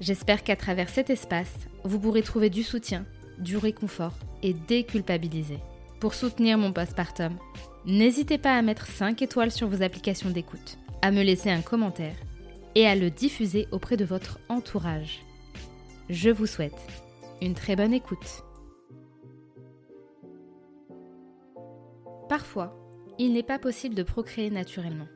j'espère qu'à travers cet espace, vous pourrez trouver du soutien, du réconfort et déculpabiliser. Pour soutenir mon postpartum, n'hésitez pas à mettre 5 étoiles sur vos applications d'écoute, à me laisser un commentaire et à le diffuser auprès de votre entourage. Je vous souhaite une très bonne écoute. Parfois, il n'est pas possible de procréer naturellement.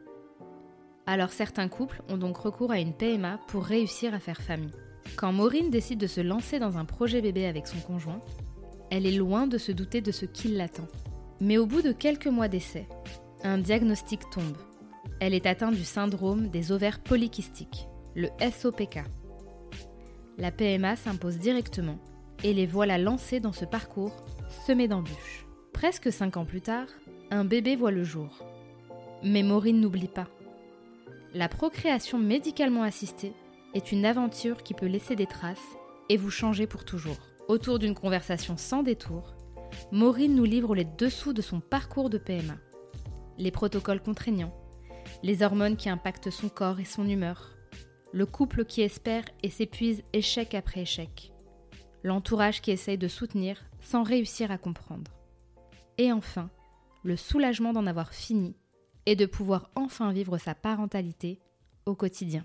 Alors certains couples ont donc recours à une PMA pour réussir à faire famille. Quand Maureen décide de se lancer dans un projet bébé avec son conjoint, elle est loin de se douter de ce qui l'attend. Mais au bout de quelques mois d'essai, un diagnostic tombe. Elle est atteinte du syndrome des ovaires polykystiques, le SOPK. La PMA s'impose directement et les voilà lancés dans ce parcours semé d'embûches. Presque cinq ans plus tard, un bébé voit le jour. Mais Maureen n'oublie pas. La procréation médicalement assistée est une aventure qui peut laisser des traces et vous changer pour toujours. Autour d'une conversation sans détour, Maureen nous livre les dessous de son parcours de PMA. Les protocoles contraignants, les hormones qui impactent son corps et son humeur, le couple qui espère et s'épuise échec après échec, l'entourage qui essaye de soutenir sans réussir à comprendre. Et enfin, le soulagement d'en avoir fini et de pouvoir enfin vivre sa parentalité au quotidien.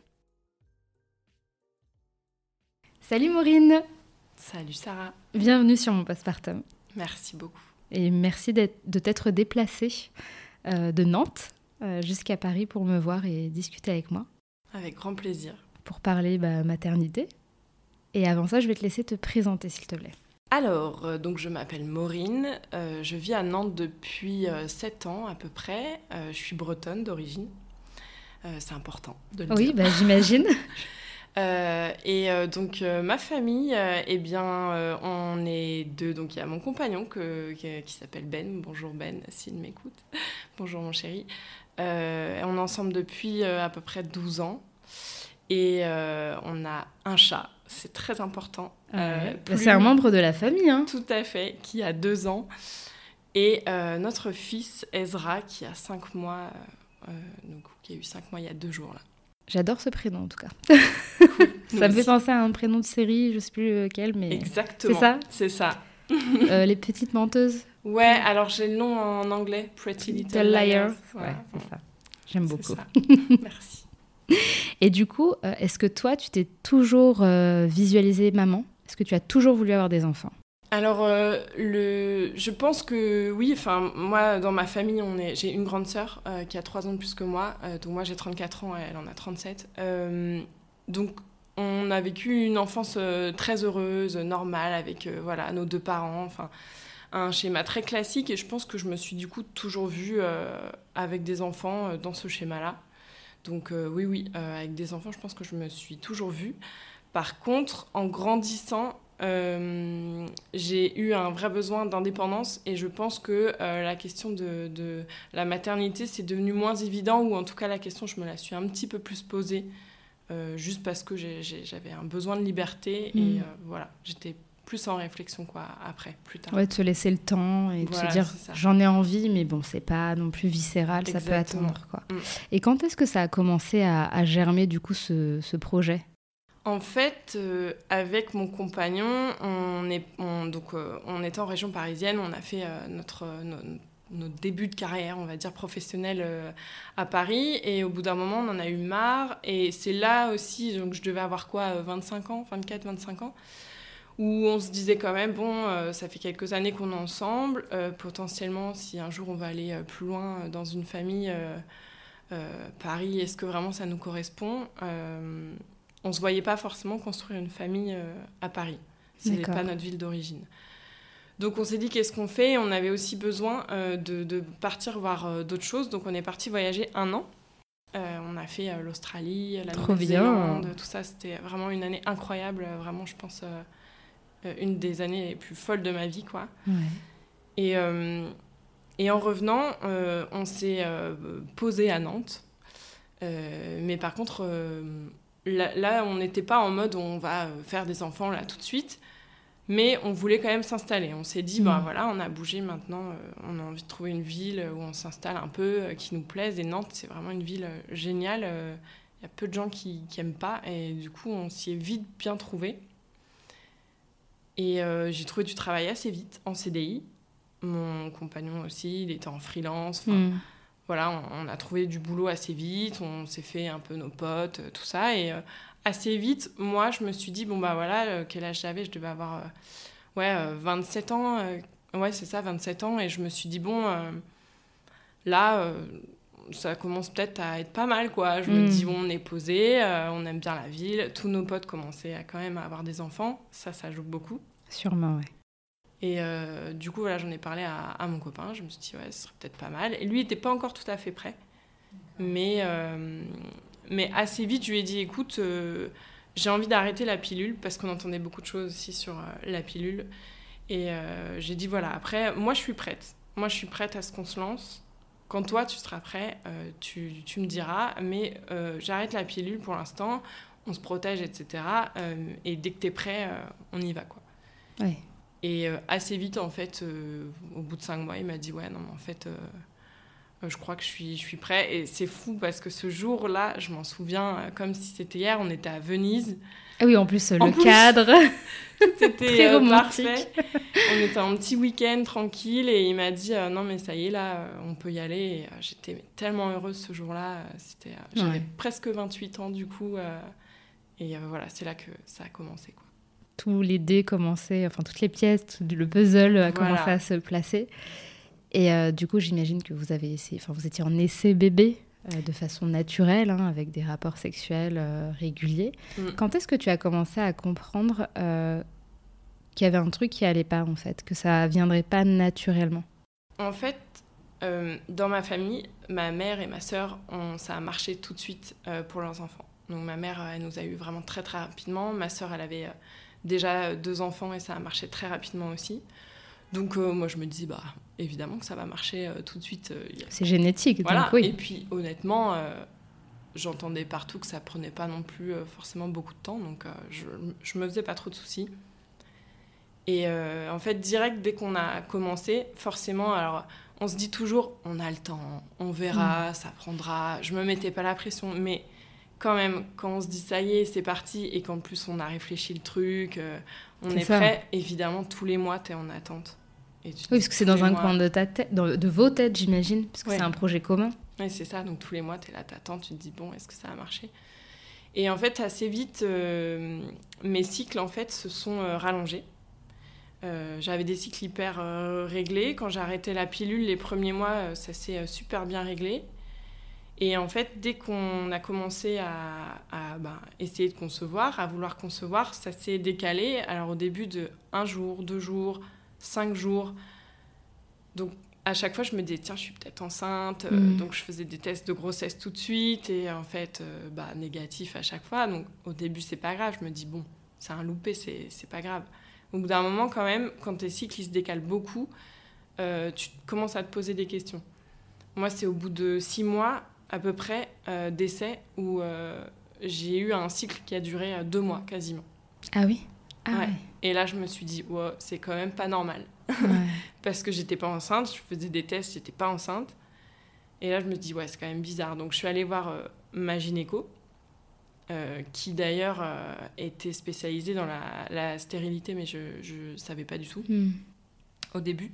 Salut Maureen Salut Sarah Bienvenue sur mon postpartum. Merci beaucoup. Et merci de t'être déplacée euh, de Nantes euh, jusqu'à Paris pour me voir et discuter avec moi. Avec grand plaisir. Pour parler bah, maternité. Et avant ça, je vais te laisser te présenter, s'il te plaît. Alors, euh, donc je m'appelle Maureen, euh, je vis à Nantes depuis 7 ans à peu près, je suis bretonne d'origine, c'est important de le oui, dire. Oui, bah, j'imagine. et donc ma famille, eh bien on est deux, donc il y a mon compagnon que, qui, s'appelle Ben, bonjour Ben s'il m'écoute, bonjour mon chéri, on est ensemble depuis à peu près 12 ans et on a un chat c'est très important. Euh, bah, c'est un membre de la famille. Hein. Tout à fait, qui a deux ans. Et euh, notre fils Ezra, qui a cinq mois, euh, donc, qui a eu cinq mois il y a deux jours. là. J'adore ce prénom en tout cas. ça me fait penser à un prénom de série, je sais plus lequel, mais. Exactement. C'est ça? C'est ça. les petites menteuses. Ouais, alors j'ai le nom en anglais, Pretty Little, Liars. Ouais, c'est ça. J'aime beaucoup. Ça. Merci. Et du coup, euh, est-ce que toi, tu t'es toujours euh, visualisée maman? Est-ce que tu as toujours voulu avoir des enfants? Alors, euh, je pense que oui. Enfin, moi, dans ma famille, j'ai une grande sœur qui a 3 ans de plus que moi. donc, moi, j'ai 34 ans, elle en a 37. donc, on a vécu une enfance très heureuse, normale, avec voilà, nos deux parents. Enfin, un schéma très classique. Et je pense que je me suis du coup toujours vue avec des enfants dans ce schéma-là. Donc euh, oui, oui, euh, avec des enfants, je pense que je me suis toujours vue. Par contre, en grandissant, euh, j'ai eu un vrai besoin d'indépendance et je pense que la question de, la maternité, c'est devenu moins évident ou en tout cas la question, je me la suis un petit peu plus posée. juste parce que j'avais un besoin de liberté et mm. voilà, j'étais plus en réflexion quoi après plus tard ouais de se laisser le temps et de se dire j'en ai envie mais bon c'est pas non plus viscéral ça peut attendre quoi mm. et quand est-ce que ça a commencé à, germer du coup ce, ce projet? En fait, euh, avec mon compagnon, on est, donc, euh, on était en région parisienne, on a fait euh, notre, notre début de carrière, on va dire, professionnelle à Paris. Et au bout d'un moment, on en a eu marre. Et c'est là aussi, donc je devais avoir quoi, 25 ans, 24, 25 ans? Où on se disait quand même, bon, euh, ça fait quelques années qu'on est ensemble, euh, potentiellement, si un jour on va aller euh, plus loin dans une famille, Paris, est-ce que vraiment ça nous correspond On ne se voyait pas forcément construire une famille à Paris. Ce n'est pas notre ville d'origine. Donc on s'est dit qu'est-ce qu'on fait? On avait aussi besoin de, de, partir voir d'autres choses. Donc on est parti voyager un an. on a fait l'Australie, la Nouvelle-Zélande, tout ça. C'était vraiment une année incroyable. Vraiment, je pense, une des années les plus folles de ma vie, quoi. Et, euh, et en revenant, euh, on s'est posé à Nantes. mais par contre, là, on n'était pas en mode on va faire des enfants là tout de suite. Mais on voulait quand même s'installer. On s'est dit, bah voilà, on a bougé maintenant, on a envie de trouver une ville où on s'installe un peu, qui nous plaise. Et Nantes, c'est vraiment une ville géniale. Il y a peu de gens qui n'aiment pas. Et du coup, on s'y est vite bien trouvé. Et euh, j'ai trouvé du travail assez vite en CDI. Mon compagnon aussi, il était en freelance. Hmm. Voilà, on, a trouvé du boulot assez vite, on s'est fait un peu nos potes, euh, tout ça. Et euh, assez vite, moi, je me suis dit, bon, bah voilà, quel âge j'avais? Je devais avoir ouais, 27 ans. ouais, c'est ça, 27 ans. Et je me suis dit, bon, là, ça commence peut-être à être pas mal, quoi. Je me hmm. dis, bon, on est posé, on aime bien la ville. Tous nos potes commençaient à quand même à avoir des enfants. Ça, ça joue beaucoup. Sûrement, ouais. Et euh, du coup, voilà, j'en ai parlé à, mon copain. Je me suis dit, ouais, ce serait peut-être pas mal. Et lui, il n'était pas encore tout à fait prêt. Mais, euh, mais assez vite, je lui ai dit, écoute, euh, j'ai envie d'arrêter la pilule parce qu'on entendait beaucoup de choses aussi sur la pilule. Et j'ai dit, voilà, après, moi, je suis prête. Moi, je suis prête à ce qu'on se lance. Quand toi, tu seras prêt, tu, tu, me diras. Mais j'arrête la pilule pour l'instant. On se protège, etc. et dès que tu es prêt, on y va, quoi. Et euh, assez vite, en fait, euh, au bout de cinq mois, il m'a dit Ouais, non, mais en fait, euh, je crois que je suis, je suis prêt. Et c'est fou parce que ce jour-là, je m'en souviens comme si c'était hier, on était à Venise. Ah oui, en plus, le cadre. C'était parfait. On était en petit week-end tranquille et il m'a dit Non, mais ça y est, là, on peut y aller. J'étais tellement heureuse ce jour-là. C'était, J'avais presque 28 ans, du coup. et voilà, c'est là que ça a commencé. Quoi tous les dés commençaient, enfin toutes les pièces, le puzzle a commencé à se placer. Et euh, du coup, j'imagine que vous avez essayé, enfin vous étiez en essai bébé euh, de façon naturelle, hein, avec des rapports sexuels euh, réguliers. Mm. Quand est-ce que tu as commencé à comprendre qu'il y avait un truc qui allait pas en fait, que ça viendrait pas naturellement? En fait, dans ma famille, ma mère et ma sœur, ça a marché tout de suite pour leurs enfants. Donc ma mère, elle nous a eu vraiment très très rapidement. Ma sœur, elle avait déjà deux enfants et ça a marché très rapidement aussi. Donc euh, moi je me dis bah évidemment que ça va marcher euh, tout de suite. Euh, c'est génétique. Voilà. oui. Et puis honnêtement, j'entendais partout que ça prenait pas non plus forcément beaucoup de temps, donc je, je me faisais pas trop de soucis. Et en fait direct dès qu'on a commencé, forcément alors on se dit toujours on a le temps, on verra, mm. ça prendra. Je me mettais pas la pression, mais quand même, quand on se dit ça y est, c'est parti, et qu'en plus on a réfléchi le truc, euh, on est, prêt, évidemment, tous les mois, tu es en attente. Oui, parce que c'est dans un coin de, ta tête, de vos têtes, j'imagine, parce que c'est un projet commun. Oui, c'est ça, donc tous les mois, tu es là, t'attends, tu te dis, bon, est-ce que ça a marché? Et en fait, assez vite, euh, mes cycles, en fait, se sont euh, rallongés. J'avais des cycles hyper réglés. Quand arrêté la pilule, les premiers mois, ça s'est super bien réglé. Et en fait, dès qu'on a commencé à, ben, essayer de concevoir, à vouloir concevoir, ça s'est décalé. Alors au début de un jour, deux jours, cinq jours. Donc à chaque fois, je me disais, tiens, je suis peut-être enceinte. Euh, mm. Donc je faisais des tests de grossesse tout de suite. Et en fait, euh, bah, négatif à chaque fois. Donc au début, c'est pas grave. Je me dis, bon, c'est un loupé, c'est pas grave. Au bout d'un moment, quand même, quand tes cycles se décalent beaucoup, euh, tu commences à te poser des questions. Moi, c'est au bout de six mois, à peu près euh, d'essais où j'ai eu un cycle qui a duré deux mois quasiment. Ah oui? Ah Et là, je me suis dit, c'est quand même pas normal. Parce que j'étais pas enceinte, je faisais des tests, j'étais pas enceinte. Et là, je me dis, ouais, c'est quand même bizarre. Donc, je suis allée voir ma gynéco, qui d'ailleurs était spécialisée dans la, stérilité, mais je ne savais pas du tout hmm. au début.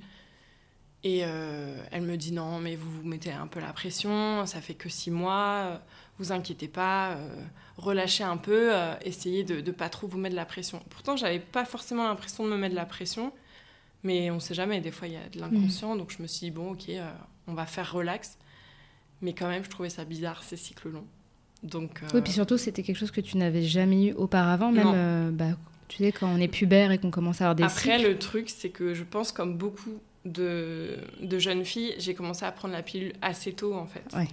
Et elle me dit non, mais vous vous mettez un peu la pression, ça fait que six mois, vous inquiétez pas, relâchez un peu, essayez de ne pas trop vous mettre la pression. Pourtant, j'avais pas forcément l'impression de me mettre la pression, mais on sait jamais, des fois il y a de l'inconscient, donc je me suis dit bon, ok, on va faire relax. Mais quand même, je trouvais ça bizarre, ces cycles longs. Donc, Oui, puis surtout, c'était quelque chose que tu n'avais jamais eu auparavant, même bah, tu sais, quand on est pubère et qu'on commence à avoir des Après, le truc, c'est que je pense, comme beaucoup de, de jeunes filles, j'ai commencé à prendre la pilule assez tôt, en fait. Ouais.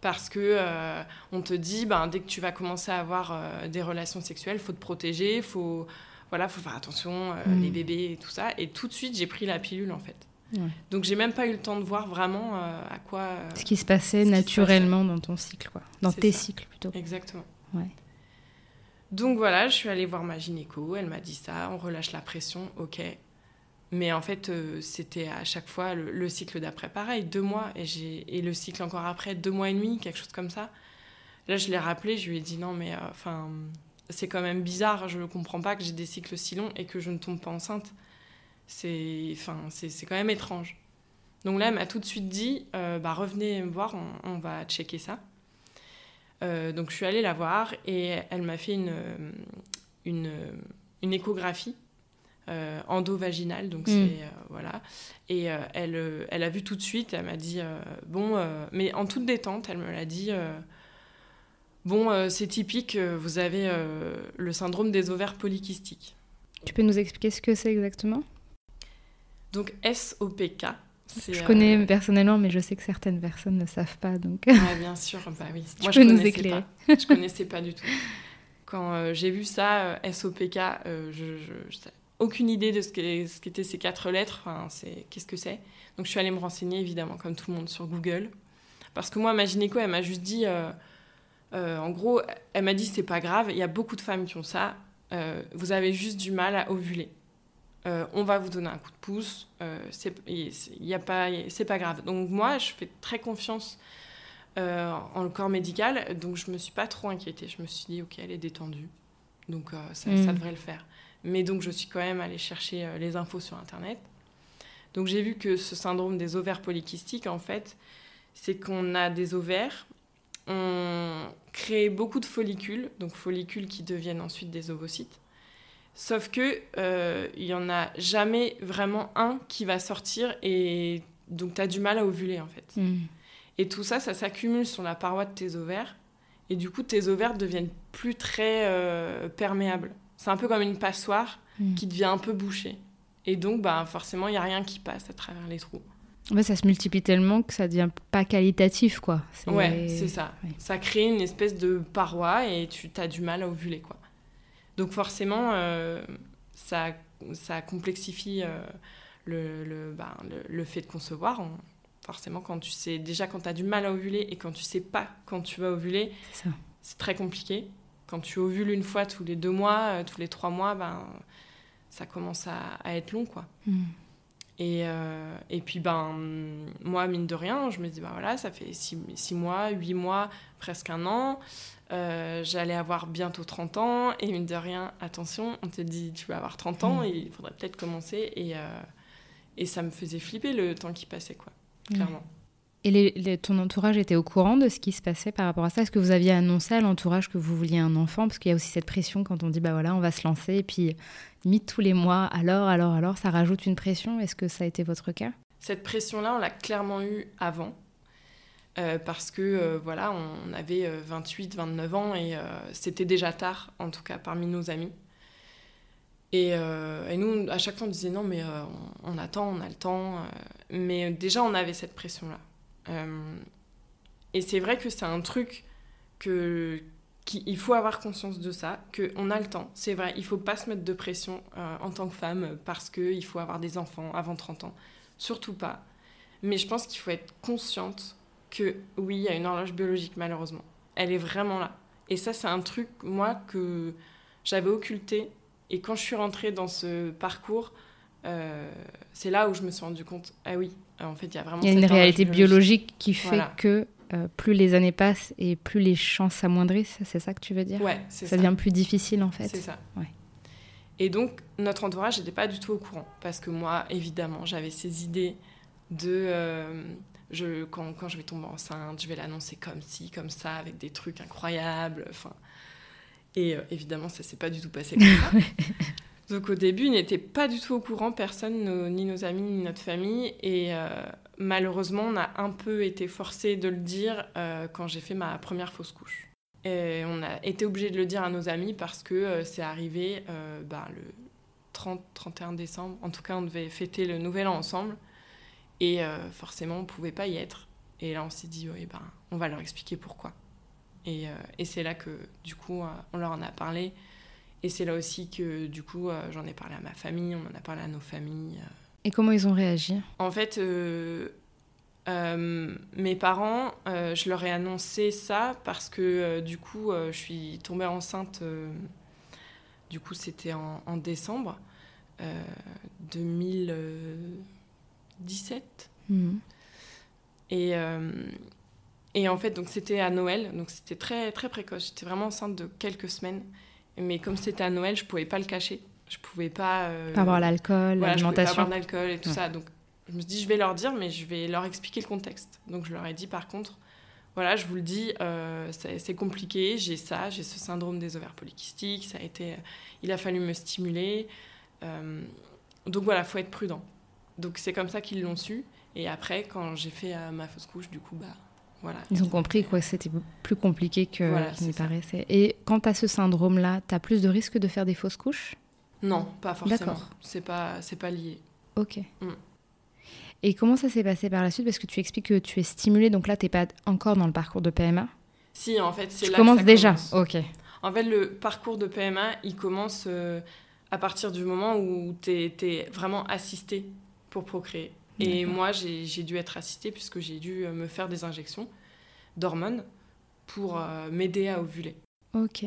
Parce que euh, on te dit, ben, dès que tu vas commencer à avoir euh, des relations sexuelles, faut te protéger, faut, voilà, faut faire attention, euh, mm. les bébés et tout ça. Et tout de suite, j'ai pris la pilule, en fait. Ouais. Donc j'ai même pas eu le temps de voir vraiment à quoi... ce qui se passait naturellement dans ton cycle, quoi. Dans tes cycles, plutôt. Exactement. Ouais. Donc voilà, je suis allée voir ma gynéco, elle m'a dit ça, on relâche la pression, ok. Mais en fait, euh, c'était à chaque fois le, cycle d'après, pareil, deux mois, et, le cycle encore après, deux mois et demi, quelque chose comme ça. Là, je l'ai rappelé, je lui ai dit non, mais euh, enfin, c'est quand même bizarre, je ne comprends pas que j'ai des cycles si longs et que je ne tombe pas enceinte. C'est quand même étrange. Donc là, elle m'a tout de suite dit euh, bah, revenez me voir, on va checker ça. Donc je suis allée la voir et elle m'a fait une, une, échographie endovaginale. Donc mm. c'est euh, voilà. Et elle, elle a vu tout de suite. Elle m'a dit bon, mais en toute détente, elle me l'a dit. Bon, c'est typique, vous avez le syndrome des ovaires polykystiques. Tu peux nous expliquer ce que c'est exactement? Donc SOPK, je connais euh, personnellement, mais je sais que certaines personnes ne savent pas. Donc... bien sûr, bah oui. Moi, je nous éclairer. Pas. Je connaissais pas du tout. Quand euh, j'ai vu ça, euh, SOPK, je, n'ai aucune idée de ce qu'étaient ces quatre lettres. Enfin, c'est qu'est-ce que c'est Donc je suis allée me renseigner évidemment, comme tout le monde, sur Google, parce que moi, ma gynéco, elle m'a juste dit, en gros, elle m'a dit c'est pas grave. Il y a beaucoup de femmes qui ont ça. vous avez juste du mal à ovuler. Euh, on va vous donner un coup de pouce, euh, c'est pas, pas grave. Donc moi, je fais très confiance euh, en le corps médical, donc je me suis pas trop inquiétée. Je me suis dit, ok, elle est détendue, donc ça, mm. ça, devrait le faire. Mais donc je suis quand même allée chercher les infos sur Internet. Donc j'ai vu que ce syndrome des ovaires polykystiques, en fait, c'est qu'on a des ovaires, on crée beaucoup de follicules, donc follicules qui deviennent ensuite des ovocytes. Sauf que euh, il y en a jamais vraiment un qui va sortir et donc tu as du mal à ovuler en fait. Hmm. Et tout ça, ça s'accumule sur la paroi de tes ovaires et du coup tes ovaires deviennent plus très euh, perméables. C'est un peu comme une passoire hmm. qui devient un peu bouchée. Et donc bah, forcément, il n'y a rien qui passe à travers les trous. Ouais, ça se multiplie tellement que ça devient pas qualitatif, quoi. Ouais, c'est ça. Ça crée une espèce de paroi et tu as du mal à ovuler, quoi. Donc forcément, euh, ça, ça complexifie euh, le, le, le, fait de concevoir. forcément, quand tu sais, déjà quand tu as du mal à ovuler et quand tu sais pas quand tu vas ovuler, c'est très compliqué. Quand tu ovules une fois tous les deux mois, euh, tous les trois mois, ben, ça commence à, être long, quoi. Hmm. Et, et, puis, ben, moi, mine de rien, je me dis, ben voilà, ça fait six, six mois, huit mois, presque un an. Euh, j'allais avoir bientôt 30 ans et mine de rien, attention, on te dit tu vas avoir 30 ans, et mm. il faudrait peut-être commencer et, euh, et ça me faisait flipper le temps qui passait, quoi, clairement. Et ton entourage était au courant de ce qui se passait par rapport à ça? Est-ce que vous aviez annoncé à l'entourage que vous vouliez un enfant? Parce qu'il y a aussi cette pression quand on dit bah voilà, on va se lancer et puis limite tous les mois, alors, alors, alors, ça rajoute une pression. Est-ce que ça a été votre cas? Cette pression-là, on l'a clairement eue avant. Euh, parce que euh, voilà, on avait 28, euh, 29 ans et c'était déjà tard, en tout cas parmi nos amis. Et, nous, à chaque fois, on disait non, mais on, attend, on a le temps. mais déjà, on avait cette pression-là. Et c'est vrai que c'est un truc que il faut avoir conscience de ça, qu'on a le temps. C'est vrai, il faut pas se mettre de pression en tant que femme parce qu'il faut avoir des enfants avant 30 ans. Surtout pas. Mais je pense qu'il faut être consciente que oui, il y a une horloge biologique, malheureusement. Elle est vraiment là. Et ça, c'est un truc, moi, que j'avais occulté. Et quand je suis rentrée dans ce parcours, euh, c'est là où je me suis rendu compte, ah oui, en fait, il y a vraiment... Il y a une réalité biologique qui fait que euh, plus les années passent et plus les chances s'amoindrissent, c'est ça que tu veux dire? Ouais, c'est ça. Ça devient plus difficile, en fait. C'est ça. Ouais. Et donc, notre entourage n'était pas du tout au courant. Parce que moi, évidemment, j'avais ces idées de je, quand, quand, je vais tomber enceinte, je vais l'annoncer comme ci, comme ça, avec des trucs incroyables. Enfin, et évidemment, ça s'est pas du tout passé comme ça. Donc au début, ils n'étaient pas du tout au courant, personne, ni nos amis, ni notre famille. Et malheureusement, on a un peu été forcé de le dire quand j'ai fait ma première fausse couche. Et on a été obligé de le dire à nos amis parce que euh, c'est arrivé euh, bah, le 30-31 décembre. En tout cas, on devait fêter le nouvel an ensemble. Et euh, forcément, on ne pouvait pas y être. Et là, on s'est dit, ben, on va leur expliquer pourquoi. Et c'est là que, du coup, on leur en a parlé. Et c'est là aussi que, du coup, j'en ai parlé à ma famille, on en a parlé à nos familles. Et comment ils ont réagi? En fait, euh, mes parents, euh, je leur ai annoncé ça parce que euh, du coup, je suis tombée enceinte. du coup, c'était en, décembre 2017. Mhm. Et, et en fait, donc c'était à Noël, donc c'était très très précoce. J'étais vraiment enceinte de quelques semaines, mais comme c'était à Noël, je pouvais pas le cacher. Je pouvais pas. pas avoir l'alcool, l'alimentation. Pas avoir l'alcool et tout ça. Donc je me suis dit, je vais leur dire, mais je vais leur expliquer le contexte. Donc je leur ai dit, par contre, voilà, je vous le dis, euh, c'est compliqué, j'ai ça, j'ai ce syndrome des ovaires polykystiques, ça a été, il a fallu me stimuler. Euh, donc voilà, faut être prudent. Donc c'est comme ça qu'ils l'ont su. Et après, quand j'ai fait euh, ma fausse couche, du coup, bah voilà. Ils ont compris que c'était plus compliqué que voilà, qu'il paraissait. Et quand tu as ce syndrome-là, tu as plus de risques de faire des fausses couches? Non, pas forcément. D'accord. C'est pas, pas lié. Ok. Mm. Et comment ça s'est passé par la suite? Parce que tu expliques que tu es stimulée, donc là, tu n'es pas encore dans le parcours de PMA. Si, en fait, c'est là commences que ça déjà Ok. En fait, le parcours de PMA, il commence euh, à partir du moment où tu es, vraiment assistée pour procréer. Et moi, j'ai dû être assistée puisque j'ai dû euh, me faire des injections d'hormones pour euh, m'aider à ovuler. Ok.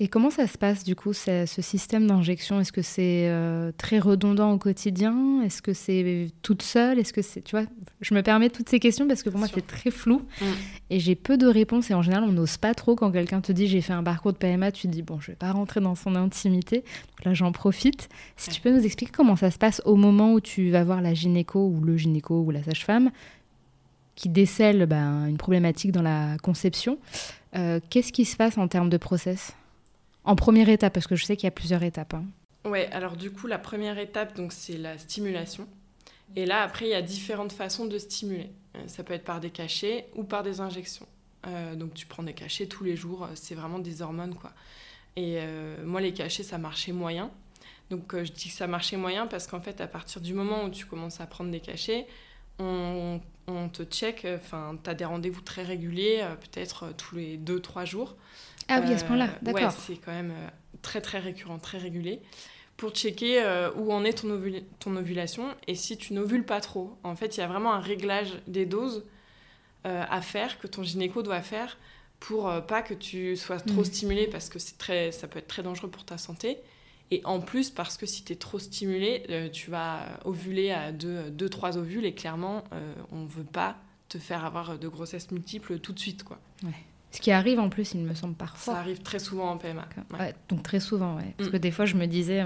Et comment ça se passe du coup, ce système d'injection? Est-ce que c'est euh, très redondant au quotidien? Est-ce que c'est toute seule? Est-ce que c'est, tu vois, je me permets toutes ces questions parce que pour moi c'est très flou. Mm. et j'ai peu de réponses et en général on n'ose pas trop. Quand quelqu'un te dit j'ai fait un parcours de PMA, tu te dis bon je vais pas rentrer dans son intimité, donc là j'en profite. Si tu peux nous expliquer comment ça se passe au moment où tu vas voir la gynéco ou le gynéco ou la sage-femme qui décèle ben, une problématique dans la conception, euh, qu'est-ce qui se passe en termes de process? En première étape, parce que je sais qu'il y a plusieurs étapes. Hein. Ouais, alors du coup, la première étape, donc c'est la stimulation. Et là, après, il y a différentes façons de stimuler. Euh, ça peut être par des cachets ou par des injections. Euh, donc tu prends des cachets tous les jours, euh, c'est vraiment des hormones, quoi. Et moi, les cachets, ça marchait moyen. Donc je dis que ça marchait moyen parce qu'en fait, à partir du moment où tu commences à prendre des cachets, on, te check, enfin, tu as des rendez-vous très réguliers, peut-être tous les 2-3 jours. Ah oui, à ce point-là, euh, d'accord. Ouais, c'est quand même euh, très très récurrent, très régulier pour checker euh, où en est ton, ton, ovulation et si tu n'ovules pas trop. En fait, il y a vraiment un réglage des doses à faire que ton gynéco doit faire pour pas que tu sois trop mm. stimulé parce que très, ça peut être très dangereux pour ta santé. Et en plus, parce que si tu es trop stimulé, tu vas ovuler à 2-3 deux, trois ovules et clairement, on ne veut pas te faire avoir de grossesses multiples tout de suite. Quoi. Ouais. Ce qui arrive en plus, il me semble parfois. Ça arrive très souvent en PMA. Ouais. donc très souvent, ouais. Parce mm. que des fois, je me disais,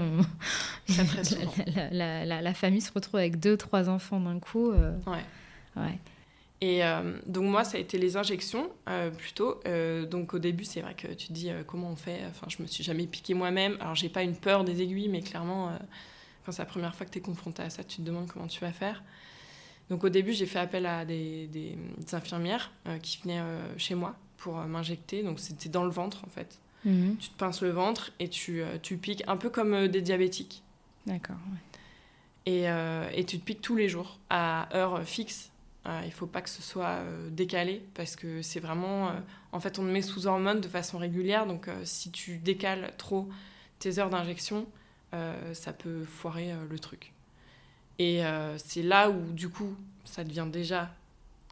très, souvent. La, la, la, famille se retrouve avec deux, trois enfants d'un coup. Euh, ouais. ouais. Et euh, donc moi, ça a été les injections euh, plutôt. donc au début, c'est vrai que tu te dis comment on fait? Enfin, je me suis jamais piqué moi-même. Alors j'ai pas une peur des aiguilles, mais clairement, quand c'est la première fois que tu es confronté à ça, tu te demandes comment tu vas faire. Donc au début, j'ai fait appel à des, des infirmières qui venaient chez moi pour euh, m'injecter. Donc c'était dans le ventre en fait. Mhm. Tu te pinces le ventre et tu, euh, tu piques un peu comme euh, des diabétiques. D'accord. Et, et, tu te piques tous les jours à heure fixe. il faut pas que ce soit décalé parce que c'est vraiment. en fait, on te met sous hormones de façon régulière. Donc si tu décales trop tes heures d'injection, ça peut foirer le truc. Et c'est là où, du coup, ça devient déjà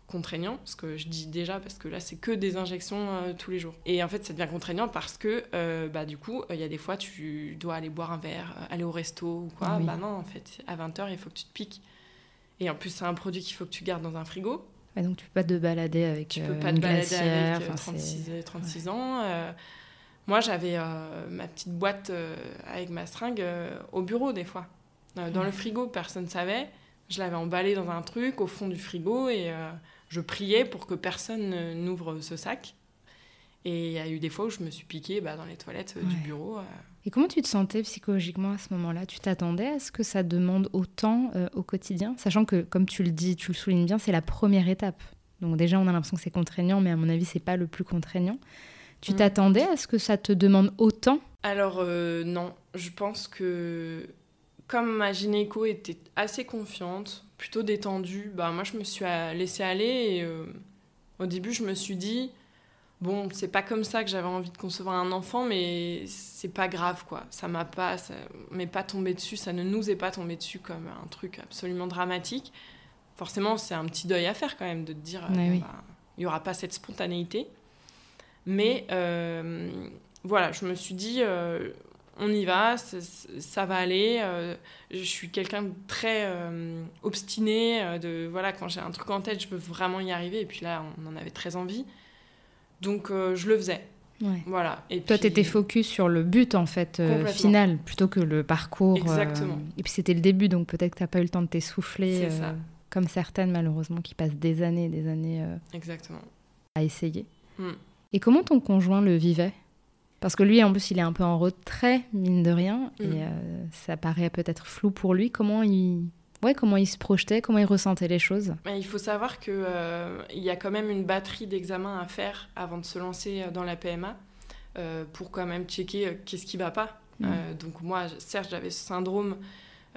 contraignant, parce que je dis déjà parce que là c'est que des injections euh, tous les jours. Et en fait ça devient contraignant parce que euh, bah, du coup il y a des fois tu dois aller boire un verre, euh, aller au resto ou quoi. Bah non en fait à 20h il faut que tu te piques. Et en plus c'est un produit qu'il faut que tu gardes dans un frigo. donc tu peux pas te balader avec Tu peux pas te balader avec 36, 36 ans. moi j'avais ma petite boîte avec ma seringue au bureau des fois. dans le frigo personne ne savait. Je l'avais emballé dans un truc au fond du frigo et je priais pour que personne n'ouvre ce sac. Et il y a eu des fois où je me suis piquée bah, dans les toilettes du bureau. Et comment tu te sentais psychologiquement à ce moment-là? Tu t'attendais à ce que ça demande autant au quotidien? Sachant que, comme tu le dis, tu le soulignes bien, c'est la première étape. Donc déjà, on a l'impression que c'est contraignant, mais à mon avis, c'est pas le plus contraignant. Tu mm. t'attendais à ce que ça te demande autant? Alors euh, non, je pense que comme ma gynéco était assez confiante, plutôt détendue, bah moi je me suis laissée aller et euh, au début je me suis dit bon c'est pas comme ça que j'avais envie de concevoir un enfant mais c'est pas grave quoi. Ça m'a pas ça m'est pas tombé dessus ça ne nous est pas tombé dessus comme un truc absolument dramatique. Forcément, c'est un petit deuil à faire quand même de te dire, bah, il n'y aura pas cette spontanéité. Mais euh, voilà, je me suis dit, euh, on y va, ça, va aller. Euh, je suis quelqu'un de très obstiné. de voilà, quand j'ai un truc en tête, je veux vraiment y arriver. Et puis là, on en avait très envie. Donc, je le faisais. Voilà. Et Toi, tu étais focus sur le but, en fait, final, plutôt que le parcours. Exactement. Et puis, c'était le début, donc peut-être que tu n'as pas eu le temps de t'essouffler. C'est ça comme certaines malheureusement qui passent des années et des années euh, Exactement. à essayer. Hmm. Et comment ton conjoint le vivait? Parce que lui, en plus, il est un peu en retrait, mine de rien, et hmm. euh, ça paraît peut-être flou pour lui. Comment il, ouais, comment il se projetait, comment il ressentait les choses? Il faut savoir qu'il euh, y a quand même une batterie d'examens à faire avant de se lancer dans la PMA pour quand même checker qu'est-ce qui va pas. Hmm. donc moi, certes, j'avais ce syndrome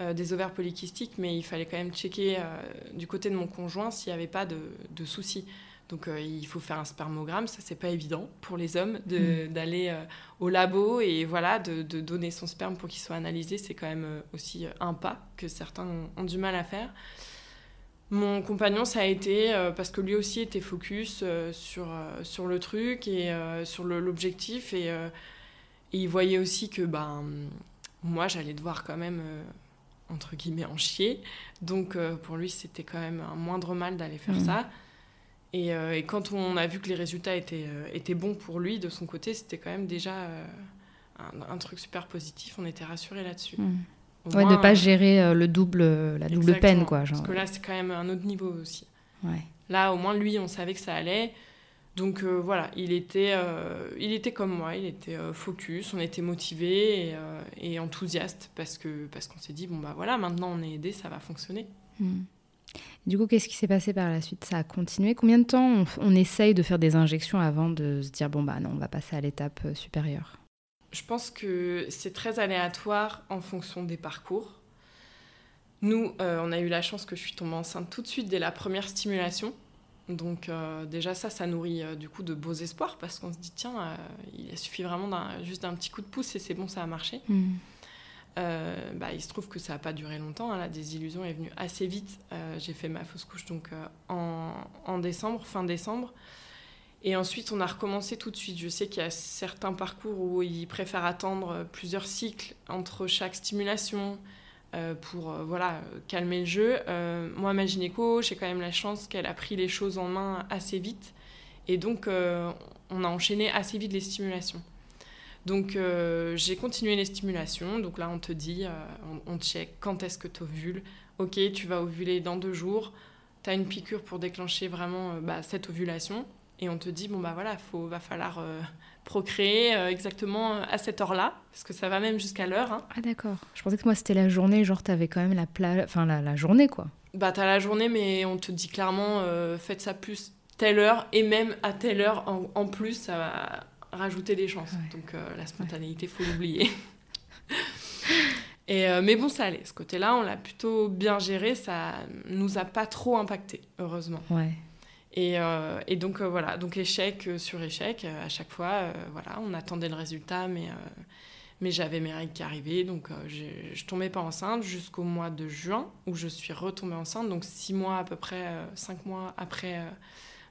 euh, des ovaires polykystiques, mais il fallait quand même checker euh, du côté de mon conjoint s'il n'y avait pas de, soucis. Donc euh, il faut faire un spermogramme, ça c'est pas évident pour les hommes mm. d'aller au labo et voilà de, donner son sperme pour qu'il soit analysé, c'est quand même aussi un pas que certains ont, du mal à faire. Mon compagnon, ça a été parce que lui aussi était focus sur, sur le truc et sur l'objectif et, et, il voyait aussi que ben, moi j'allais devoir quand même entre guillemets en chier. Donc euh, pour lui, c'était quand même un moindre mal d'aller faire mm. ça. Euh, et, quand on a vu que les résultats étaient, euh, étaient bons pour lui, de son côté, c'était quand même déjà un, truc super positif. On était rassurés là-dessus. Mm. Ouais, de ne pas gérer le double, la double peine. Quoi, genre. Parce que là, c'est quand même un autre niveau aussi. Ouais. Là, au moins, lui, on savait que ça allait. Donc euh, voilà, il était, euh, il était comme moi, il était euh, focus, on était motivé et, enthousiaste parce que parce qu'on s'est dit bon bah voilà, maintenant on est aidé, ça va fonctionner. Hmm. Du coup, qu'est-ce qui s'est passé par la suite? Ça a continué Combien de temps on, essaye de faire des injections avant de se dire bon bah non, on va passer à l'étape supérieure? Je pense que c'est très aléatoire en fonction des parcours. Nous, on a eu la chance que je suis tombée enceinte tout de suite dès la première stimulation. Donc euh, déjà ça, ça nourrit euh, du coup de beaux espoirs parce qu'on se dit tiens, euh, il suffit vraiment juste d'un petit coup de pouce et c'est bon, ça a marché. Mm. bah, il se trouve que ça n'a pas duré longtemps, hein, la désillusion est venue assez vite. J'ai fait ma fausse couche donc en, en, décembre, fin décembre. Et ensuite, on a recommencé tout de suite. Je sais qu'il y a certains parcours où ils préfèrent attendre plusieurs cycles entre chaque stimulation. Euh, pour euh, voilà, calmer le jeu. Euh, moi, ma gynéco, j'ai quand même la chance qu'elle a pris les choses en main assez vite. Et donc, on a enchaîné assez vite les stimulations. Donc, j'ai continué les stimulations. Donc là, on te dit, on, check quand est-ce que tu ovules. Ok, tu vas ovuler dans deux jours. Tu as une piqûre pour déclencher vraiment bah, cette ovulation. Et on te dit, bon, bah voilà, il va falloir procréer euh, exactement euh, à cette heure-là, parce que ça va même jusqu'à l'heure. Hein. Ah d'accord. Je pensais que moi c'était la journée, genre t'avais quand même la, pla... enfin, la, la, journée quoi. Bah t'as la journée, mais on te dit clairement, euh, faites ça plus telle heure, et même à telle heure en, plus, ça va rajouter des chances. Donc la spontanéité, faut l'oublier. Et, mais bon, ça allait. Ce côté-là, on l'a plutôt bien géré. Ça nous a pas trop impacté, heureusement. Ouais. Euh, et, donc euh, voilà, donc échec euh, sur échec, à chaque fois, voilà, on attendait le résultat, mais, mais j'avais mes règles qui arrivaient, donc je tombais pas enceinte jusqu'au mois de juin, où je suis retombée enceinte, donc six mois à peu près, cinq mois après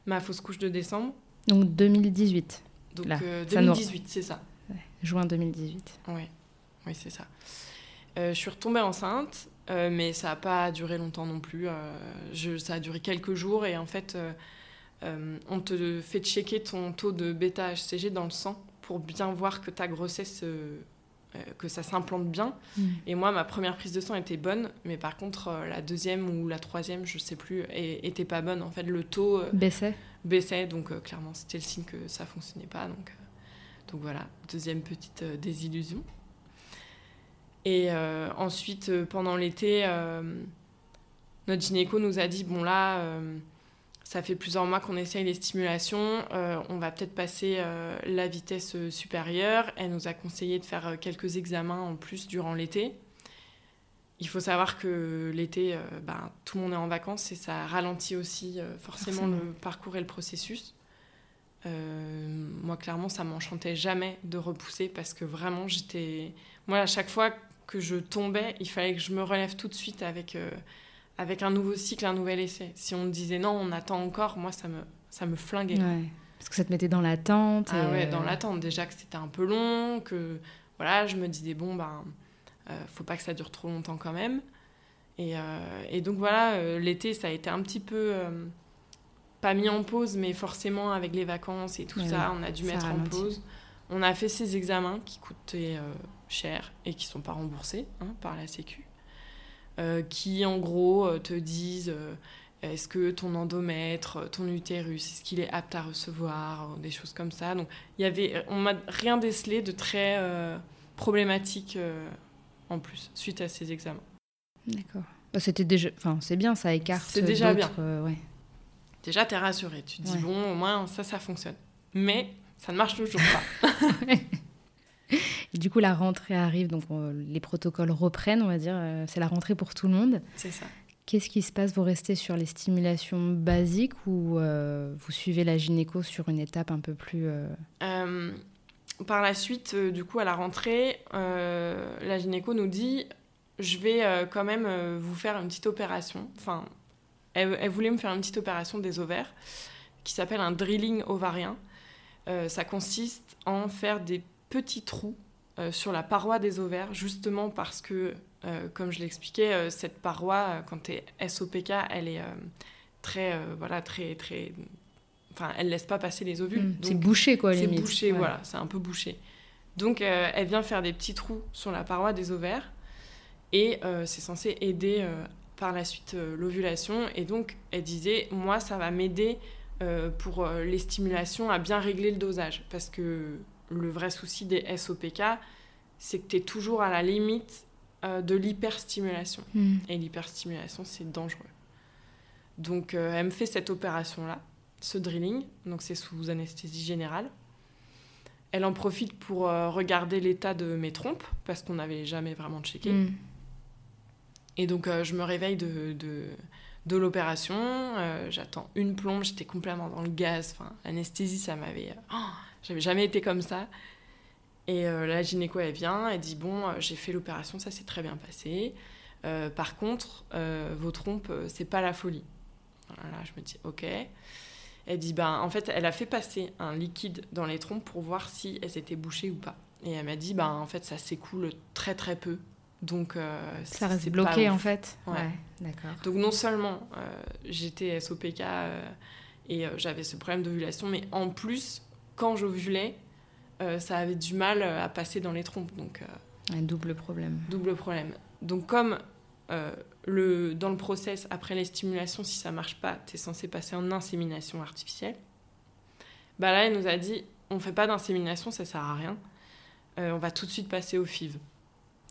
ma fausse couche de décembre. Donc 2018 Donc 2018, c'est ça. juin 2018. Oui, oui c'est ça. je suis retombée enceinte, euh, mais ça n'a pas duré longtemps non plus. Euh, je, ça a duré quelques jours et en fait, euh, on te fait checker ton taux de bêta-HCG dans le sang pour bien voir que ta grossesse que ça s'implante bien. Mm. Et moi, ma première prise de sang était bonne, mais par contre, la deuxième ou la troisième, je sais plus, était pas bonne. En fait, le taux baissait. baissait, donc clairement, c'était le signe que ça fonctionnait pas. Donc, donc voilà, deuxième petite désillusion. Et ensuite, pendant l'été, notre gynéco nous a dit bon là, euh, ça fait plusieurs mois qu'on essaye les stimulations, euh, on va peut-être passer euh, la vitesse supérieure. Elle nous a conseillé de faire quelques examens en plus durant l'été. Il faut savoir que l'été, ben, tout le monde est en vacances et ça ralentit aussi forcément, le parcours et le processus. moi, clairement, ça m'enchantait jamais de repousser parce que vraiment, j'étais. Moi, à chaque fois que je tombais, il fallait que je me relève tout de suite avec avec un nouveau cycle, un nouvel essai. Si on me disait non, on attend encore, moi, ça me, ça me flinguait. Parce que ça te mettait dans l'attente. Ah ouais, dans l'attente. Déjà que c'était un peu long, que voilà, je me disais, bon, ben, euh, faut pas que ça dure trop longtemps quand même. Et, euh, et donc voilà, euh, l'été, ça a été un petit peu, pas mis en pause, mais forcément avec les vacances et tout ça, on a dû mettre en pause. On a fait ces examens qui coûtaient cher et qui sont pas remboursés hein, par la Sécu. Euh, qui en gros euh, te disent euh, est-ce que ton endomètre, ton utérus, est-ce qu'il est apte à recevoir, des choses comme ça. Donc il y avait, on m'a rien décelé de très problématique en plus suite à ces examens. D'accord. Bah, c'était déjà, enfin c'est bien, ça écarte. C'est déjà bien. ouais. Déjà t'es rassuré, tu te dis bon au moins ça ça fonctionne. Mais ça ne marche toujours pas. Et du coup, la rentrée arrive, donc les protocoles reprennent, on va dire. Euh, c'est la rentrée pour tout le monde. C'est ça. Qu'est-ce qui se passe? Vous restez sur les stimulations basiques ou euh, vous suivez la gynéco sur une étape un peu plus... Euh, par la suite, du coup, à la rentrée, la gynéco nous dit, je vais quand même vous faire une petite opération. Enfin, elle, elle, voulait me faire une petite opération des ovaires qui s'appelle un drilling ovarien. ça consiste en faire des petits trous euh, sur la paroi des ovaires, justement parce que, euh, comme je l'expliquais, euh, cette paroi, quand tu es SOPK, elle est très, voilà, très, très... Enfin, elle laisse pas passer les ovules. Mmh, c'est bouché, quoi, C'est bouché, voilà, c'est un peu bouché. Donc, elle vient faire des petits trous sur la paroi des ovaires et c'est censé aider par la suite l'ovulation. Et donc, elle disait, moi, ça va m'aider pour les stimulations à bien régler le dosage parce que le vrai souci des SOPK, c'est que tu es toujours à la limite euh, de l'hyperstimulation. Hmm. Et l'hyperstimulation, c'est dangereux. Donc, euh, elle me fait cette opération-là, ce drilling. Donc, c'est sous anesthésie générale. Elle en profite pour euh, regarder l'état de mes trompes, parce qu'on n'avait jamais vraiment checké. Hmm. Et donc, je me réveille de, de, l'opération. J'attends une plombe. J'étais complètement dans le gaz. Enfin, l'anesthésie, ça m'avait... Oh j'avais jamais été comme ça. Et euh, la gynéco, elle vient, elle dit Bon, euh, j'ai fait l'opération, ça s'est très bien passé. Euh, par contre, vos trompes, c'est pas la folie. Voilà, je me dis Ok. Elle dit Ben, en fait, elle a fait passer un liquide dans les trompes pour voir si elles étaient bouchées ou pas. Et elle m'a dit Ben, en fait, ça s'écoule très très peu. Donc, ça reste bloqué en fait. Ouais. d'accord. Donc, non seulement j'étais SOPK et j'avais ce problème d'ovulation, mais en plus, quand j'ovulais, euh, ça avait du mal euh, à passer dans les trompes. Donc, euh, un double problème. Double problème. Donc comme le, dans le process, après les stimulations, si ça marche pas, tu es censé passer en insémination artificielle. Bah là, elle nous a dit, on fait pas d'insémination, ça sert à rien. on va tout de suite passer au FIV.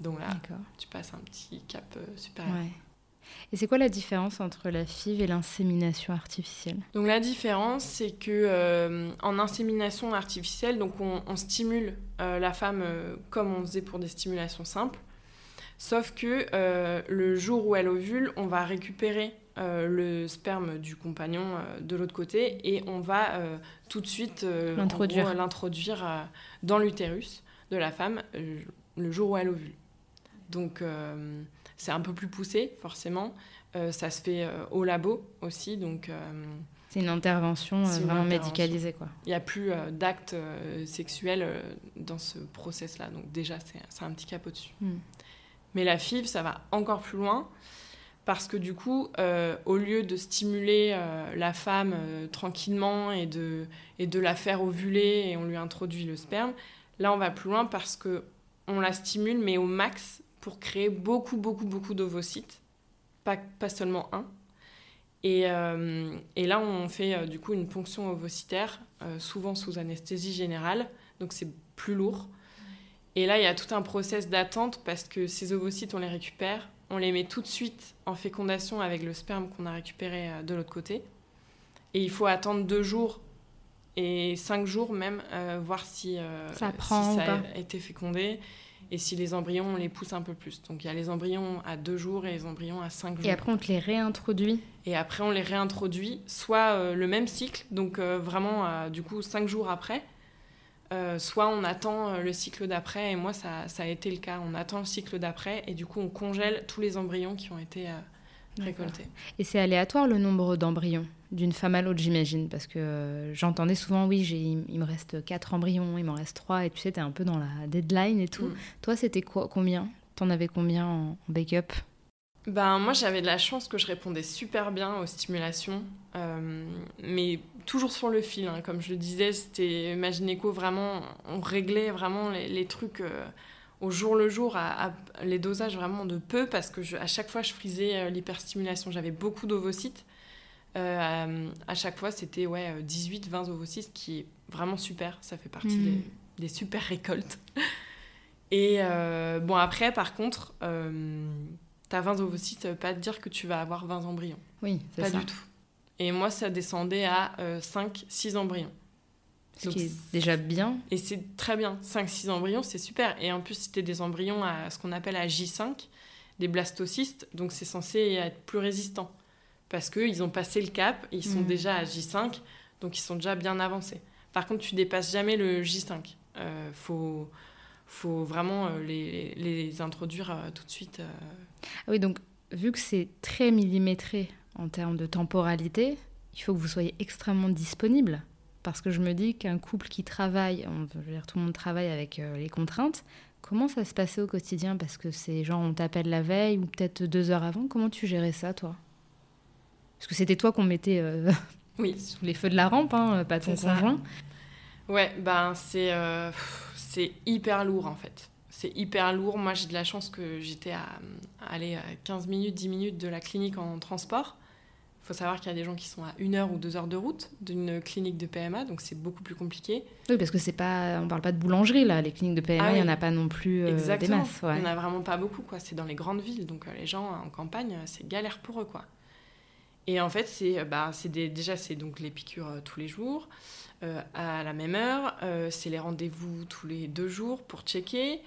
Donc là, tu passes un petit cap supérieur. Ouais. Et c'est quoi la différence entre la FIV et l'insémination artificielle? Donc la différence, c'est que euh, en insémination artificielle, donc on, stimule euh, la femme euh, comme on faisait pour des stimulations simples, sauf que le jour où elle ovule, on va récupérer le sperme du compagnon de l'autre côté et on va tout de suite l'introduire. dans l'utérus de la femme le jour où elle ovule. Donc c'est un peu plus poussé, forcément. Euh, ça se fait euh, au labo aussi, donc... Euh, c'est une intervention vraiment médicalisée, quoi. Il n'y a plus d'actes sexuels dans ce process-là, donc déjà, c'est un petit cap au-dessus. Hmm. Mais la FIV, ça va encore plus loin, parce que du coup, au lieu de stimuler la femme tranquillement et de, et de la faire ovuler et on lui introduit le sperme, là, on va plus loin parce que on la stimule, mais au max, pour créer beaucoup, beaucoup, beaucoup d'ovocytes. Pas, pas seulement un. Et, euh, et, là, on fait euh, du coup une ponction ovocytaire, euh, souvent sous anesthésie générale, donc c'est plus lourd. Et là, il y a tout un process d'attente parce que ces ovocytes, on les récupère, on les met tout de suite en fécondation avec le sperme qu'on a récupéré de l'autre côté. Et il faut attendre deux jours et cinq jours même, voir si ça, prend si ça a été fécondé et si les embryons, on les pousse un peu plus. Donc il y a les embryons à deux jours et les embryons à cinq jours. Et après, on te les réintroduit Et après, on les réintroduit, soit euh, le même cycle, donc euh, vraiment, euh, du coup, cinq jours après, soit on attend le cycle d'après. Et moi, ça, ça, a été le cas. On attend le cycle d'après et du coup, on congèle tous les embryons qui ont été récoltés. Et c'est aléatoire le nombre d'embryons? D'une femme à l'autre, j'imagine, parce que euh, j'entendais souvent, oui, il me reste quatre embryons, il m'en reste trois, et tu sais, t'es un peu dans la deadline et tout. Mm. Toi, c'était quoi, combien? T'en avais combien en, backup? Ben, moi, j'avais de la chance que je répondais super bien aux stimulations, euh, mais toujours sur le fil. Hein. Comme je le disais, c'était ma vraiment, on réglait vraiment les, trucs euh, au jour le jour, à, les dosages vraiment de peu, parce que à chaque fois, je frisais l'hyperstimulation. J'avais beaucoup d'ovocytes. Euh, à chaque fois, c'était ouais, 18-20 ovocytes, qui est vraiment super. Ça fait partie mm. des, super récoltes. Et euh, bon, après, par contre, euh, t'as 20 ovocytes, ça veut pas dire que tu vas avoir 20 embryons. Oui, c'est Pas du tout. Et moi, ça descendait à 5-6 embryons. Ce qui est déjà bien. Et c'est très bien. 5-6 embryons, c'est super. Et en plus, c'était des embryons à ce qu'on appelle à J5, des blastocystes. Donc, c'est censé être plus résistant parce qu'ils ont passé le cap, ils sont mm. déjà à J5, donc ils sont déjà bien avancés. Par contre, tu dépasses jamais le J5. Il euh, faut, faut vraiment euh, les, les, introduire euh, tout de suite. Ah oui, donc vu que c'est très millimétré en termes de temporalité, il faut que vous soyez extrêmement disponible. Parce que je me dis qu'un couple qui travaille, on veut dire tout le monde travaille avec les contraintes, comment ça se passait au quotidien? Parce que c'est genre on t'appelle la veille ou peut-être deux heures avant. Comment tu gérais ça, toi? Parce que c'était toi qu'on mettait euh, oui. sous les feux de la rampe, hein, pas ton conjoint. Ouais, ben c'est euh, c'est hyper lourd en fait. C'est hyper lourd. Moi, j'ai de la chance que j'étais à, aller à 15 minutes, 10 minutes de la clinique en transport. Il faut savoir qu'il y a des gens qui sont à une heure ou deux heures de route d'une clinique de PMA, donc c'est beaucoup plus compliqué. Oui, parce que c'est pas, on parle pas de boulangerie là. Les cliniques de PMA, ah il n'y en a pas non plus euh, des masses. Il n'y en a vraiment pas beaucoup, quoi. C'est dans les grandes villes, donc les gens en campagne, c'est galère pour eux, quoi. Et en fait, c'est bah, déjà c'est donc les piqûres euh, tous les jours, euh, à la même heure. Euh, c'est les rendez-vous tous les deux jours pour checker.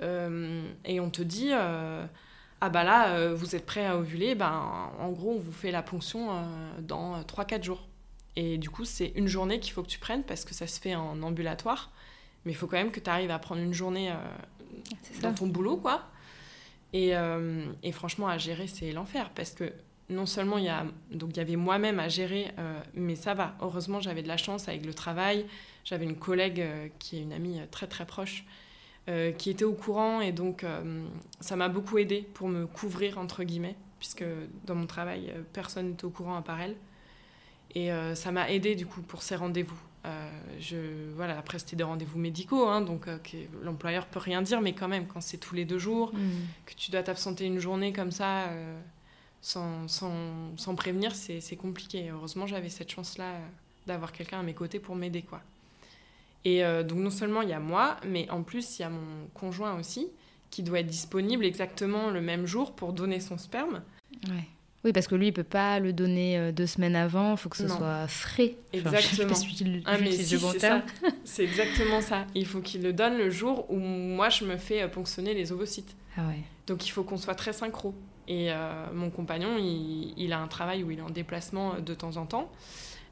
et on te dit, ah bah là, vous êtes prêt à ovuler, ben, en gros, on vous fait la ponction dans 3-4 jours. Et du coup, c'est une journée qu'il faut que tu prennes parce que ça se fait en ambulatoire. Mais il faut quand même que tu arrives à prendre une journée dans ton boulot, quoi. Et, et franchement, à gérer, c'est l'enfer parce que non seulement il y, a, donc il y avait moi-même à gérer, euh, mais ça va. Heureusement, j'avais de la chance avec le travail. J'avais une collègue euh, qui est une amie euh, très très proche, qui était au courant et donc ça m'a beaucoup aidé pour me couvrir entre guillemets, puisque dans mon travail, personne n'était au courant à part elle. Et ça m'a aidé du coup pour ces rendez-vous. je, voilà, après, c'était des rendez-vous médicaux, hein, donc l'employeur peut rien dire, mais quand même, quand c'est tous les deux jours, mmh. que tu dois t'absenter une journée comme ça, sans, sans, sans prévenir, c'est compliqué. Heureusement, j'avais cette chance-là euh, d'avoir quelqu'un à mes côtés pour m'aider, quoi. Et euh, donc, non seulement il y a moi, mais en plus, il y a mon conjoint aussi, qui doit être disponible exactement le même jour pour donner son sperme. Ouais. Oui, parce que lui, il peut pas le donner euh, deux semaines avant, il faut que ce soit frais. Exactement. ah, mais si, c'est exactement ça. Il faut qu'il le donne le jour où moi, je me fais ponctionner les ovocytes. Ah ouais. Donc, il faut qu'on soit très synchro. Et euh, mon compagnon, il, a un travail où il est en déplacement euh, de temps en temps.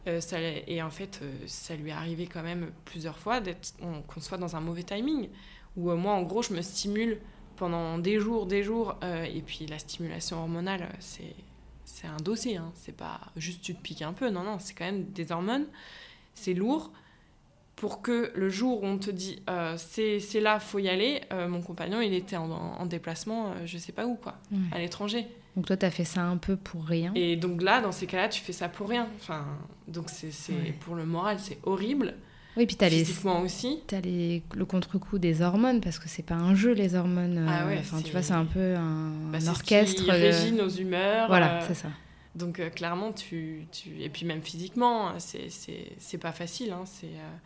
Euh, et en fait, ça lui est arrivé quand même plusieurs fois qu'on soit dans un mauvais timing. Où moi, en gros, je me stimule pendant des jours, des jours. et puis la stimulation hormonale, c'est c'est un dossier. Hein. C'est pas juste tu te piques un peu. Non, non, c'est quand même des hormones. C'est lourd pour que le jour où on te dit euh, c'est là, faut y aller, euh, mon compagnon, il était en, déplacement, euh, je sais pas où, quoi, à l'étranger. Donc toi, tu as fait ça un peu pour rien. Et donc là, dans ces cas-là, tu fais ça pour rien. Enfin, donc c'est pour le moral, c'est horrible. Oui, puis t'as les, aussi. t'as les, le contre-coup des hormones, parce que c'est pas un jeu, les hormones. euh, Ah ouais, enfin, tu vois, c'est un peu un, Bah, un c'est ce orchestre. qui euh, régit nos humeurs. Voilà, euh, c'est ça. Donc euh, clairement, tu, tu... Et puis même physiquement, c'est- c'est c'est pas facile. hein, c'est, euh,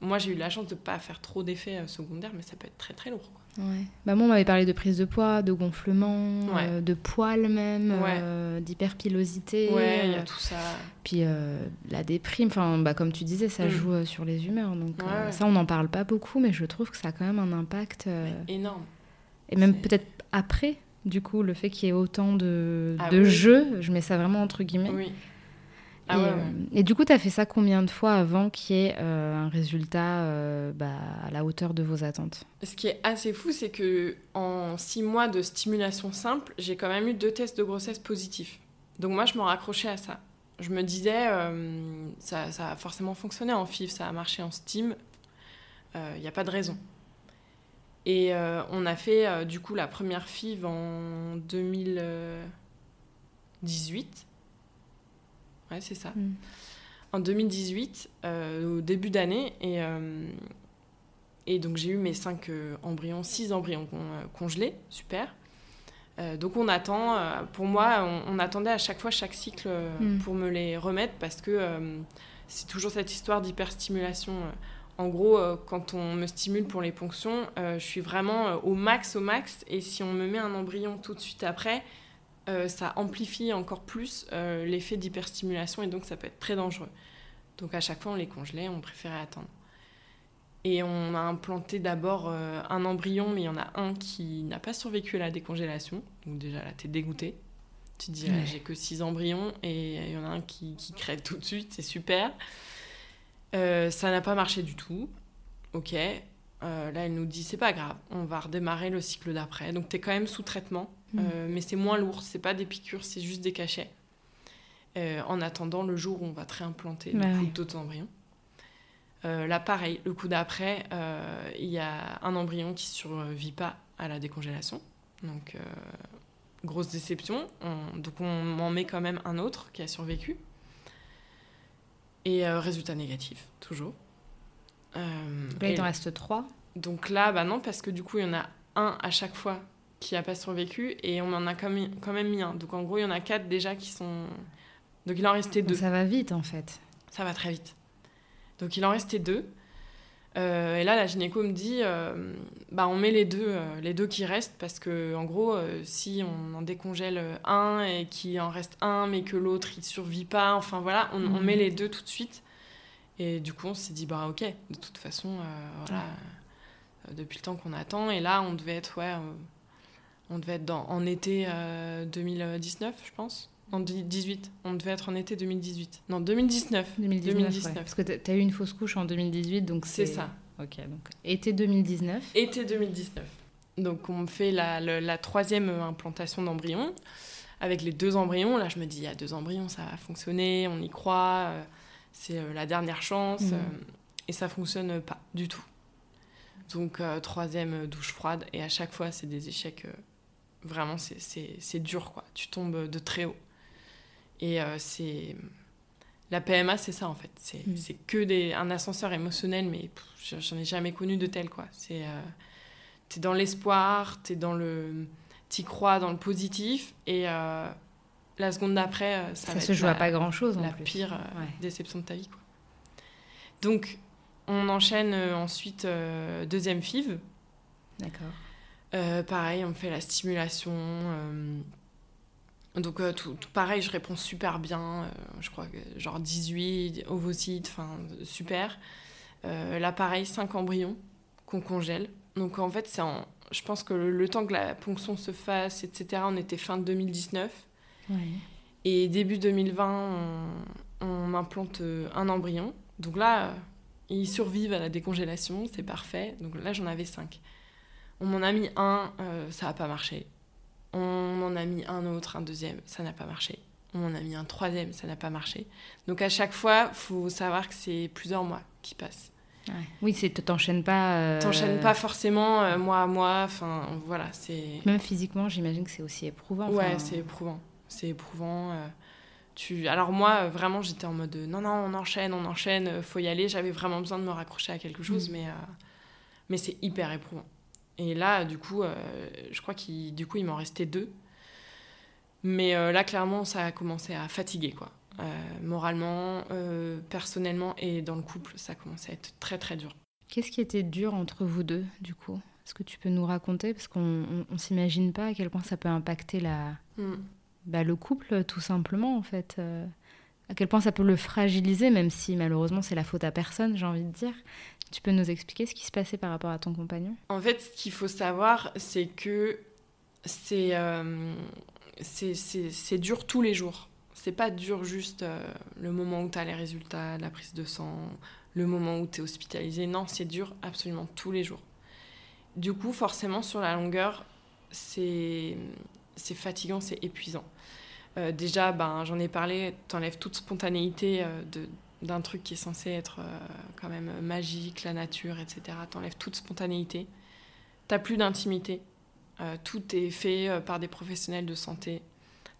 Moi, j'ai eu la chance de pas faire trop d'effets euh, secondaires, mais ça peut être très très lourd. quoi. Ouais. Bah, moi, on m'avait parlé de prise de poids, de gonflement, Ouais. euh, de poils même, Ouais. euh, d'hyperpilosité. Ouais, il y a tout ça. Puis euh, la déprime, enfin, bah, comme tu disais, ça Mm. joue sur les humeurs. Donc ça, on n'en parle pas beaucoup, mais je trouve que ça a quand même un impact. Énorme. et même peut-être après, du coup, le fait qu'il y ait autant de, Ah de oui. jeux, je mets ça vraiment entre guillemets. Oui. Et, Ah ouais, euh, ouais. et du coup, tu as fait ça combien de fois avant qu'il y ait euh, un résultat euh, bah, à la hauteur de vos attentes? Ce qui est assez fou, c'est que en six mois de stimulation simple, j'ai quand même eu deux tests de grossesse positifs. Donc moi, je me raccrochais à ça. Je me disais, euh, ça, ça a forcément fonctionné en FIV, ça a marché en STEAM, il n'y a pas de raison. Et euh, on a fait euh, du coup la première FIV en 2018. Ouais, c'est ça. Mm. En 2018, euh, au début d'année, et, et donc j'ai eu mes 5 embryons, 6 embryons con- congelés, super. Euh, donc on attend, euh, pour moi, on, on attendait à chaque fois chaque cycle euh, Mm. pour me les remettre parce que c'est toujours cette histoire d'hyperstimulation. En gros, euh, quand on me stimule pour les ponctions, euh, je suis vraiment euh, au max, au max. Et si on me met un embryon tout de suite après, ça amplifie encore plus l'effet d'hyperstimulation et donc ça peut être très dangereux. Donc à chaque fois, on les congelait, on préférait attendre. Et on a implanté d'abord euh, un embryon, mais il y en a un qui n'a pas survécu à la décongélation. Donc déjà là, t'es dégoûté. Tu te dis, Ouais. j'ai que 6 embryons et il y en a un qui, qui crève tout de suite, c'est super. Euh, ça n'a pas marché du tout. Ok. Euh, là, elle nous dit, c'est pas grave, on va redémarrer le cycle d'après. Donc t'es quand même sous traitement, Mm. euh, mais c'est moins lourd, c'est pas des piqûres, c'est juste des cachets. En attendant le jour où on va te réimplanter Bah oui. d'autres embryons. Là, pareil, le coup d'après, il y a un embryon qui survit pas à la décongélation. Donc, grosse déception. On- donc, on m'en met quand même un autre qui a survécu. Et euh, résultat négatif, toujours. Euh, Donc là, il t'en reste trois. donc là, bah non, parce que du coup, il y en a un à chaque fois qui n'a pas survécu et on en a quand même, quand même mis un. Donc en gros, il y en a quatre déjà qui sont. Donc il en restait deux. Ça va vite en fait. Ça va très vite. Donc il en restait deux. Euh, et là, la gynéco me dit, euh, bah on met les deux, euh, les deux qui restent parce que en gros, euh, si on en décongèle un et qu'il en reste un, mais que l'autre il survit pas, enfin voilà, on, on Mhm. met les deux tout de suite. Et du coup, on s'est dit, bah ok, de toute façon, voilà, depuis le temps qu'on attend. Et là, on devait être, ouais, on devait être dans, en été euh, 2019, je pense. En 18, on devait être en été 2018. Non, 2019. 2019. 2019. ouais. Parce que t'as- t'as eu une fausse couche en 2018, donc C'est ça. Ok, donc été 2019. Été 2019. Donc on me fait la, la troisième implantation d'embryon avec les deux embryons. Là je me dis, il y a deux embryons, ça va fonctionner, on y croit, euh, c'est euh, la dernière chance. Mhm. euh, et ça fonctionne pas du tout. Donc troisième douche froide et à chaque fois c'est des échecs. vraiment c'est dur quoi. Tu tombes de très haut. Et euh, c'est... La PMA, c'est ça en fait. C'est Mm. c'est que des, un ascenseur émotionnel, mais j'en ai jamais connu de tel quoi. C'est euh, t'es dans l'espoir, t'es dans le, t'y crois dans le positif, et euh, la seconde d'après, ça, Ça, va se être joue la, à pas grand chose en la plus. pire Ouais. déception de ta vie quoi. Donc on enchaîne ensuite deuxième FIV. D'accord. Euh, pareil, on fait la stimulation. euh, donc, euh, tout, tout pareil, je réponds super bien. euh, je crois que genre 18 ovocytes, enfin, super. Euh, là, pareil, 5 embryons qu'on congèle. Donc, en fait, c'est en- je pense que le, le temps que la ponction se fasse, etc., on était fin 2019. Ouais. Et début 2020, on, on implante euh, un embryon. Donc là, ils survivent à la décongélation, c'est parfait. Donc là, j'en avais cinq. On m'en a mis un, ça n'a pas marché. On en a mis un autre, un deuxième, ça n'a pas marché. On en a mis un troisième, ça n'a pas marché. Donc à chaque fois, faut savoir que c'est plusieurs mois qui passent. Ouais. Oui, c'est t'enchaînes pas. euh, T'enchaînes pas forcément euh, mois à mois. Enfin, voilà, c'est. Même physiquement, j'imagine que c'est aussi éprouvant. Ouais, enfin, c'est éprouvant. C'est éprouvant. euh, Tu... Alors moi, vraiment, j'étais en mode non, non, on enchaîne, on enchaîne, faut y aller. J'avais vraiment besoin de me raccrocher à quelque chose, mm. mais, mais c'est hyper éprouvant. Et là, du coup, je crois qu'il du coup, il m'en restait deux. Mais là, clairement, ça a commencé à fatiguer, quoi. moralement, personnellement et dans le couple, ça a commencé à être très, très dur. Qu'est-ce qui était dur entre vous deux, du coup? Est-ce que tu peux nous raconter? Parce qu'on ne s'imagine pas à quel point ça peut impacter la... Hmm. Bah, le couple, tout simplement, en fait. Euh, à quel point ça peut le fragiliser, même si malheureusement c'est la faute à personne, j'ai envie de dire. Tu peux nous expliquer ce qui se passait par rapport à ton compagnon? En fait, ce qu'il faut savoir, c'est que c'est euh, dur tous les jours. C'est pas dur juste euh, le moment où tu as les résultats, la prise de sang, le moment où tu es hospitalisé. Non, c'est dur absolument tous les jours. Du coup, forcément, sur la longueur, c'est fatigant, c'est épuisant. Euh, déjà, ben, j'en ai parlé, t'enlèves toute spontanéité euh, d'un truc qui est censé être euh, quand même magique, la nature, etc. T'enlèves toute spontanéité. T'as plus d'intimité. tout est fait par des professionnels de santé.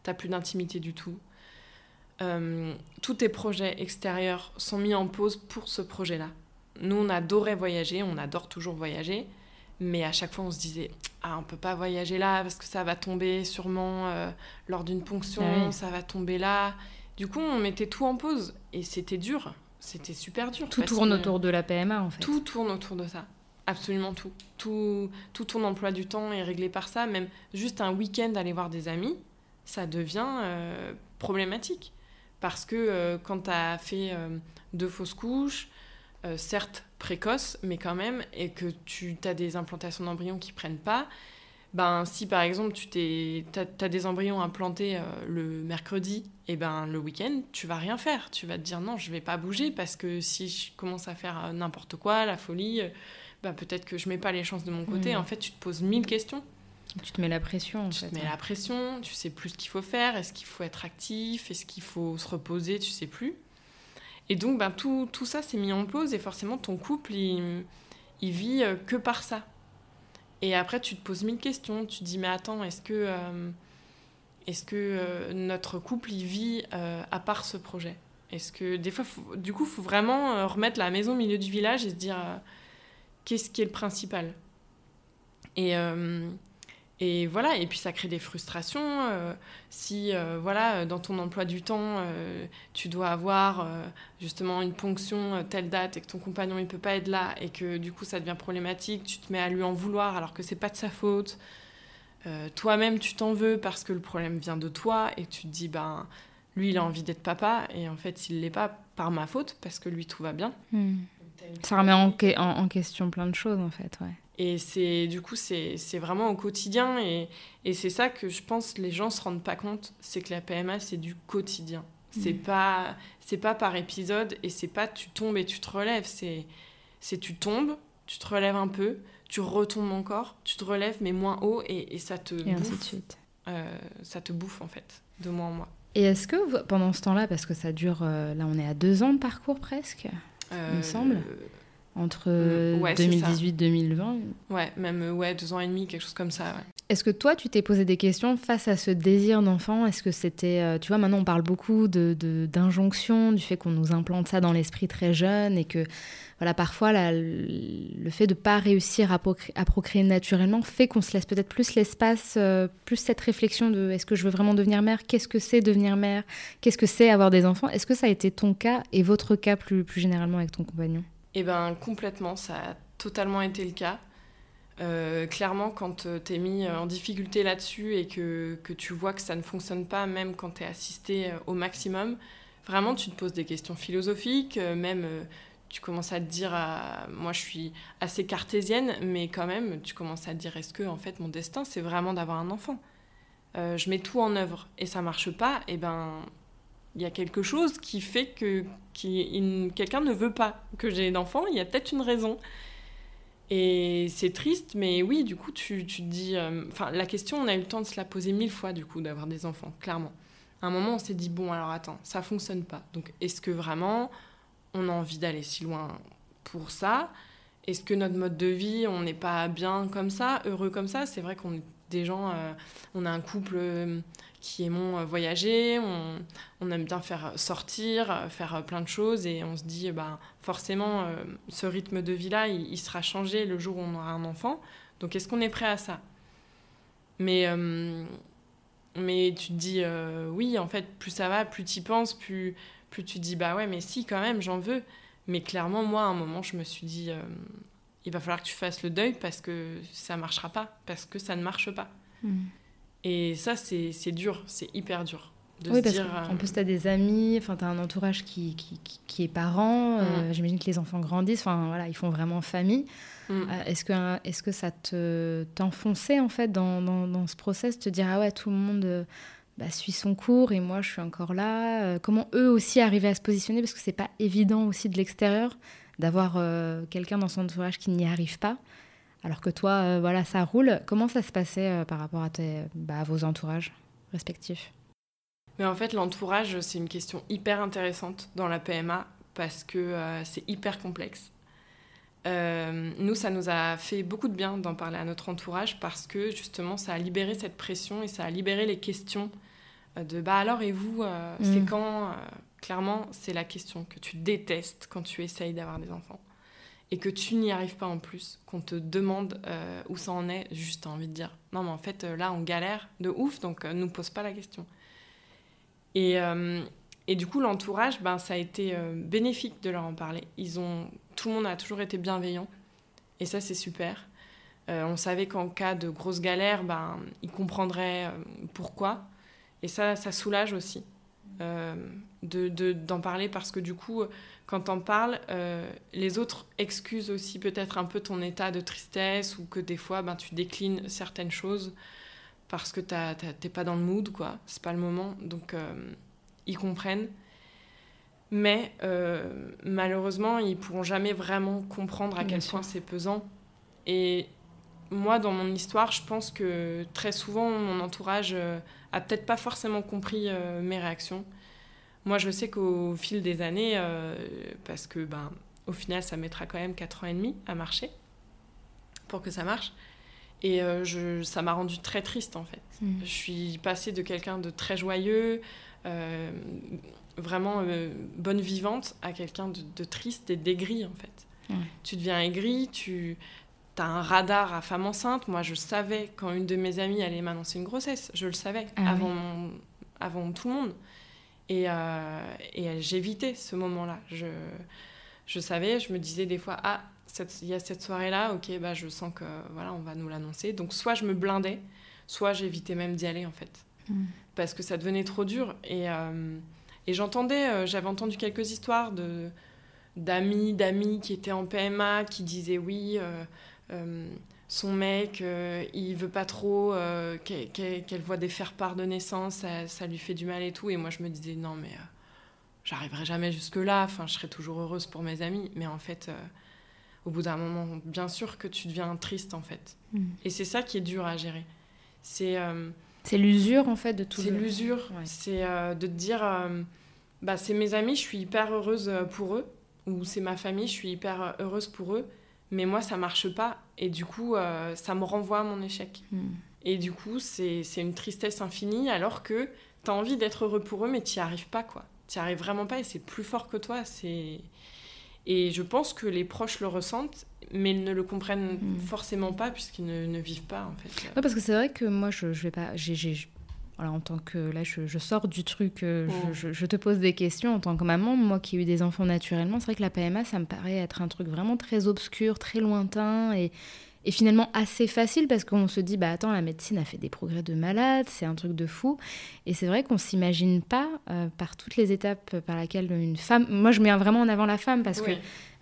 T'as plus d'intimité du tout. Euh, tous tes projets extérieurs sont mis en pause pour ce projet-là. Nous, on adorait voyager, on adore toujours voyager, mais à chaque fois, on se disait ah, on peut pas voyager là parce que ça va tomber sûrement euh, lors d'une ponction, ah ça va tomber là. Du coup, on mettait tout en pause et c'était dur, c'était super dur. Tout tourne autour de la PMA en fait. Tout tourne autour de ça. Absolument tout. tout. Tout ton emploi du temps est réglé par ça. Même juste un week-end aller voir des amis, ça devient euh, problématique. Parce que euh, quand tu as fait euh, deux fausses couches, certes précoces, mais quand même, et que tu as des implantations d'embryons qui prennent pas, ben, si par exemple tu as, des embryons implantés le mercredi, et ben le week-end, tu vas rien faire. Tu vas te dire non, je vais pas bouger parce que si je commence à faire n'importe quoi, la folie, ben, peut-être que je mets pas les chances de mon côté. Mmh. En fait, tu te poses mille questions. Tu te mets la pression. En tu te mets la pression, tu sais plus ce qu'il faut faire, est-ce qu'il faut être actif, est-ce qu'il faut se reposer, tu sais plus. Et donc, ben, tout, tout ça s'est mis en pause et forcément, ton couple, il, il vit euh, que par ça. Et après, tu te poses mille questions. Tu te dis, mais attends, est-ce que, euh, est-ce que euh, notre couple, vit à part ce projet? Est-ce que, des fois, du coup, il faut vraiment remettre la maison au milieu du village et se dire, qu'est-ce qui est le principal? Et voilà, et puis ça crée des frustrations. Euh, si, euh, voilà, dans ton emploi du temps, euh, tu dois avoir justement une ponction telle date et que ton compagnon il peut pas être là et que du coup ça devient problématique, tu te mets à lui en vouloir alors que c'est pas de sa faute. Toi-même, tu t'en veux parce que le problème vient de toi et tu te dis, ben, lui il a envie d'être papa et en fait il l'est pas par ma faute parce que lui tout va bien. Hmm. Ça remet en, en, question plein de choses en fait, ouais. Et c'est du coup, c'est vraiment au quotidien. Et, et c'est ça que je pense les gens se rendent pas compte, c'est que la PMA, c'est du quotidien. C'est mmh. pas c'est pas par épisode et c'est pas tu tombes et tu te relèves. C'est c'est tu tombes, tu te relèves un peu, tu retombes encore, tu te relèves mais moins haut et, et ça te et bouffe. Ainsi de suite. Euh, ça te bouffe en fait, de mois en mois. Et est-ce que pendant ce temps-là, parce que ça dure, euh, là on est à deux ans de parcours presque, il me euh, semble entre 2018-2020 mm, Ouais, même euh, ouais, deux ans et demi, quelque chose comme ça. Est-ce que toi, tu t'es posé des questions face à ce désir d'enfant? Est-ce que c'était, euh, tu vois, maintenant on parle beaucoup de, d'injonction, du fait qu'on nous implante ça dans l'esprit très jeune et que, voilà, parfois le fait de ne pas réussir à, à, procréer naturellement fait qu'on se laisse peut-être plus l'espace, euh, plus cette réflexion de est-ce que je veux vraiment devenir mère? Qu'est-ce que c'est devenir mère? Qu'est-ce que c'est avoir des enfants? Est-ce que ça a été ton cas et votre cas plus, plus généralement avec ton compagnon? Eh bien, complètement, ça a totalement été le cas. Euh, clairement, quand euh, tu es mis euh, en difficulté là-dessus et que, que, tu vois que ça ne fonctionne pas, même quand tu es assisté au maximum, vraiment, tu te poses des questions philosophiques, même tu commences à te dire, moi je suis assez cartésienne, mais quand même, tu commences à te dire, est-ce que en fait mon destin, c'est vraiment d'avoir un enfant? Je mets tout en œuvre et ça marche pas, et eh ben il y a quelque chose qui fait que quelqu'un ne veut pas que j'ai d'enfants, il y a peut-être une raison. Et c'est triste, mais oui, du coup, tu, tu te dis... Euh, enfin, la question, on a eu le temps de se la poser mille fois, du coup, d'avoir des enfants, clairement. À un moment, on s'est dit, bon, alors attends, ça fonctionne pas. Donc, est-ce que vraiment, on a envie d'aller si loin pour ça? Est-ce que notre mode de vie, on n'est pas bien comme ça, heureux comme ça? C'est vrai qu'on est des gens, on a un couple qui aimons voyager, on, aime bien faire sortir, faire plein de choses et on se dit, bah, forcément, ce rythme de vie-là, il, sera changé le jour où on aura un enfant. Donc est-ce qu'on est prêt à ça? Mais, euh, mais tu te dis, euh, oui, en fait, plus ça va, plus tu y penses, plus, plus tu te dis, bah ouais, mais si, quand même, j'en veux. Mais clairement, moi, à un moment, je me suis dit, euh, il va falloir que tu fasses le deuil parce que ça marchera pas, parce que ça ne marche pas. Hmm. Et ça, c'est dur, c'est hyper dur. De oui, parce dire, qu'en plus, tu as des amis, tu as un entourage qui, qui, qui est parent, hmm. j'imagine que les enfants grandissent, enfin voilà, ils font vraiment famille. Mm. Euh, est-ce que, est que ça te t'enfonçait en fait dans, dans, ce process, te dire ah ouais tout le monde euh, bah, suit son cours et moi je suis encore là. Euh, comment eux aussi arrivaient à se positionner? Parce que c'est pas évident aussi de l'extérieur d'avoir quelqu'un dans son entourage qui n'y arrive pas. Alors que toi, voilà, ça roule. Comment ça se passait par rapport à, tes, bah, à vos entourages respectifs? Mais en fait, l'entourage, c'est une question hyper intéressante dans la PMA parce que c'est hyper complexe. Euh, nous, ça nous a fait beaucoup de bien d'en parler à notre entourage parce que justement, ça a libéré cette pression et ça a libéré les questions euh, de bah alors et vous, euh, c'est mm. quand Clairement, c'est la question que tu détestes quand tu essayes d'avoir des enfants et que tu n'y arrives pas en plus, qu'on te demande où ça en est, juste envie de dire non mais en fait là on galère de ouf donc ne nous pose pas la question. Et, du coup, l'entourage, ben, ça a été euh, bénéfique de leur en parler. Ils ont, tout le monde a toujours été bienveillant. Et ça, c'est super. Euh, on savait qu'en cas de grosse galère, ben, ils comprendraient euh, pourquoi. Et ça, ça soulage aussi de, d'en parler parce que du coup, quand t'en parles, les autres excusent aussi peut-être un peu ton état de tristesse ou que des fois, ben, tu déclines certaines choses parce que t'es pas dans le mood, quoi. C'est pas le moment. Donc ils comprennent. Mais euh, malheureusement, ils pourront jamais vraiment comprendre à quel point c'est pesant. Et moi, dans mon histoire, je pense que très souvent, mon entourage euh, a peut-être pas forcément compris euh, mes réactions. Moi, je sais qu'au fil des années, parce que ben, au final, ça mettra quand même 4 ans et demi à marcher pour que ça marche. Et je, ça m'a rendu très triste en fait. Mmh. Je suis passée de quelqu'un de très joyeux, euh, vraiment euh, bonne vivante à quelqu'un de, triste et d'aigri en fait. Tu deviens aigri, tu as un radar à femme enceinte. Moi, je savais quand une de mes amies allait m'annoncer une grossesse, je le savais ah avant, avant tout le monde. Et, euh, et j'évitais ce moment-là. Je, je savais, je me disais des fois, ah, il y a cette soirée-là, ok, bah, je sens que voilà, on va nous l'annoncer. Donc, soit je me blindais, soit j'évitais même d'y aller en fait. Mm. Parce que ça devenait trop dur. Et, euh, et j'entendais, euh, j'avais entendu quelques histoires de d'amis, d'amis qui étaient en PMA, qui disaient oui, euh, son mec, il veut pas trop qu'elle voit des faire-part de naissance, ça, ça, lui fait du mal et tout. Et moi, je me disais non, mais j'arriverai jamais jusque-là, enfin, je serai toujours heureuse pour mes amis. Mais en fait, au bout d'un moment, bien sûr que tu deviens triste, en fait. Mm. Et c'est ça qui est dur à gérer. C'est c'est l'usure en fait de tout. C'est l'usure. C'est euh, de te dire, euh, bah, c'est mes amis, je suis hyper heureuse euh, pour eux, ou c'est ma famille, je suis hyper heureuse pour eux, mais moi ça marche pas, et du coup ça me renvoie à mon échec. Hmm. Et du coup c'est une tristesse infinie, alors que tu as envie d'être heureux pour eux, mais tu n'y arrives pas quoi. Tu n'y arrives vraiment pas, et c'est plus fort que toi. C'est et je pense que les proches le ressentent, mais ils ne le comprennent hmm. forcément pas puisqu'ils ne, vivent pas en fait. Ouais, parce que c'est vrai que moi je, je vais pas, voilà, en tant que là je, sors du truc, euh, oh. je, je, te pose des questions en tant que maman, moi qui ai eu des enfants naturellement, c'est vrai que la PMA ça me paraît être un truc vraiment très obscur, très lointain et et finalement assez facile parce qu'on se dit bah attends la médecine a fait des progrès de malade c'est un truc de fou. Et c'est vrai qu'on s'imagine pas euh, par toutes les étapes par lesquelles une femme moi je mets vraiment en avant la femme parce que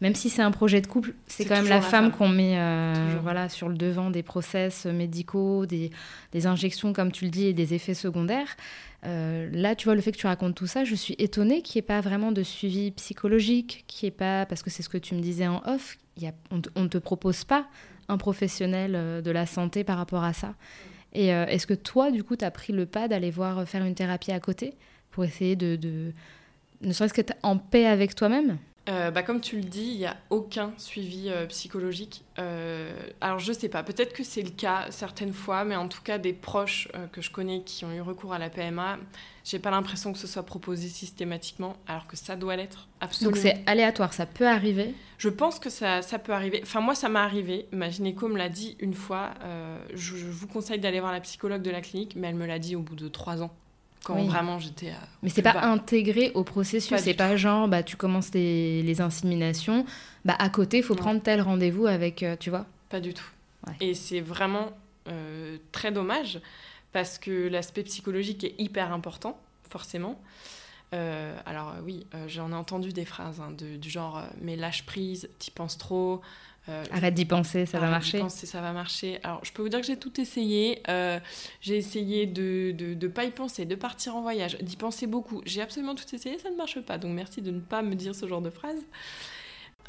même si c'est un projet de couple c'est quand même la, femme, qu'on met euh, voilà sur le devant des process médicaux des, des, injections comme tu le dis et des effets secondaires. Euh, là, tu vois, le fait que tu racontes tout ça, je suis étonnée qu'il n'y ait pas vraiment de suivi psychologique, qui est pas, parce que c'est ce que tu me disais en off, y a, on ne te propose pas un professionnel euh, de la santé par rapport à ça. Et euh, est-ce que toi, du coup, tu as pris le pas d'aller voir euh, faire une thérapie à côté pour essayer de, ne serait-ce qu'être en paix avec toi-même? Euh, bah, comme tu le dis, il n'y a aucun suivi euh, psychologique. Euh, alors je sais pas, peut-être que c'est le cas certaines fois, mais en tout cas des proches que je connais qui ont eu recours à la PMA, j'ai pas l'impression que ce soit proposé systématiquement, alors que ça doit l'être absolument. Donc c'est aléatoire, ça peut arriver Je pense que ça, ça peut arriver. Enfin moi ça m'est arrivé, ma gynéco me l'a dit une fois, je, je vous conseille d'aller voir la psychologue de la clinique, mais elle me l'a dit au bout de trois ans quand vraiment j'étais. Euh, mais c'est pas intégré au processus. C'est pas genre, bah, tu commences les, les inséminations, bah, à côté, il faut prendre tel rendez-vous avec, euh, tu vois Pas du tout. Et c'est vraiment euh, très dommage parce que l'aspect psychologique est hyper important, forcément. alors oui, j'en ai entendu des phrases hein, du genre mais lâche prise, t'y penses trop, euh, arrête d'y penser, ça va marcher. Penser, ça va marcher. Alors, je peux vous dire que j'ai tout essayé. Euh, j'ai essayé de ne pas y penser, de partir en voyage, d'y penser beaucoup. J'ai absolument tout essayé, ça ne marche pas. Donc, merci de ne pas me dire ce genre de phrase.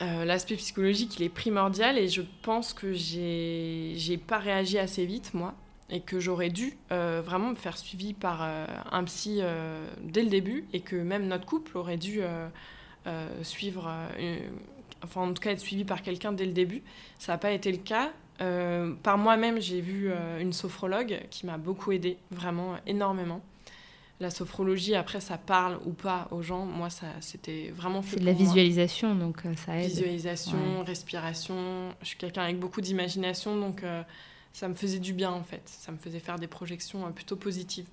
Euh, l'aspect psychologique, il est primordial et je pense que j'ai pas réagi assez vite, moi, et que j'aurais dû vraiment me faire suivi par un psy dès le début et que même notre couple aurait dû suivre enfin en tout cas être suivi par quelqu'un dès le début. Ça n'a pas été le cas. Euh, par moi-même, j'ai vu euh, une sophrologue qui m'a beaucoup aidée, vraiment énormément. La sophrologie, après, ça parle ou pas aux gens. Moi, ça, c'était vraiment C'est de la visualisation, donc euh, ça aide. Visualisation, respiration. Je suis quelqu'un avec beaucoup d'imagination, donc ça me faisait du bien, en fait. Ça me faisait faire des projections plutôt positives.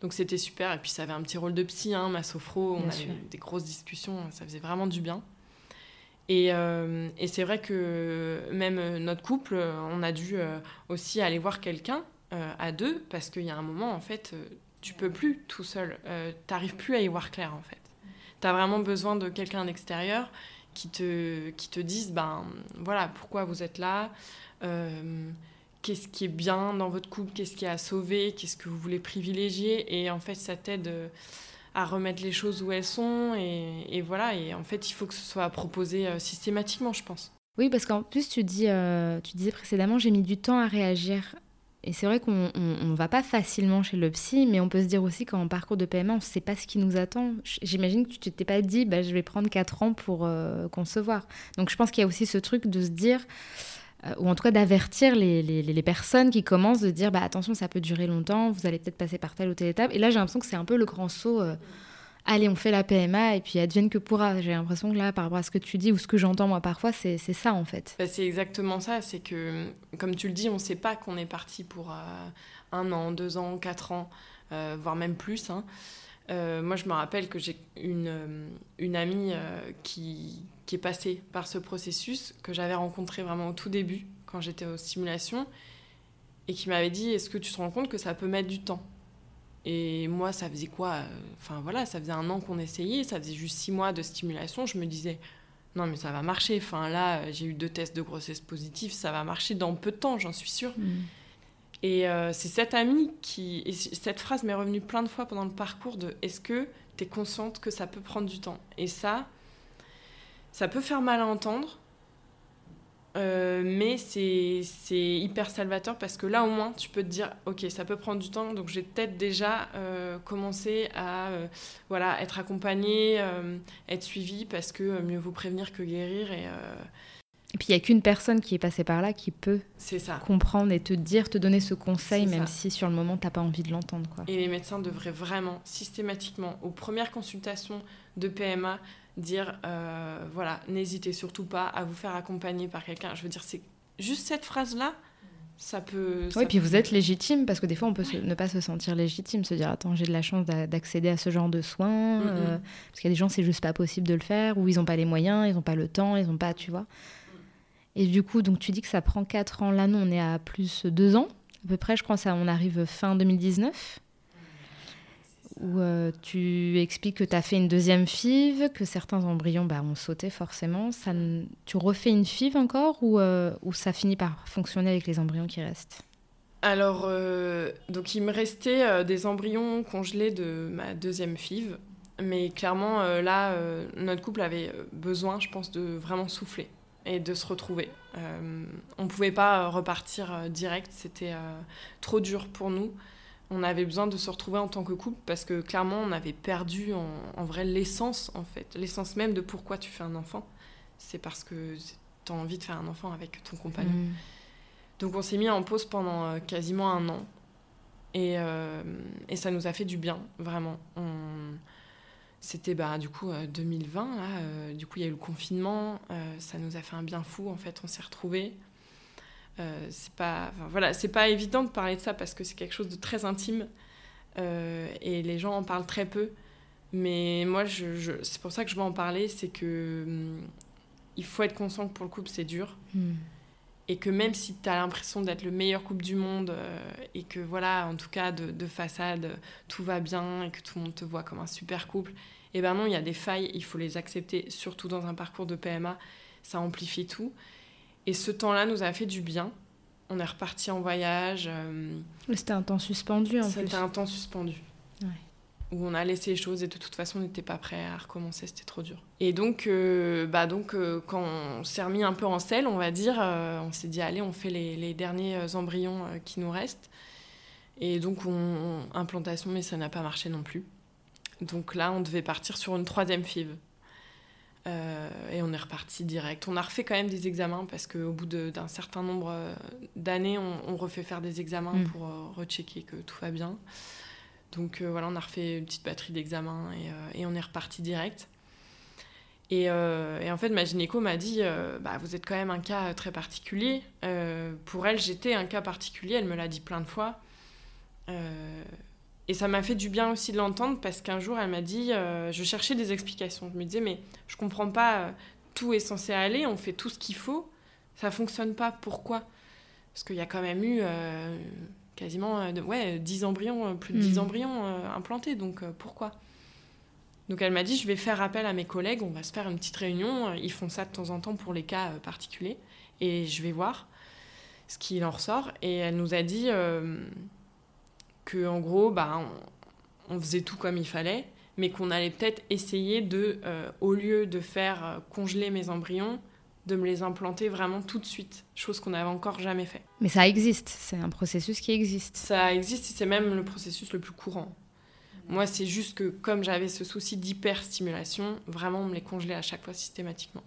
Donc c'était super. Et puis ça avait un petit rôle de psy, hein, ma sophro. On avait des grosses discussions. Ça faisait vraiment du bien. Euh, et, c'est vrai que même notre couple, on a dû euh, aussi aller voir quelqu'un euh, à deux, parce qu'il y a un moment, en fait, tu peux plus tout seul. tu n'arrives plus à y voir clair, en fait. Tu as vraiment besoin de quelqu'un d'extérieur qui te, qui te dise, ben voilà, pourquoi vous êtes là Qu'est-ce qui est bien dans votre couple Qu'est-ce qui est à sauver Qu'est-ce que vous voulez privilégier Et en fait, ça t'aide à remettre les choses où elles sont. Et, voilà, et en fait, il faut que ce soit proposé euh, systématiquement, je pense. Oui, parce qu'en plus, tu, dis, euh, tu disais précédemment, j'ai mis du temps à réagir. Et c'est vrai qu'on ne va pas facilement chez le psy, mais on peut se dire aussi qu'en parcours de PMA, on ne sait pas ce qui nous attend. J'imagine que tu t'es pas dit, bah, je vais prendre 4 ans pour euh, concevoir. Donc je pense qu'il y a aussi ce truc de se dire, ou en tout cas d'avertir les, les, personnes qui commencent de dire bah, attention, ça peut durer longtemps, vous allez peut-être passer par telle ou telle étape. Et là, j'ai l'impression que c'est un peu le grand saut. Euh, allez, on fait la PMA et puis advienne que pourra. J'ai l'impression que là, par rapport à ce que tu dis ou ce que j'entends moi parfois, c'est ça en fait. Bah, c'est exactement ça. C'est que, comme tu le dis, on ne sait pas qu'on est parti pour euh, un an, deux ans, quatre ans, voire même plus. Hein. moi, je me rappelle que j'ai une, une amie qui, qui est passé par ce processus, que j'avais rencontré vraiment au tout début, quand j'étais aux stimulations, et qui m'avait dit Est-ce que tu te rends compte que ça peut mettre du temps? Et moi, ça faisait quoi? Enfin voilà, ça faisait un an qu'on essayait, ça faisait juste six mois de stimulation. Je me disais Non, mais ça va marcher. Enfin là, j'ai eu deux tests de grossesse positifs, ça va marcher dans peu de temps, j'en suis sûre. Mm. Et euh, c'est cette amie qui. Et cette phrase m'est revenue plein de fois pendant le parcours de Est-ce que tu es consciente que ça peut prendre du temps? Et ça, ça peut faire mal à entendre, euh, mais c'est hyper salvateur parce que là au moins tu peux te dire ok ça peut prendre du temps donc j'ai peut-être déjà euh, commencé à euh, voilà être accompagné être suivi parce que mieux vaut prévenir que guérir et et puis il n'y a qu'une personne qui est passée par là qui peut ça. comprendre et te dire, te donner ce conseil, même si sur le moment, tu n'as pas envie de l'entendre. Et les médecins devraient vraiment, systématiquement, aux premières consultations de PMA, dire euh, voilà, n'hésitez surtout pas à vous faire accompagner par quelqu'un. Je veux dire, c'est juste cette phrase-là, ça peut. Oui, puis vous êtes légitime parce que des fois, on peut ne pas se sentir légitime, se dire attends, j'ai de la chance d'accéder à ce genre de soins. Euh, parce qu'il y a des gens, c'est juste pas possible de le faire, ou ils n'ont pas les moyens, ils n'ont pas le temps, ils n'ont pas, tu vois. Et du coup, donc tu dis que ça prend 4 ans. Là, nous, on est à plus 2 ans, à peu près, je crois, ça, on arrive fin 2019 où euh, tu expliques que tu as fait une deuxième FIV, que certains embryons bah, ont sauté forcément. Ça, tu refais une FIV encore ou, euh, ou ça finit par fonctionner avec les embryons qui restent? Alors, euh, donc il me restait des embryons congelés de ma deuxième FIV. Mais clairement, là, notre couple avait besoin, je pense, de vraiment souffler et de se retrouver. on ne pouvait pas repartir direct, c'était trop dur pour nous. On avait besoin de se retrouver en tant que couple parce que clairement, on avait perdu en, vrai l'essence, en fait. L'essence même de pourquoi tu fais un enfant. C'est parce que tu as envie de faire un enfant avec ton compagnon. Mm. Donc on s'est mis en pause pendant euh, quasiment un an. Et, euh, et, ça nous a fait du bien, vraiment. C'était bah, du coup 2020, là, du coup il y a eu le confinement, ça nous a fait un bien fou, en fait, on s'est retrouvés. Euh, c'est pas, voilà, c'est pas évident de parler de ça parce que c'est quelque chose de très intime euh, et les gens en parlent très peu. Mais moi, je, c'est pour ça que je veux en parler, c'est que hum, il faut être conscient que pour le couple c'est dur hmm. et que même si tu as l'impression d'être le meilleur couple du monde euh, et que voilà, en tout cas de, de, façade tout va bien et que tout le monde te voit comme un super couple, et eh ben non, il y a des failles, il faut les accepter, surtout dans un parcours de PMA, ça amplifie tout. Et ce temps-là nous a fait du bien. On est reparti en voyage. Euh, c'était un temps suspendu en plus. C'était un temps suspendu. Où on a laissé les choses et de toute façon on n'était pas prêt à recommencer, c'était trop dur. Et donc, euh, bah donc euh, quand on s'est remis un peu en selle, on va dire, on s'est dit allez, on fait les, derniers embryons qui nous restent. Et donc, on, implantation, mais ça n'a pas marché non plus. Donc là, on devait partir sur une troisième FIV. Euh, et on est reparti direct. On a refait quand même des examens parce qu'au bout d'un certain nombre euh, d'années, on, refait faire des examens mm. pour euh, rechecker que tout va bien. Donc voilà, on a refait une petite batterie d'examens et, et, on est reparti direct. Et, et, en fait, ma gynéco m'a dit bah, Vous êtes quand même un cas très particulier. pour elle, j'étais un cas particulier. Elle me l'a dit plein de fois. Et ça m'a fait du bien aussi de l'entendre parce qu'un jour, elle m'a dit, euh, je cherchais des explications. Je me disais, mais je comprends pas, euh, tout est censé aller, on fait tout ce qu'il faut, ça fonctionne pas, pourquoi? Parce qu'il y a quand même eu euh, quasiment ouais, 10 embryons, plus de 10 hmm. embryons implantés, donc pourquoi? Donc elle m'a dit, je vais faire appel à mes collègues, on va se faire une petite réunion, ils font ça de temps en temps pour les cas particuliers, et je vais voir ce qu'il en ressort. Et elle nous a dit que en gros, bah, on, faisait tout comme il fallait, mais qu'on allait peut-être essayer de, euh, au lieu de faire euh, congeler mes embryons, de me les implanter vraiment tout de suite, chose qu'on n'avait encore jamais fait. Mais ça existe, c'est un processus qui existe. Ça existe, c'est même le processus le plus courant. Moi, c'est juste que comme j'avais ce souci d'hyperstimulation, vraiment on me les congelait à chaque fois systématiquement.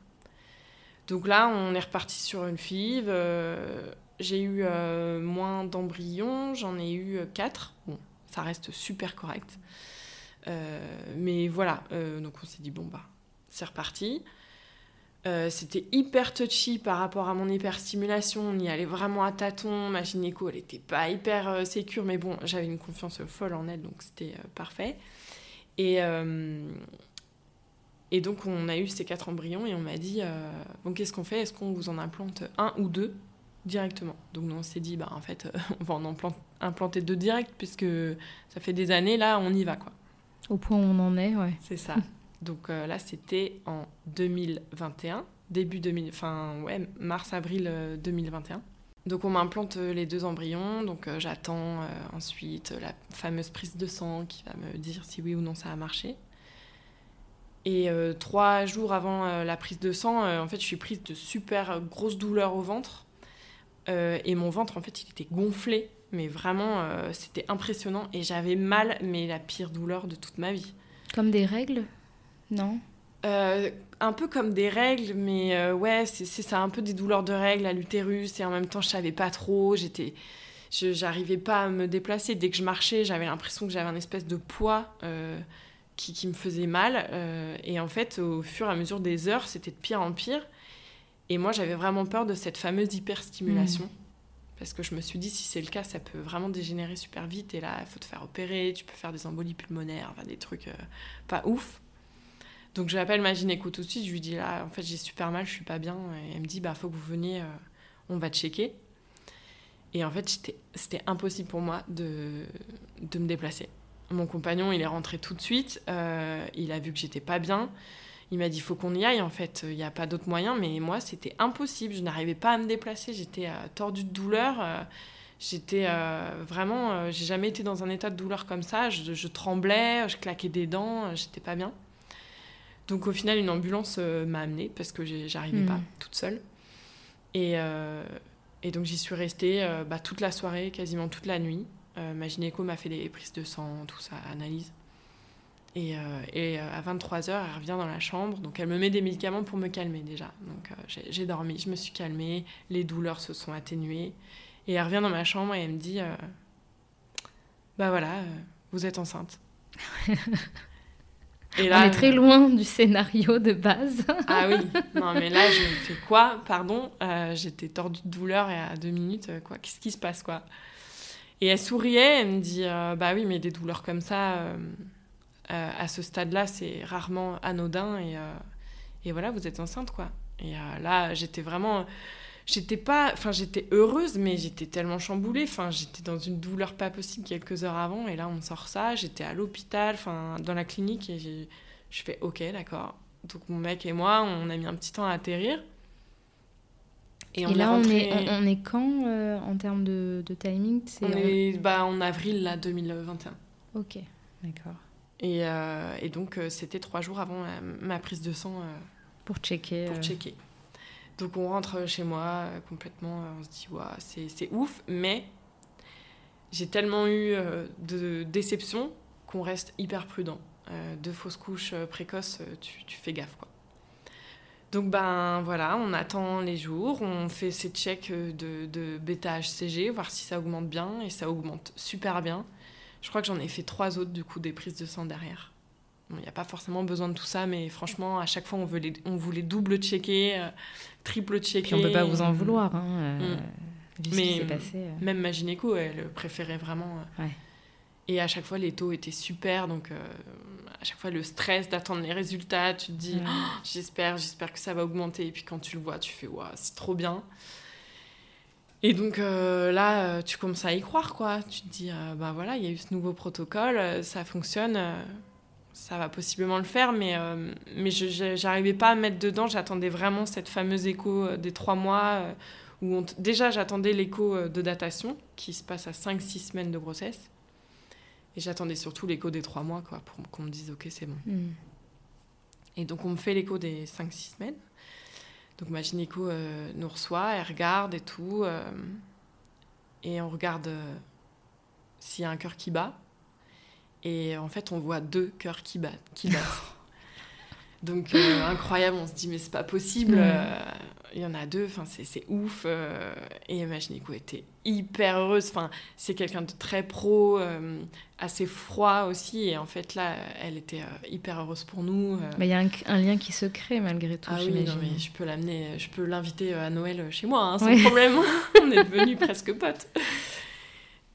Donc là, on est reparti sur une FIV. Euh, j'ai eu euh, moins d'embryons, j'en ai eu 4. Euh, bon, ça reste super correct. Euh, mais voilà, donc on s'est dit, bon, bah, c'est reparti. C'était hyper touchy par rapport à mon hyperstimulation. On y allait vraiment à tâtons. Ma gynéco, elle n'était pas hyper sécure, mais bon, j'avais une confiance folle en elle, donc c'était parfait. Et, et donc, on a eu ces quatre embryons et on m'a dit Bon, qu'est-ce qu'on fait? Est-ce qu'on vous en implante un ou deux? Directement. Donc nous on s'est dit bah en fait euh, on va en implanter deux directs puisque ça fait des années là on y va quoi. Au point où on en est ouais. C'est ça. Donc euh, là c'était en 2021, début 2000 enfin ouais mars avril 2021. Euh, donc on m'implante les deux embryons, donc j'attends ensuite la fameuse prise de sang qui va me dire si oui ou non ça a marché. Et trois jours avant la prise de sang, en fait, je suis prise de super grosses douleurs au ventre. Euh, et mon ventre, en fait, il était gonflé. Mais vraiment, euh, c'était impressionnant. Et j'avais mal, mais la pire douleur de toute ma vie. Comme des règles Non? Euh, Un peu comme des règles, mais ouais, c'est ça, un peu des douleurs de règles à l'utérus. Et en même temps, je savais pas trop. J'étais. J'arrivais pas à me déplacer. Dès que je marchais, j'avais l'impression que j'avais un espèce de poids qui, qui, me faisait mal. et en fait, au fur et à mesure des heures, c'était de pire en pire. Et moi, j'avais vraiment peur de cette fameuse hyperstimulation. Mm. Parce que je me suis dit, si c'est le cas, ça peut vraiment dégénérer super vite. Et là, il faut te faire opérer, tu peux faire des embolies pulmonaires, enfin, des trucs euh, pas ouf. Donc, je l'appelle ma gynéco tout de suite. Je lui dis, là, en fait, j'ai super mal, je suis pas bien. Et elle me dit, bah, faut que vous veniez, euh, on va checker. Et en fait, c'était impossible pour moi de, de me déplacer. Mon compagnon, il est rentré tout de suite. Euh, il a vu que j'étais pas bien il m'a dit faut qu'on y aille en fait, il n'y a pas d'autre moyen, mais moi c'était impossible, je n'arrivais pas à me déplacer, j'étais euh, tordue de douleur, euh, j'étais euh, vraiment, j'ai jamais été dans un état de douleur comme ça, je, tremblais, je claquais des dents, j'étais pas bien. Donc au final une ambulance m'a amenée parce que j'arrivais pas hmm. toute seule. Et, et donc j'y suis restée bah, toute la soirée, quasiment toute la nuit. ma gynéco m'a fait des prises de sang, tout ça, analyse. Et, et à 23h, elle revient dans la chambre. Donc elle me met des médicaments pour me calmer déjà. Donc j'ai dormi, je me suis calmée, les douleurs se sont atténuées. Et elle revient dans ma chambre et elle me dit Bah voilà, vous êtes enceinte. Et là, On est très loin du scénario de base. ah oui, non mais là je fais quoi? Pardon, euh, j'étais tordue de douleur et à deux minutes, euh, quoi. Qu'est-ce qui se passe quoi? Et elle souriait, elle me dit euh, bah oui mais des douleurs comme ça à ce stade-là c'est rarement anodin et, et voilà vous êtes enceinte quoi. Et là j'étais vraiment j'étais pas enfin j'étais heureuse mais j'étais tellement chamboulée enfin j'étais dans une douleur pas possible quelques heures avant et là on me sort ça j'étais à l'hôpital enfin dans la clinique et je fais ok d'accord donc mon mec et moi on a mis un petit temps à atterrir et, on là, on, est, on, est quand euh, en termes de, de timing? On est bah, en avril là, 2021. Ok, d'accord. Et, euh, et donc, euh, c'était trois jours avant ma prise de sang. pour checker. Pour checker. Donc on rentre chez moi euh, complètement, euh, on se dit, ouais, c'est ouf, mais j'ai tellement eu euh, de déception qu'on reste hyper prudent. de fausses couches précoces, tu, tu, fais gaffe, quoi. Donc ben voilà, on attend les jours, on fait ces checks de, de bêta-HCG, voir si ça augmente bien, et ça augmente super bien. Je crois que j'en ai fait trois autres, du coup, des prises de sang derrière. Il n'y a pas forcément besoin de tout ça, mais franchement, à chaque fois, on, veut les, on voulait double checker, euh, triple checker. Puis on ne peut pas vous en vouloir. Hein, euh, mm. mais passé, euh. même ma gynéco, elle préférait vraiment. Et à chaque fois, les taux étaient super. Donc, à chaque fois, le stress d'attendre les résultats, tu te dis, oh, j'espère, j'espère que ça va augmenter. Et puis quand tu le vois, tu fais, waouh, c'est trop bien. Et donc là, tu commences à y croire, quoi. Tu te dis, bah voilà, il y a eu ce nouveau protocole, ça fonctionne ça va possiblement le faire, mais, euh, mais je n'arrivais pas à mettre dedans. J'attendais vraiment cette fameuse écho euh, des trois mois, euh, où déjà j'attendais l'écho de datation, qui se passe à 5-6 semaines de grossesse. Et j'attendais surtout l'écho des trois mois, quoi, pour qu'on me dise, ok, c'est bon. Hmm. Et donc on me fait l'écho des 5-6 semaines. Donc ma gynéco nous reçoit, elle regarde et tout. et on regarde s'il y a un cœur qui bat. Et en fait, on voit deux cœurs qui. Qui battent. Donc, euh, incroyable, on se dit, mais c'est pas possible. Euh, il y en a deux, enfin, c'est ouf. Euh, et ma gynéco était hyper heureuse. Enfin, c'est quelqu'un de très pro, assez froid aussi. Et en fait, là, elle était hyper heureuse pour nous. Mais il y a un, lien qui se crée malgré tout. Ah oui, non, mais je peux l'amener, je peux l'inviter à Noël chez moi, hein, sans problème. on est devenus presque potes.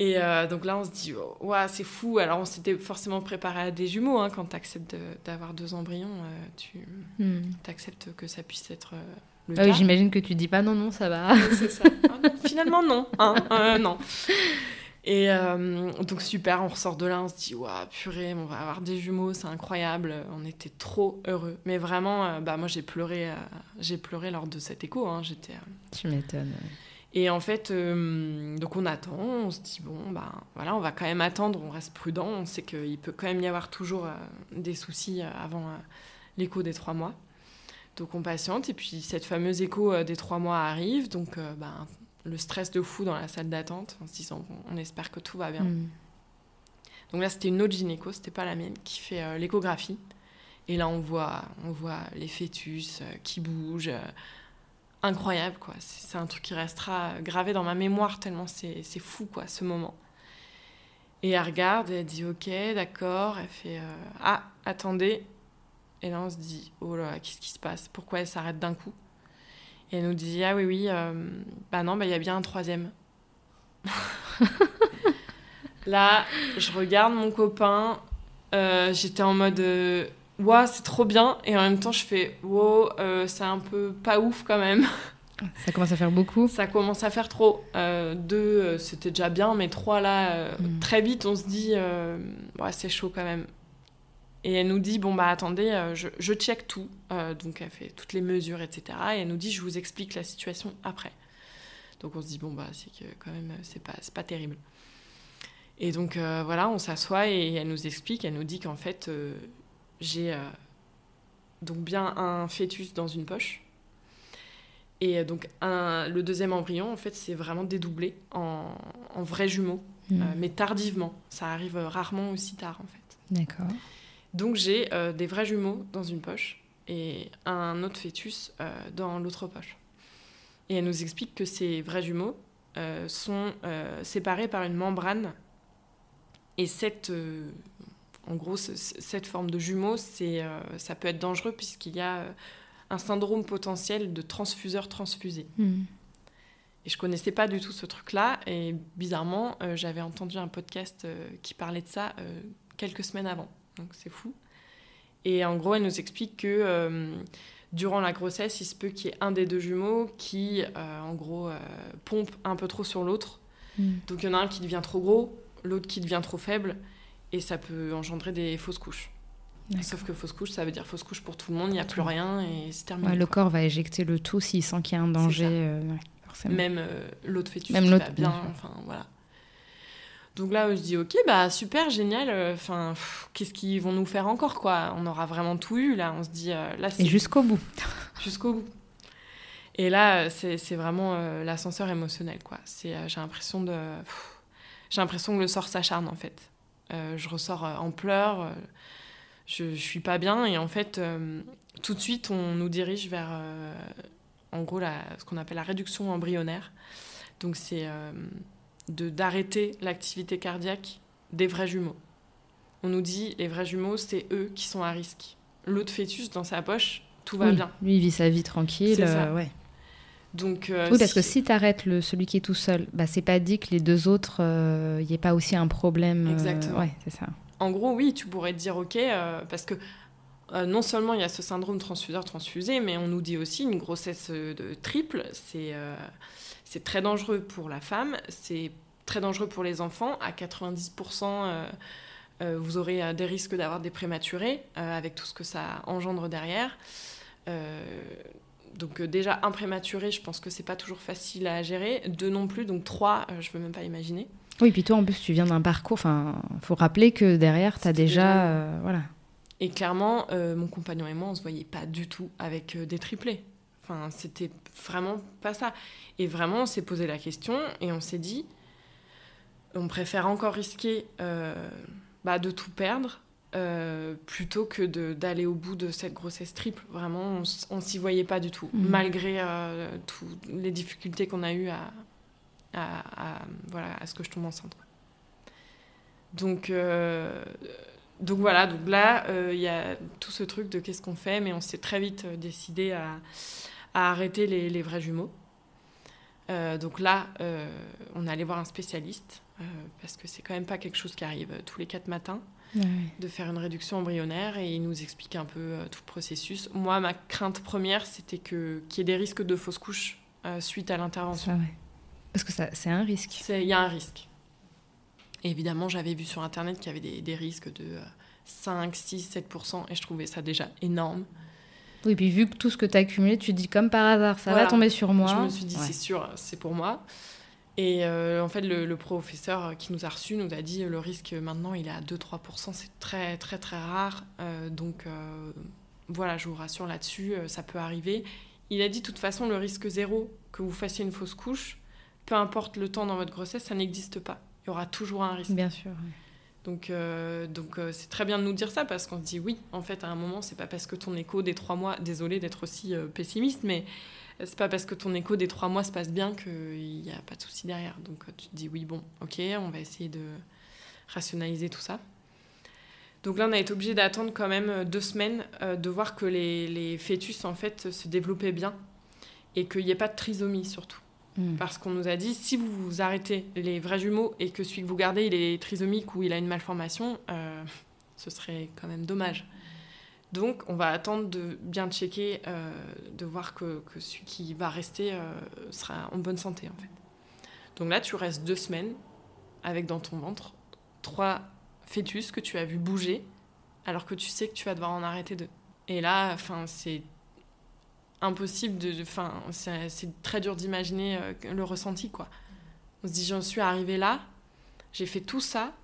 Et euh, donc là, on se dit, oh, c'est fou. Alors, on s'était forcément préparé à des jumeaux. Hein, quand tu acceptes d'avoir deux embryons, euh, tu hmm. acceptes que ça puisse être euh, le ah Oui, j'imagine que tu dis pas non, non, ça va. c'est ça. Ah finalement, non. Hein, non. Et donc, super, on ressort de là, on se dit, waouh, purée, on va avoir des jumeaux, c'est incroyable. On était trop heureux. Mais vraiment, bah, moi, j'ai pleuré, j'ai pleuré lors de cet écho. Hein, j'étais, tu m'étonnes. Et en fait, euh, donc on attend, on se dit, bon, ben voilà, on va quand même attendre, on reste prudent, on sait qu'il peut quand même y avoir toujours euh, des soucis euh, avant l'écho des trois mois. Donc on patiente, et puis cette fameuse écho des trois mois arrive, donc ben, le stress de fou dans la salle d'attente, en se disant, bon, on espère que tout va bien. Mm. Donc là, c'était une autre gynéco, c'était pas la mienne, qui fait l'échographie. Et là, on voit, on voit les fœtus qui bougent incroyable, quoi. C'est un truc qui restera gravé dans ma mémoire tellement c'est fou, quoi, ce moment. Et elle regarde, et elle dit ok, d'accord. Elle fait euh, ah, attendez. Et là, on se dit oh là, qu'est-ce qui se passe? Pourquoi elle s'arrête d'un coup? Et elle nous dit ah oui, oui, euh, bah non, bah il y a bien un troisième. là, je regarde mon copain. Euh, j'étais en mode waouh, c'est trop bien. Et en même temps, je fais wow, euh, c'est un peu pas ouf quand même. Ça commence à faire beaucoup. Ça commence à faire trop. Euh, deux, euh, c'était déjà bien, mais trois, là, mm. très vite, on se dit, ouais, c'est chaud quand même. Et elle nous dit, bon, bah attendez, je, je, check tout. donc elle fait toutes les mesures, etc. Et elle nous dit, je vous explique la situation après. Donc on se dit, bon, bah c'est que quand même, c'est pas, pas terrible. Et donc voilà, on s'assoit et elle nous explique, elle nous dit qu'en fait, j'ai euh, donc bien un fœtus dans une poche. Et euh, donc un, le deuxième embryon, en fait, c'est vraiment dédoublé en, en vrai jumeau. mm. mais tardivement. Ça arrive rarement aussi tard, en fait. D'accord. Donc j'ai des vrais jumeaux dans une poche et un autre fœtus dans l'autre poche. Et elle nous explique que ces vrais jumeaux sont séparés par une membrane. Et cette, en gros, cette forme de jumeaux, c'est, ça peut être dangereux puisqu'il y a un syndrome potentiel de transfuseur transfusé. Hmm. Et je connaissais pas du tout ce truc-là. Et bizarrement, euh, j'avais entendu un podcast euh, qui parlait de ça euh, quelques semaines avant. Donc c'est fou. Et en gros, elle nous explique que durant la grossesse, il se peut qu'il y ait un des deux jumeaux qui, en gros, pompe un peu trop sur l'autre. Hmm. Donc il y en a un qui devient trop gros, l'autre qui devient trop faible. Et ça peut engendrer des fausses couches. Sauf que fausse couche, ça veut dire fausse couche pour tout le monde, il n'y a plus rien et c'est terminé. le corps va éjecter le tout s'il sent qu'il y a un danger. Euh, Même euh, l'autre fœtus Même l'autre, bien, enfin voilà. Donc là, on se dit, ok, bah super, génial. Euh, enfin, qu'est-ce qu'ils vont nous faire encore, quoi? On aura vraiment tout eu là. On se dit, là, Et jusqu'au bout. jusqu'au bout. Et là, c'est vraiment l'ascenseur émotionnel, quoi. C'est, j'ai l'impression de, j'ai l'impression que le sort s'acharne en fait. Je ressors en pleurs je, je suis pas bien. Et en fait, euh, tout de suite, on nous dirige vers, euh, en gros, la, ce qu'on appelle la réduction embryonnaire. Donc, c'est euh, d'arrêter l'activité cardiaque des vrais jumeaux. On nous dit, les vrais jumeaux, c'est eux qui sont à risque. L'autre fœtus dans sa poche, tout va bien. Lui, il vit sa vie tranquille. ouais. Donc, oui, parce que si tu arrêtes le, celui qui est tout seul, bah, c'est pas dit que les deux autres, il n'y ait pas aussi un problème. Exactement. ouais, c'est ça en gros, oui, tu pourrais te dire, ok, euh, parce que euh, non seulement il y a ce syndrome transfuseur-transfusé, mais on nous dit aussi une grossesse euh, de triple, c'est c'est très dangereux pour la femme, c'est très dangereux pour les enfants. À 90%, vous aurez des risques d'avoir des prématurés, avec tout ce que ça engendre derrière. Donc déjà, un prématuré, je pense que c'est pas toujours facile à gérer. Deux non plus, donc trois, je veux même pas imaginer. Oui, puis toi, en plus, tu viens d'un parcours. Enfin, faut rappeler que derrière, tu as déjà. Euh, voilà. Et clairement, euh, mon compagnon et moi, on se voyait pas du tout avec euh, des triplés. Enfin, c'était vraiment pas ça. Et vraiment, on s'est posé la question et on s'est dit on préfère encore risquer bah, de tout perdre plutôt que d'aller au bout de cette grossesse triple. Vraiment, on, ne s'y voyait pas du tout, mmh. malgré toutes les difficultés qu'on a eues à, à, voilà, à ce que je tombe enceinte. Donc, euh, donc voilà, donc là, euh, il y a tout ce truc de qu'est-ce qu'on fait, mais on s'est très vite euh, décidé à, à arrêter les, les, vrais jumeaux. donc là, on allait voir un spécialiste, parce que c'est quand même pas quelque chose qui arrive tous les quatre matins, de faire une réduction embryonnaire, et il nous explique un peu tout le processus. Moi, ma crainte première, c'était qu'il y ait des risques de fausse couche suite à l'intervention. Parce que c'est un risque. Il y a un risque. évidemment, j'avais vu sur Internet qu'il y avait des, risques de 5, 6, 7%, et je trouvais ça déjà énorme. Oui, puis vu que tout ce que tu as accumulé, tu te dis comme par hasard, ça va tomber sur moi. Je me suis dit, c'est sûr, c'est pour moi. Et euh, en fait, le, professeur qui nous a reçus nous a dit le risque maintenant, il est à 2-3%, c'est très, très, très rare. Euh, donc euh, voilà, je vous rassure là-dessus, ça peut arriver. Il a dit, de toute façon, le risque zéro que vous fassiez une fausse couche, peu importe le temps dans votre grossesse, ça n'existe pas. Il y aura toujours un risque. Bien sûr. Donc, donc c'est très bien de nous dire ça parce qu'on se dit oui, en fait, à un moment, c'est pas parce que ton écho des trois mois, désolé d'être aussi pessimiste, mais c'est pas parce que ton écho des trois mois se passe bien qu'il n'y a pas de souci derrière. Donc tu te dis oui, bon, ok, on va essayer de rationaliser tout ça. Donc là, on a été obligé d'attendre quand même deux semaines de voir que les, les, fœtus, en fait, se développaient bien et qu'il n'y ait pas de trisomie surtout. Mm. Parce qu'on nous a dit, si vous, arrêtez les vrais jumeaux et que celui que vous gardez, il est trisomique ou il a une malformation, euh, ce serait quand même dommage. Donc, on va attendre de bien checker, euh, de voir que, celui qui va rester euh, sera en bonne santé, en fait. Donc là, tu restes deux semaines avec dans ton ventre trois fœtus que tu as vu bouger, alors que tu sais que tu vas devoir en arrêter deux. Et là, enfin, c'est impossible de. Enfin, c'est très dur d'imaginer euh, le ressenti, quoi. On se dit, j'en suis arrivée là, j'ai fait tout ça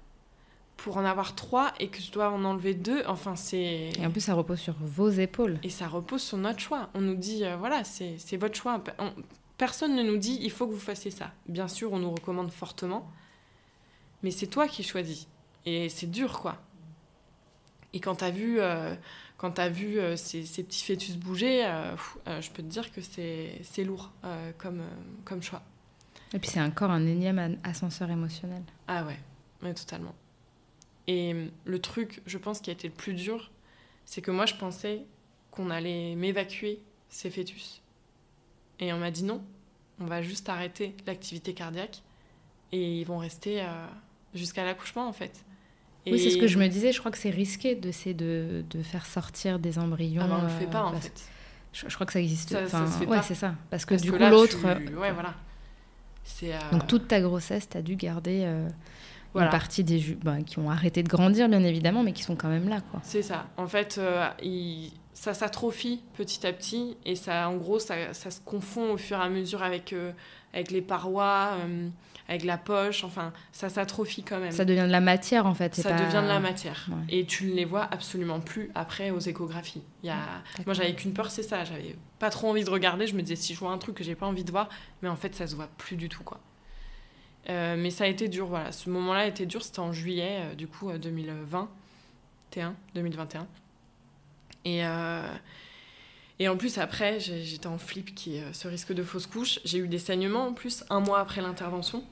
pour en avoir trois et que je dois en enlever deux. Enfin, c'est. Et en plus, ça repose sur vos épaules. Et ça repose sur notre choix. On nous dit, euh, voilà, c'est votre choix. Personne ne nous dit, il faut que vous fassiez ça. Bien sûr, on nous recommande fortement. mais c'est toi qui choisis. Et c'est dur, quoi. Et quand t'as vu, euh, quand as vu euh, ces, ces, petits fœtus bouger, je peux te dire que c'est lourd comme, comme choix. Et puis c'est encore un énième ascenseur émotionnel. Ah ouais, mais totalement. Et le truc, je pense, qui a été le plus dur, c'est que moi, je pensais qu'on allait m'évacuer ces fœtus. Et on m'a dit non, on va juste arrêter l'activité cardiaque et ils vont rester jusqu'à l'accouchement en fait. Oui, c'est ce que je me disais. Je crois que c'est risqué de, de, de faire sortir des embryons. Ah ben, on le fait pas en fait. Je, crois que ça existe. Ça, enfin, se fait ouais, c'est ça. Parce que du coup, l'autre. Ouais, voilà. Euh... Donc toute ta grossesse, tu as dû garder euh, une partie des jus bah, qui ont arrêté de grandir, bien évidemment, mais qui sont quand même là. C'est ça. En fait, euh, il... ça s'atrophie petit à petit et ça, en gros, ça, ça, se confond au fur et à mesure avec, euh, avec les parois avec la poche, enfin, ça s'atrophie quand même. Ça devient de la matière en fait. Ça devient de la matière. Et tu ne les vois absolument plus après aux échographies. Il y a... Moi j'avais qu'une peur, c'est ça. J'avais pas trop envie de regarder. Je me disais si je vois un truc que j'ai pas envie de voir, mais en fait ça se voit plus du tout quoi. Euh, mais ça a été dur, voilà. Ce moment-là a été dur, c'était en juillet, euh, du coup, 2020, 2021. Et, euh, et en plus, après, j'étais en flip qui ce risque de fausse couche. J'ai eu des saignements en plus, un mois après l'intervention.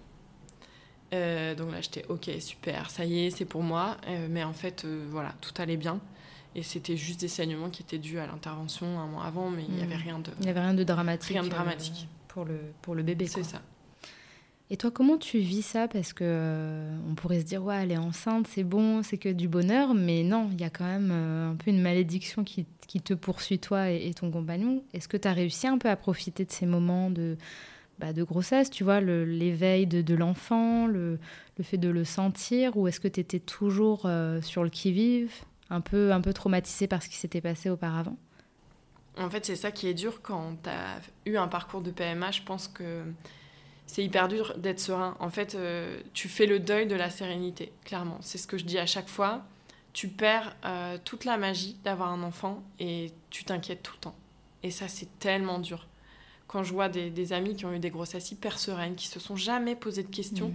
Euh, donc là, j'étais ok, super, ça y est, c'est pour moi. Euh, mais en fait, euh, voilà, tout allait bien. Et c'était juste des saignements qui étaient dus à l'intervention un mois avant, mais il n'y avait rien de. Il n'y avait rien de dramatique. Rien de dramatique. pour, le, pour le bébé. C'est ça. Et toi, comment tu vis ça? Parce que on pourrait se dire, ouais, elle est enceinte, c'est bon, c'est que du bonheur, mais non, il y a quand même un peu une malédiction qui, te poursuit, toi et, ton compagnon. Est-ce que tu as réussi un peu à profiter de ces moments de, bah, de grossesse, tu vois, l'éveil de, de l'enfant, le, fait de le sentir, ou est-ce que tu étais toujours euh, sur le qui-vive, un peu, un peu traumatisé par ce qui s'était passé auparavant? En fait, c'est ça qui est dur quand tu as eu un parcours de PMA. Je pense que c'est hyper dur d'être serein. En fait, euh, tu fais le deuil de la sérénité, clairement. C'est ce que je dis à chaque fois. Tu perds euh, toute la magie d'avoir un enfant et tu t'inquiètes tout le temps. Et ça, c'est tellement dur quand je vois des, amis qui ont eu des grossesses hyper sereines, qui se sont jamais posé de questions, mm.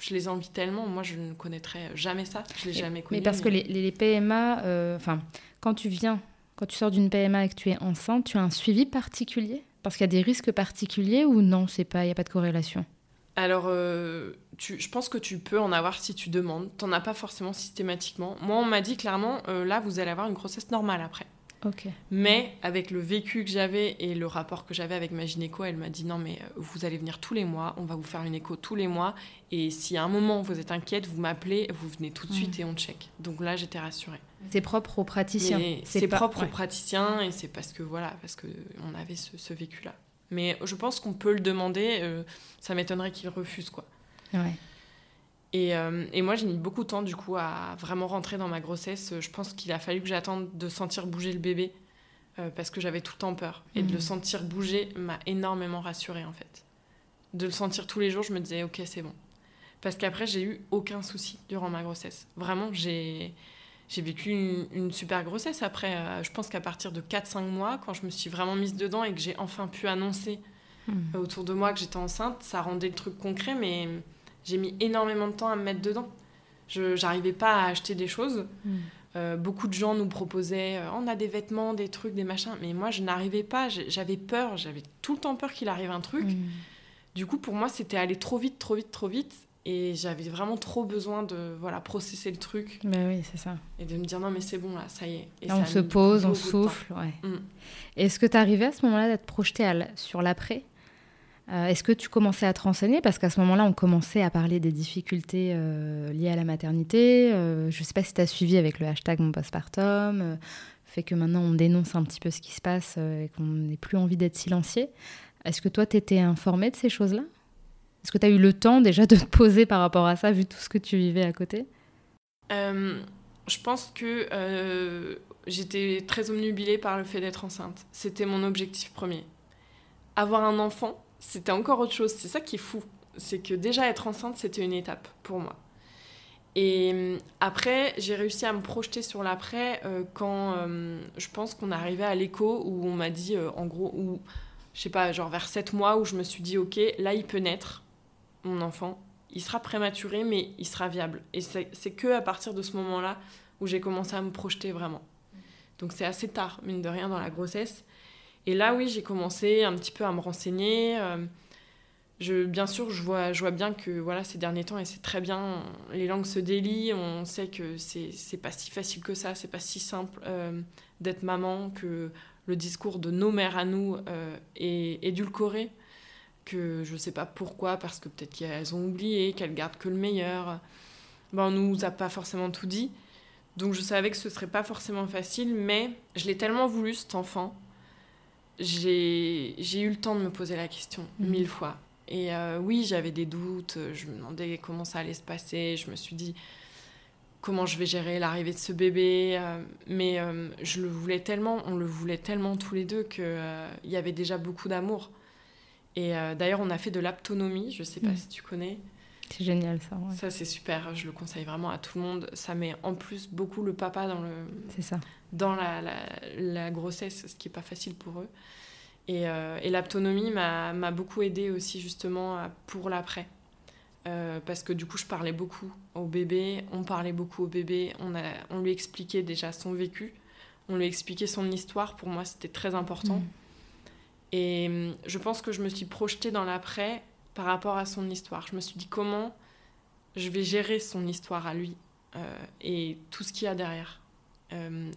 je les envie tellement. Moi, je ne connaîtrais jamais ça. Je l'ai jamais connu. Mais parce que les, PMA, euh, enfin, quand tu viens, quand tu sors d'une PMA et que tu es enceinte, tu as un suivi particulier? Parce qu'il y a des risques particuliers ou non C'est pas, il n'y a pas de corrélation? Alors, euh, tu, je pense que tu peux en avoir si tu demandes. Tu n'en as pas forcément systématiquement. Moi, on m'a dit clairement, euh, là, vous allez avoir une grossesse normale après. Mais avec le vécu que j'avais et le rapport que j'avais avec ma gynéco, elle m'a dit non mais euh, vous allez venir tous les mois, on va vous faire une écho tous les mois et si à un moment vous êtes inquiète, vous m'appelez, vous venez tout de suite mm. et on check. Donc là j'étais rassurée. C'est propre aux praticiens. C'est propre aux praticiens et c'est parce que voilà parce que on avait ce, vécu là. Mais je pense qu'on peut le demander. Euh, ça m'étonnerait qu'il refuse quoi. Ouais. Euh, et, moi, j'ai mis beaucoup de temps, du coup, à vraiment rentrer dans ma grossesse. Je pense qu'il a fallu que j'attende de sentir bouger le bébé, euh, parce que j'avais tout le temps peur. Et de le mmh. sentir bouger m'a énormément rassurée, en fait. De le sentir tous les jours, je me disais, ok, c'est bon. Parce qu'après, j'ai eu aucun souci durant ma grossesse. Vraiment, j'ai... J'ai vécu une, super grossesse après. Euh, je pense qu'à partir de 4-5 mois, quand je me suis vraiment mise dedans et que j'ai enfin pu annoncer mmh. autour de moi que j'étais enceinte, ça rendait le truc concret, mais j'ai mis énormément de temps à me mettre dedans. Je n'arrivais pas à acheter des choses. Hmm. Euh, beaucoup de gens nous proposaient euh, on a des vêtements, des trucs, des machins. Mais moi, je n'arrivais pas. J'avais peur. J'avais tout le temps peur qu'il arrive un truc. Hmm. Du coup, pour moi, c'était aller trop vite, trop vite, trop vite. Et j'avais vraiment trop besoin de voilà processer le truc. Bah oui, c'est ça. Et de me dire non, mais c'est bon, là, ça y est. Et on se pose, on souffle. Ouais. Hmm. Est-ce que tu arrivais à ce moment-là d'être projeté sur l'après? Euh, est-ce que tu commençais à te renseigner? Parce qu'à ce moment-là, on commençait à parler des difficultés euh, liées à la maternité. Euh, je ne sais pas si tu as suivi avec le hashtag mon postpartum, fait que maintenant on dénonce un petit peu ce qui se passe et qu'on n'ait plus envie d'être silencié. Est-ce que toi, tu étais informée de ces choses-là? Est-ce que tu as eu le temps déjà de te poser par rapport à ça, vu tout ce que tu vivais à côté? Je pense que j'étais très omnubilée par le fait d'être enceinte. C'était mon objectif premier. Avoir un enfant, c'était encore autre chose. C'est ça qui est fou. C'est que déjà être enceinte, c'était une étape pour moi. Et euh, après, j'ai réussi à me projeter sur l'après euh, quand euh, je pense qu'on arrivait à l'écho où on m'a dit, en gros, où, je sais pas, genre vers 7 mois, où je me suis dit, ok, là, il peut naître, mon enfant. il sera prématuré, mais il sera viable. Et c'est que à partir de ce moment-là où j'ai commencé à me projeter vraiment. Donc c'est assez tard, mine de rien, dans la grossesse. Et là, oui, j'ai commencé un petit peu à me renseigner. Euh, je, bien sûr, je vois, je vois bien que voilà, ces derniers temps, et c'est très bien, les langues se délient, on sait que c'est pas si facile que ça, c'est pas si simple euh, d'être maman, que le discours de nos mères à nous euh, est édulcoré, que je sais pas pourquoi, parce que peut-être qu'elles ont oublié, qu'elles gardent que le meilleur. Ben, on nous a pas forcément tout dit. Donc je savais que ce serait pas forcément facile, mais je l'ai tellement voulu cet enfant. J'ai eu le temps de me poser la question mmh. mille fois. Et euh, oui, j'avais des doutes, je me demandais comment ça allait se passer, je me suis dit comment je vais gérer l'arrivée de ce bébé, euh, mais euh, je le voulais tellement, on le voulait tellement tous les deux qu'il il y avait déjà beaucoup d'amour. Et d'ailleurs, on a fait de l'aptonomie, je sais pas mmh. si tu connais. C'est génial ça. Ça c'est super, je le conseille vraiment à tout le monde. Ça met en plus beaucoup le papa dans le. ça. Dans la, la, grossesse, ce qui est pas facile pour eux. Et, euh, et l'autonomie m'a beaucoup aidé aussi justement pour l'après. Euh, parce que du coup, je parlais beaucoup au bébé, on parlait beaucoup au bébé, on, a, on lui expliquait déjà son vécu, on lui expliquait son histoire. Pour moi, c'était très important. Mm. Et hum, je pense que je me suis projetée dans l'après par rapport à son histoire. Je me suis dit comment je vais gérer son histoire à lui euh, et tout ce qu'il y a derrière. Euh,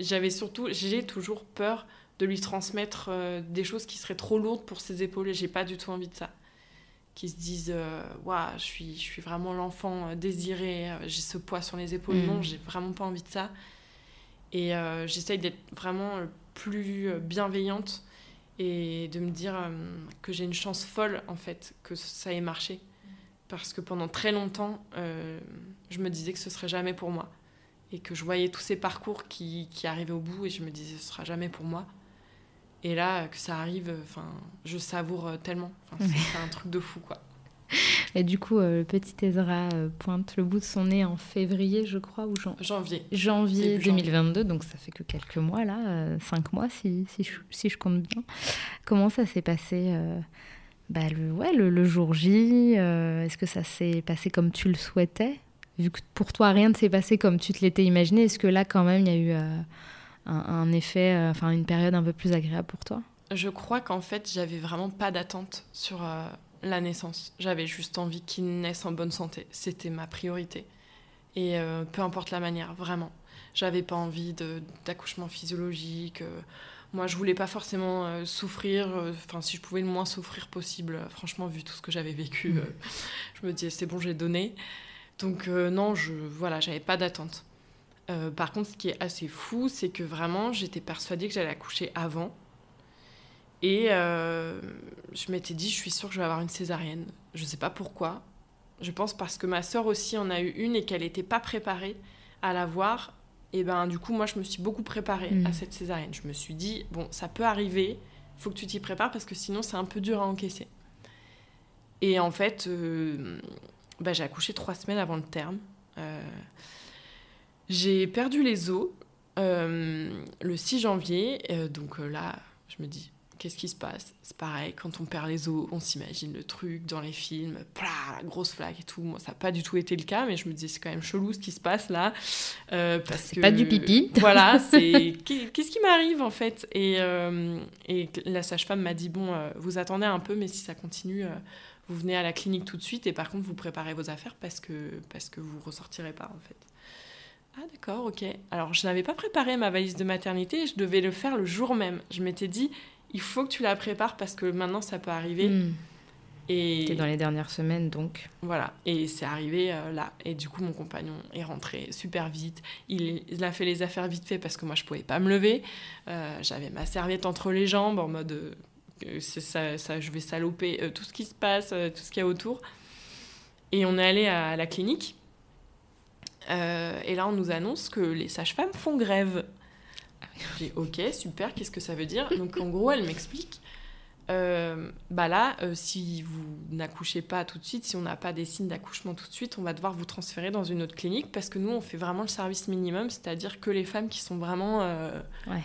j'avais surtout, j'ai toujours peur de lui transmettre euh, des choses qui seraient trop lourdes pour ses épaules et j'ai pas du tout envie de ça. Qui se disent, waouh, je suis, je suis vraiment l'enfant désiré, j'ai ce poids sur les épaules. Non, mm. j'ai vraiment pas envie de ça. Et j'essaye d'être vraiment plus bienveillante et de me dire euh, que j'ai une chance folle en fait que ça ait marché. Parce que pendant très longtemps euh, je me disais que ce serait jamais pour moi. Et que je voyais tous ces parcours qui, qui arrivaient au bout et je me disais ce sera jamais pour moi. Et là que ça arrive enfin je savoure tellement. C'est un truc de fou quoi et du coup, euh, le petit Ezra euh, pointe le bout de son nez en février, je crois, ou janvier. Janvier 2022, donc ça fait que quelques mois là, euh, cinq mois si, si, je, si, je, compte bien. Comment ça s'est passé bah, le, ouais, le, jour J Est-ce que ça s'est passé comme tu le souhaitais? Vu que pour toi, rien ne s'est passé comme tu te l'étais imaginé, est-ce que là, quand même, il y a eu un, un, effet, enfin une période un peu plus agréable pour toi? Je crois qu'en fait, j'avais vraiment pas d'attente sur la naissance. J'avais juste envie qu'il naisse en bonne santé. C'était ma priorité. Et euh, peu importe la manière, vraiment. J'avais pas envie d'accouchement physiologique. Euh. moi, je voulais pas forcément euh, souffrir. Enfin, si je pouvais le moins souffrir possible, franchement, vu tout ce que j'avais vécu, je me disais, c'est bon, j'ai donné. Donc, non, je voilà, j'avais pas d'attente. par contre, ce qui est assez fou, c'est que vraiment, j'étais persuadée que j'allais accoucher avant. Et euh, je m'étais dit, je suis sûre que je vais avoir une césarienne. Je ne sais pas pourquoi. Je pense parce que ma sœur aussi en a eu une et qu'elle n'était pas préparée à l'avoir. Et ben du coup, moi, je me suis beaucoup préparée à mm. cette césarienne. Je me suis dit, bon, ça peut arriver, il faut que tu t'y prépares parce que sinon, c'est un peu dur à encaisser. Et en fait, euh, bah, j'ai accouché trois semaines avant le terme. Euh, j'ai perdu les os le 6 janvier. donc là, je me dis, Qu'est-ce qui se passe? C'est pareil, quand on perd les os, on s'imagine le truc dans les films, la grosse flaque et tout. Moi, ça n'a pas du tout été le cas, mais je me disais, c'est quand même chelou ce qui se passe là. Euh, c'est pas du pipi. Voilà, c'est. Qu'est-ce qui m'arrive en fait? Et, euh, et, la sage-femme m'a dit, bon, euh, vous attendez un peu, mais si ça continue, vous venez à la clinique tout de suite et par contre, vous préparez vos affaires parce que, parce que vous ressortirez pas en fait. Ah d'accord, ok. Alors je n'avais pas préparé ma valise de maternité, je devais le faire le jour même. Je m'étais dit, il faut que tu la prépares parce que maintenant ça peut arriver. Hmm. Et dans les dernières semaines donc. Voilà, et c'est arrivé euh, là. Et du coup, mon compagnon est rentré super vite. Il, a fait les affaires vite fait parce que moi je pouvais pas me lever. Euh, j'avais ma serviette entre les jambes en mode euh, ça, ça, je vais saloper tout ce qui se passe, tout ce qu'il y a autour. Et on est allé à la clinique. et là, on nous annonce que les sages-femmes font grève. J'ai ok, super, qu'est-ce que ça veut dire? Donc en gros, elle m'explique. Euh, bah là, euh, si vous n'accouchez pas tout de suite, si on n'a pas des signes d'accouchement tout de suite, on va devoir vous transférer dans une autre clinique parce que nous, on fait vraiment le service minimum, c'est-à-dire que les femmes qui sont vraiment euh, ouais.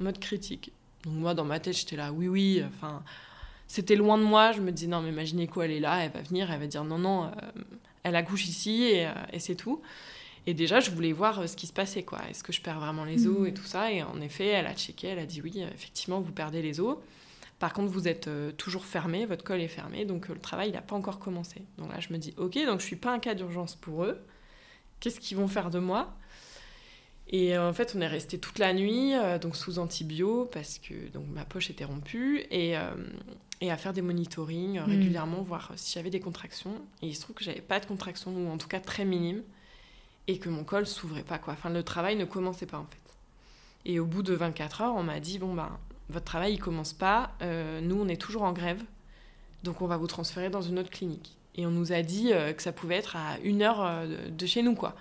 mode critique. Donc moi, dans ma tête, j'étais là, oui, oui, enfin, c'était loin de moi. Je me dis, non, mais ma gynéco, elle est là, elle va venir, elle va dire, non, non, elle accouche ici et, et c'est tout. Et déjà, je voulais voir ce qui se passait, quoi. Est-ce que je perds vraiment les os et tout ça? Et en effet, elle a checké, elle a dit oui, effectivement, vous perdez les os. Par contre, vous êtes toujours fermé, votre col est fermé, donc le travail n'a pas encore commencé. Donc là, je me dis, ok, donc je suis pas un cas d'urgence pour eux. Qu'est-ce qu'ils vont faire de moi? Et euh, en fait, on est resté toute la nuit, euh, donc sous antibio, parce que donc, ma poche était rompue, et, euh, et à faire des monitorings mm. régulièrement, voir si j'avais des contractions. Et il se trouve que j'avais pas de contractions, ou en tout cas très minimes, et que mon col s'ouvrait pas. Quoi. Enfin, le travail ne commençait pas, en fait. Et au bout de 24 heures, on m'a dit, bon, ben, votre travail, il commence pas, nous, on est toujours en grève, donc on va vous transférer dans une autre clinique. Et on nous a dit que ça pouvait être à une heure de chez nous, quoi.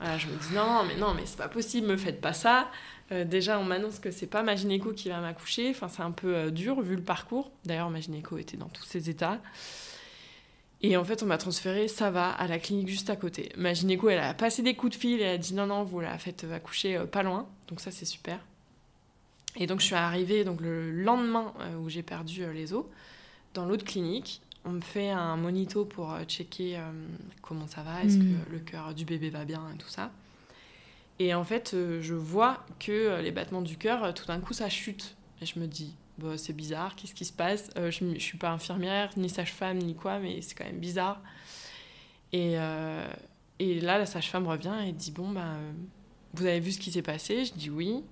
Ah je me dis non, mais non, mais c'est pas possible, me faites pas ça. Euh, déjà, on m'annonce que c'est pas ma gynéco qui va m'accoucher. Enfin, c'est un peu euh, dur vu le parcours. D'ailleurs, ma gynéco était dans tous ses états. Et en fait, on m'a transféré, ça va, à la clinique juste à côté. Ma gynéco, elle a passé des coups de fil et elle a dit non, non, vous la faites accoucher euh, pas loin. Donc ça, c'est super. Et donc, je suis arrivée donc, le lendemain où j'ai perdu les os, dans l'autre clinique on me fait un monito pour euh, checker euh, comment ça va, est-ce mm. que le cœur du bébé va bien et tout ça. Et en fait, euh, je vois que les battements du cœur, tout d'un coup, ça chute. Et je me dis, bah, c'est bizarre, qu'est-ce qui se passe? Je ne suis pas infirmière, ni sage-femme, ni quoi, mais c'est quand même bizarre. Et, et là, la sage-femme revient et dit, bon, ben, vous avez vu ce qui s'est passé? Je dis oui.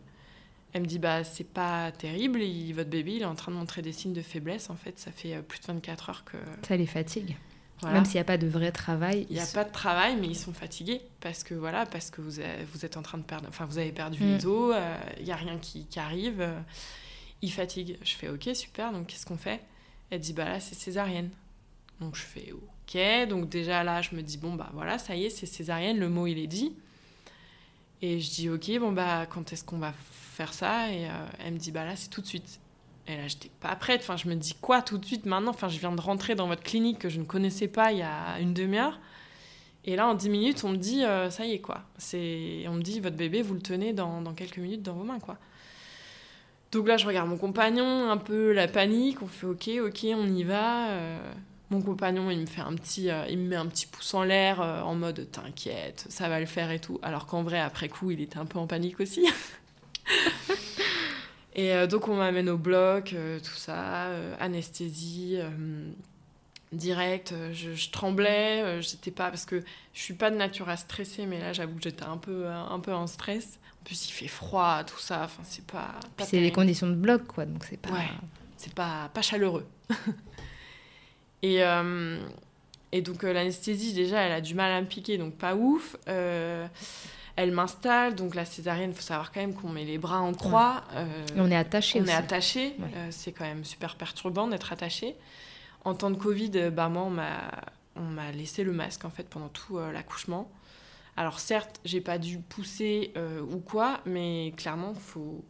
Elle me dit bah c'est pas terrible, votre bébé il est en train de montrer des signes de faiblesse en fait, ça fait euh, plus de 24 heures que ça les fatigue. Même s'il n'y a pas de vrai travail. Il n'y a pas de travail, mais ils sont fatigués parce que voilà, parce que vous, vous êtes en train de perdre, enfin vous avez perdu mm. les os, euh, il n'y a rien qui, qui arrive, ils fatiguent. Je fais ok super, donc qu'est-ce qu'on fait? Elle dit bah là c'est césarienne. Donc je fais ok, donc déjà là je me dis bon bah voilà ça y est c'est césarienne, le mot il est dit. Et je dis ok bon bah quand est-ce qu'on va faire ça? Et euh, elle me dit bah là c'est tout de suite. Et là j'étais pas prête, enfin je me dis quoi tout de suite maintenant, enfin je viens de rentrer dans votre clinique que je ne connaissais pas il y a une demi-heure. Et là en dix minutes on me dit euh, ça y est quoi, c'est on me dit votre bébé vous le tenez dans, quelques minutes dans vos mains quoi. Donc là je regarde mon compagnon, un peu la panique, on fait ok ok on y va. Euh. mon compagnon, il me fait un petit, il me met un petit pouce en l'air en mode t'inquiète, ça va le faire et tout. Alors qu'en vrai, après coup, il était un peu en panique aussi. et euh, donc on m'amène au bloc, euh, tout ça, euh, anesthésie direct. Je, tremblais, j'étais pas parce que je suis pas de nature à stresser, mais là j'avoue que j'étais un peu un peu en stress. Plus il fait froid, tout ça. Enfin c'est pas. c'est les conditions de bloc quoi, donc c'est pas. c'est pas pas chaleureux. et et donc l'anesthésie déjà elle a du mal à me piquer, donc pas ouf. Elle m'installe, donc la césarienne, il faut savoir quand même qu'on met les bras en croix. Euh, on est attaché. On est attaché. Euh, c'est quand même super perturbant d'être attaché. En temps de Covid, euh, bah, moi, on m'a laissé le masque en fait pendant tout l'accouchement. Alors certes, j'ai pas dû pousser ou quoi, mais clairement,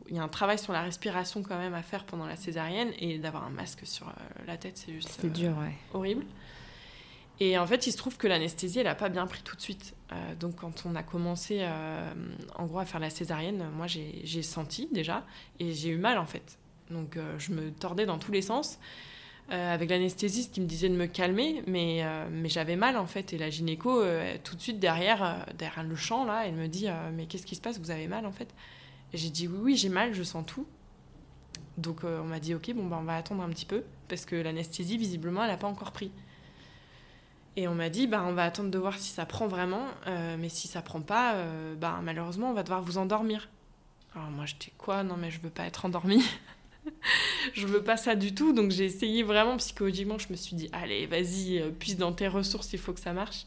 il y a un travail sur la respiration quand même à faire pendant la césarienne et d'avoir un masque sur la tête, c'est juste dur, ouais. horrible. Et en fait, il se trouve que l'anesthésie, elle n'a pas bien pris tout de suite. Euh, donc, quand on a commencé, euh, en gros, à faire la césarienne, moi, j'ai senti déjà, et j'ai eu mal, en fait. Donc, euh, je me tordais dans tous les sens. Avec l'anesthésiste qui me disait de me calmer, mais, mais j'avais mal, en fait. Et la gynéco, tout de suite, derrière, derrière le champ, là, elle me dit Mais qu'est-ce qui se passe? Vous avez mal, en fait? Et j'ai dit Oui, oui, j'ai mal, je sens tout. Donc, on m'a dit Ok, bon, bah, on va attendre un petit peu, parce que l'anesthésie, visiblement, elle n'a pas encore pris. Et on m'a dit, bah, on va attendre de voir si ça prend vraiment, euh, mais si ça prend pas, euh, bah, malheureusement, on va devoir vous endormir. Alors moi, j'étais quoi? Non, mais je veux pas être endormie. Je veux pas ça du tout. Donc j'ai essayé vraiment psychologiquement. Je me suis dit, allez, vas-y, euh, puise dans tes ressources, il faut que ça marche.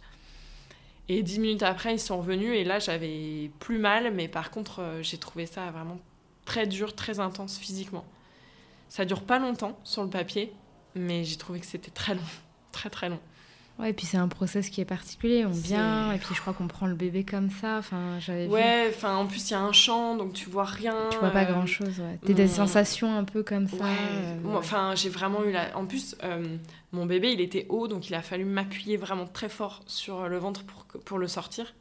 Et dix minutes après, ils sont revenus et là, j'avais plus mal, mais par contre, j'ai trouvé ça vraiment très dur, très intense physiquement. Ça dure pas longtemps sur le papier, mais j'ai trouvé que c'était très long, très très long. Ouais, et puis c'est un process qui est particulier. On vient, et puis je crois qu'on prend le bébé comme ça. Enfin, j'avais Ouais, enfin, en plus, il y a un champ, donc tu vois rien. Tu vois pas euh, grand chose, ouais. T'as des sensations un peu comme ça. Euh, enfin, j'ai vraiment eu la. En plus, euh, mon bébé, il était haut, donc il a fallu m'appuyer vraiment très fort sur le ventre pour, pour le sortir.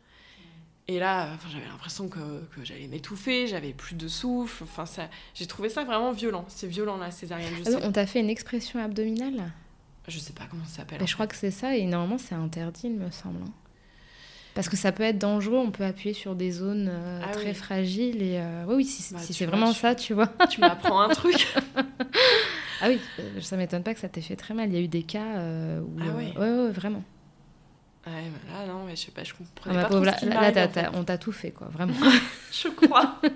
Et là, enfin, j'avais l'impression que, que j'allais m'étouffer, j'avais plus de souffle. Enfin, ça, j'ai trouvé ça vraiment violent. C'est violent la césarienne. Je, Ah non, on t'a fait une expression abdominale? Je sais pas comment ça s'appelle. Mais je crois que c'est ça, et normalement c'est interdit, il me semble. hein. Parce que ça peut être dangereux, on peut appuyer sur des zones euh, Ah très oui. fragiles. Et euh, oui, oui, si, Bah, c'est vois, vraiment tu- ça, tu vois. tu m'apprends un truc. Ah oui, euh, ça m'étonne pas que ça t'ait fait très mal. Il y a eu des cas euh, où. Ah ouais. ouais, ouais, vraiment. Ouais, mais là, non, mais je sais pas, je Ah, comprenais ma pas pauvre, trop là, ce qui là, m'arrivait, t'as- en fait. t'as- on t'a tout fait, quoi, vraiment. je crois.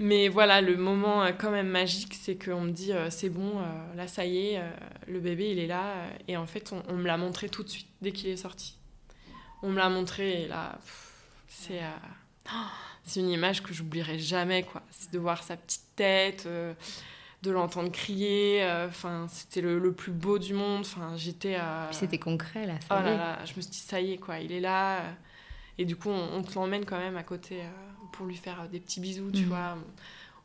Mais voilà, le moment euh, quand même magique, c'est qu'on me dit euh, c'est bon, euh, là ça y est, le bébé il est là. et en fait, on, on me l'a montré tout de suite, dès qu'il est sorti. On me l'a montré et là, c'est euh, oh, c'est une image que j'oublierai jamais, quoi. C'est de voir sa petite tête, euh, de l'entendre crier. Enfin, c'était le, le plus beau du monde. Enfin, j'étais. euh, c'était concret, là. Oh ça y là là, je me suis dit, ça y est, quoi, il est là. Et du coup, on, on te l'emmène quand même à côté pour lui faire euh, des petits bisous, tu Mhm. vois.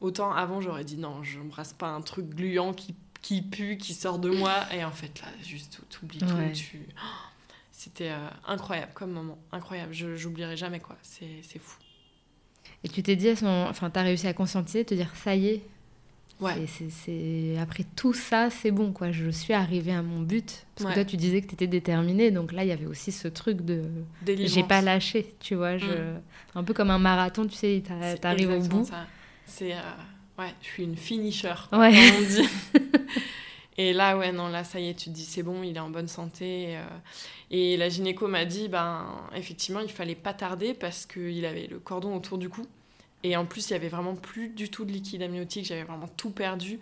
Autant avant, j'aurais dit, non, j'embrasse pas un truc gluant qui, qui pue, qui sort de moi. Et en fait, là, juste, t'oublies Ouais. tout. Tu... Oh, C'était euh, incroyable comme moment, incroyable. Je j'oublierai jamais, quoi. C'est c'est fou. Et tu t'es dit à ce moment, enfin, t'as réussi à conscientiser, te dire ça y est. Ouais. c'est- Après tout ça, c'est bon, quoi. Je suis arrivée à mon but. Parce Ouais. que toi, tu disais que t'étais déterminée. Donc là, il y avait aussi ce truc de. J'ai pas lâché, tu vois. Je... Mm. Un peu comme un marathon, tu sais, t'arrives au bout. C'est. euh, ouais, je suis une finisher. quoi, Ouais. comme on dit. Et là, ouais, non, là, ça y est, tu te dis, c'est bon, il est en bonne santé. euh, Et la gynéco m'a dit, ben, effectivement, il fallait pas tarder parce qu'il avait le cordon autour du cou. Et en plus, il y avait vraiment plus du tout de liquide amniotique, j'avais vraiment tout perdu.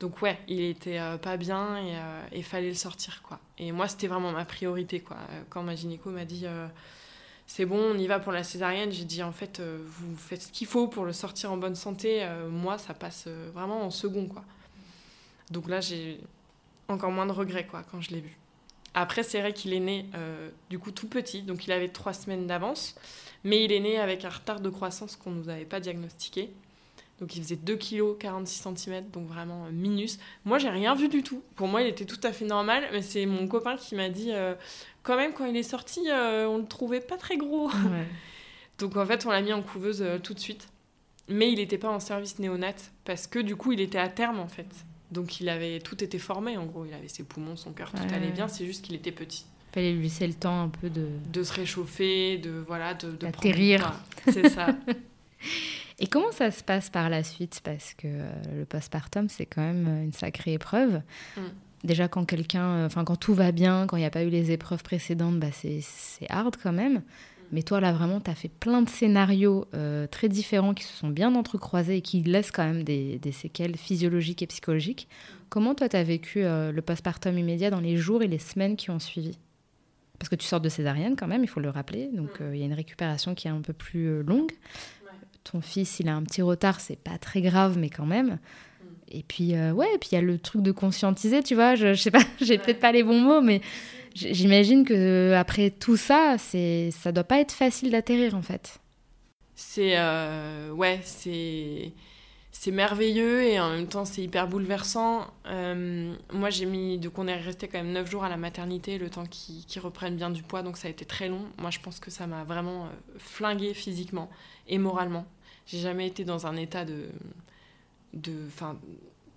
Donc, ouais, il était euh, pas bien et il fallait le sortir, quoi. Et moi, c'était vraiment ma priorité, quoi. Euh, Quand ma gynéco m'a dit, euh, c'est bon, on y va pour la césarienne, j'ai dit, en fait, euh, vous faites ce qu'il faut pour le sortir en bonne santé. euh, moi, ça passe euh, vraiment en second, quoi. Donc là, j'ai encore moins de regrets, quoi, quand je l'ai vu. Après, c'est vrai qu'il est né, euh, du coup, tout petit, donc il avait trois semaines d'avance, mais il est né avec un retard de croissance qu'on ne nous avait pas diagnostiqué. Donc il faisait 2 kg 46 cm, donc vraiment euh, minus. Moi, j'ai rien vu du tout. Pour moi, il était tout à fait normal, mais c'est mon copain qui m'a dit, euh, quand même, quand il est sorti, euh, on le trouvait pas très gros. Ouais. Donc en fait, on l'a mis en couveuse euh, tout de suite. Mais il n'était pas en service néonat parce que du coup, il était à terme en fait. Donc il avait tout était formé en gros. Il avait ses poumons, son cœur, tout Ouais. allait bien. C'est juste qu'il était petit. Fallait lui laisser le temps un peu de. De se réchauffer, de voilà, de, D'atterrir. C'est ça. Et comment ça se passe par la suite? Parce que euh, le postpartum, c'est quand même euh, une sacrée épreuve. Mm. Déjà, quand quelqu'un, euh, enfin, quand tout va bien, quand il n'y a pas eu les épreuves précédentes, bah, c'est c'est hard quand même. Mais toi, là, vraiment, tu as fait plein de scénarios euh, très différents qui se sont bien entrecroisés et qui laissent quand même des, des séquelles physiologiques et psychologiques. Comment, toi, tu as vécu euh, le postpartum immédiat dans les jours et les semaines qui ont suivi? Parce que tu sors de césarienne quand même, il faut le rappeler. Donc, euh, il y a une récupération qui est un peu plus euh, longue ton fils, il a un petit retard, c'est pas très grave, mais quand même. Et puis, euh, ouais, et puis il y a le truc de conscientiser, tu vois. Je, je sais pas, j'ai peut-être pas les bons mots, mais j'imagine que euh, après tout ça, c'est, ça doit pas être facile d'atterrir en fait. C'est euh, ouais, c'est c'est merveilleux et en même temps c'est hyper bouleversant. Euh, moi j'ai mis donc on est resté quand même 9 jours à la maternité, le temps qu'ils qu'ils reprennent bien du poids, donc ça a été très long. Moi je pense que ça m'a vraiment euh, flingué physiquement et moralement. J'ai jamais été dans un état de de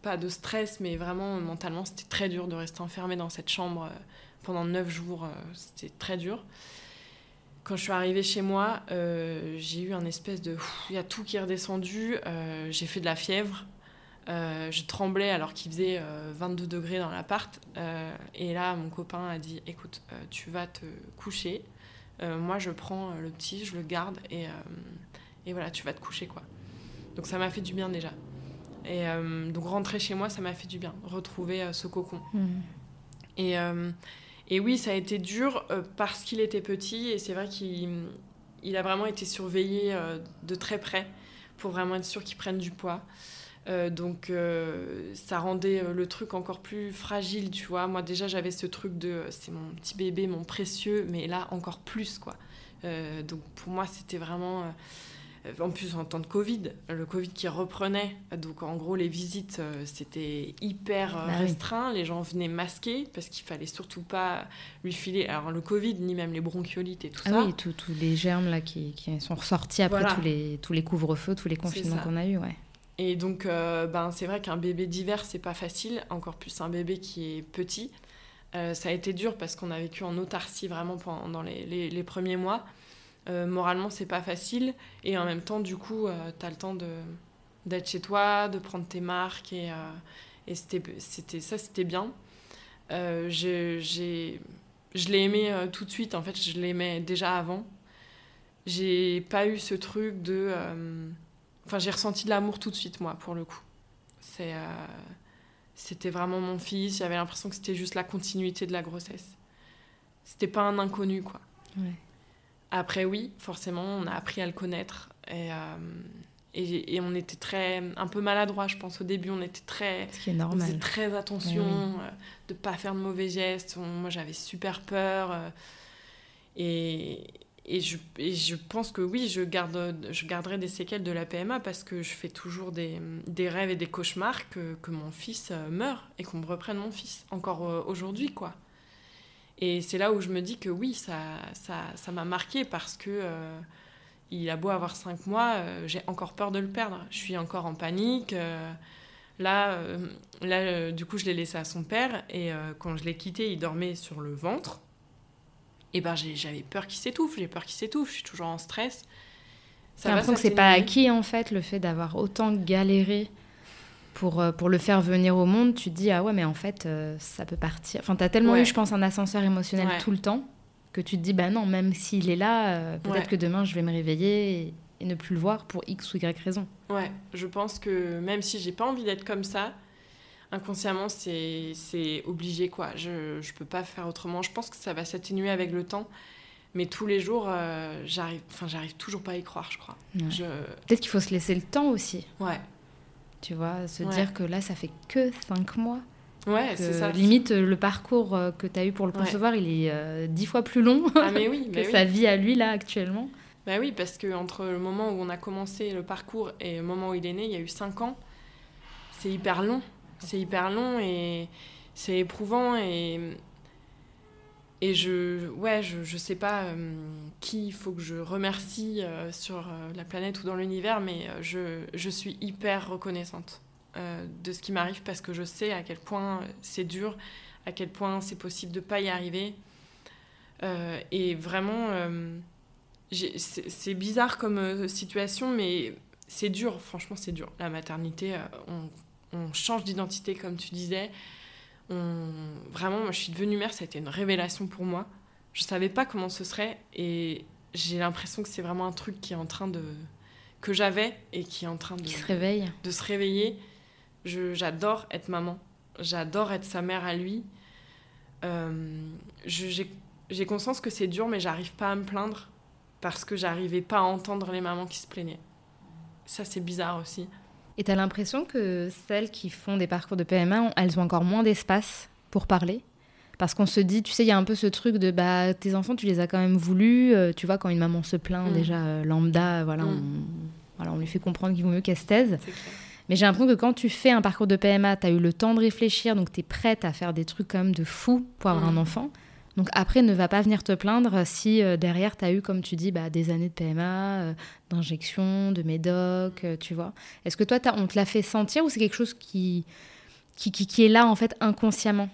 pas de stress mais vraiment mentalement c'était très dur de rester enfermé dans cette chambre euh, pendant 9 jours, c'était très dur. Quand je suis arrivée chez moi, euh, j'ai eu un espèce de... Il y a tout qui est redescendu. euh, j'ai fait de la fièvre. euh, je tremblais alors qu'il faisait euh, 22 degrés dans l'appart. et là, mon copain a dit, écoute, tu vas te coucher. Moi, je prends le petit, je le garde. Et, et voilà, tu vas te coucher, quoi. Donc ça m'a fait du bien déjà. Et donc rentrer chez moi, ça m'a fait du bien. Retrouver ce cocon. Et, euh, et oui, ça a été dur euh, parce qu'il était petit et c'est vrai qu'il il a vraiment été surveillé euh, de très près pour vraiment être sûr qu'il prenne du poids. Euh, donc ça rendait le truc encore plus fragile, tu vois. Moi déjà j'avais ce truc de c'est mon petit bébé, mon précieux, mais là encore plus quoi. Donc pour moi c'était vraiment... euh, en plus en temps de Covid, le Covid qui reprenait, donc en gros les visites euh, c'était hyper euh, Bah oui. restreint, les gens venaient masqués parce qu'il fallait surtout pas lui filer, alors le Covid ni même les bronchiolites et tout Ah ça. oui, tous les germes là qui, qui sont ressortis après Voilà. tous les, tous les couvre-feux, tous les confinements qu'on a eu, ouais. Et donc euh, ben, c'est vrai qu'un bébé d'hiver c'est pas facile, encore plus un bébé qui est petit. Euh, ça a été dur parce qu'on a vécu en autarcie vraiment pendant les, les- les premiers mois. Euh, moralement, c'est pas facile. Et en même temps, du coup, tu as le temps de, d'être chez toi, de prendre tes marques. Et, euh, c'était, ça, c'était bien. Euh, je, j'ai, je l'ai aimé euh, tout de suite. En fait, je l'aimais déjà avant. J'ai pas eu ce truc de. euh, Enfin, j'ai ressenti de l'amour tout de suite, moi, pour le coup. Euh, c'était vraiment mon fils. J'avais l'impression que c'était juste la continuité de la grossesse. C'était pas un inconnu, quoi. Ouais. Après, oui, forcément, on a appris à le connaître. Et, euh, et, et on était très. un peu maladroit, je pense. Au début, on était très. Ce qui est On faisait normal. très attention Oui, euh, de pas faire de mauvais gestes. On- moi, j'avais super peur. euh, et, et, je, et je pense que oui, je, garde, je garderai des séquelles de la PMA parce que je fais toujours des, des rêves et des cauchemars que, que mon fils meure et qu'on me reprenne mon fils, encore aujourd'hui, quoi. Et c'est là où je me dis que oui, ça ça, ça m'a marqué parce que euh, il a beau avoir 5 mois, euh, j'ai encore peur de le perdre. Je suis encore en panique. euh, là, là du coup, je l'ai laissé à son père et quand je l'ai quitté, il dormait sur le ventre. Et ben, j'ai- j'avais peur qu'il s'étouffe. J'ai peur qu'il s'étouffe. Je suis toujours en stress. J'ai l'impression que c'est pas acquis en fait le fait d'avoir autant galéré pour, euh, pour le faire venir au monde. Tu te dis, ah ouais, mais en fait, euh, ça peut partir. Enfin, t'as tellement Ouais. eu, je pense, un ascenseur émotionnel Ouais. tout le temps que tu te dis, bah non, même s'il est là, euh, peut-être Ouais. que demain je vais me réveiller et, et ne plus le voir pour X ou Y raison. Ouais, je pense que même si j'ai pas envie d'être comme ça, inconsciemment, c'est c'est obligé, quoi. Je, je peux pas faire autrement. Je pense que ça va s'atténuer avec le temps. Mais tous les jours, euh, j'arrive enfin, j'arrive toujours pas à y croire, je crois. Je... Peut-être qu'il faut se laisser le temps aussi, Ouais, tu vois, se Ouais. dire que là, ça fait que 5 mois. ouais c'est ça. Limite, euh, le parcours euh, que tu as eu pour le Ouais. concevoir, il est euh, 10 fois plus long Ah, mais oui, que oui. sa vie à lui, là, actuellement. Bah oui, parce que entre le moment où on a commencé le parcours et le moment où il est né, il y a eu 5 ans. C'est hyper long. C'est hyper long et c'est éprouvant et et je ouais, je, je sais pas euh, qui il faut que je remercie euh, sur euh, la planète ou dans l'univers, mais je, je suis hyper reconnaissante de ce qui m'arrive parce que je sais à quel point c'est dur, à quel point c'est possible de pas y arriver. Et vraiment, c'est bizarre comme situation, mais c'est dur, franchement, c'est dur. La maternité, on, on change d'identité, comme tu disais. On, vraiment, moi, je suis devenue mère, ça a été une révélation pour moi. Je savais pas comment ce serait, et j'ai l'impression que c'est vraiment un truc qui est en train de. que j'avais et qui est en train de, Qui se réveille. de se réveiller. Je- J'adore être maman. J'adore être sa mère à lui. Euh, j'ai conscience que c'est dur, mais j'arrive pas à me plaindre parce que j'arrivais pas à entendre les mamans qui se plaignaient. Ça, c'est bizarre aussi. Et tu as l'impression que celles qui font des parcours de PMA, elles ont encore moins d'espace pour parler? Parce qu'on se dit, tu sais, il y a un peu ce truc de bah, tes enfants, tu les as quand même voulus. euh, tu vois, quand une maman se plaint, Mm. déjà, euh, lambda, voilà, Mm. on, voilà, on lui fait comprendre qu'il vaut mieux qu'elle se taise. Mais j'ai l'impression que quand tu fais un parcours de PMA, tu as eu le temps de réfléchir, donc tu es prête à faire des trucs quand même de fou pour avoir Mm. un enfant. Donc après, ne va pas venir te plaindre si euh, derrière, tu as eu, comme tu dis, bah, des années de PMA, euh, d'injection, de médoc, euh, tu vois. Est-ce que toi, t'as- on te l'a fait sentir ou c'est quelque chose qui, qui, qui, qui est là, en fait, inconsciemment?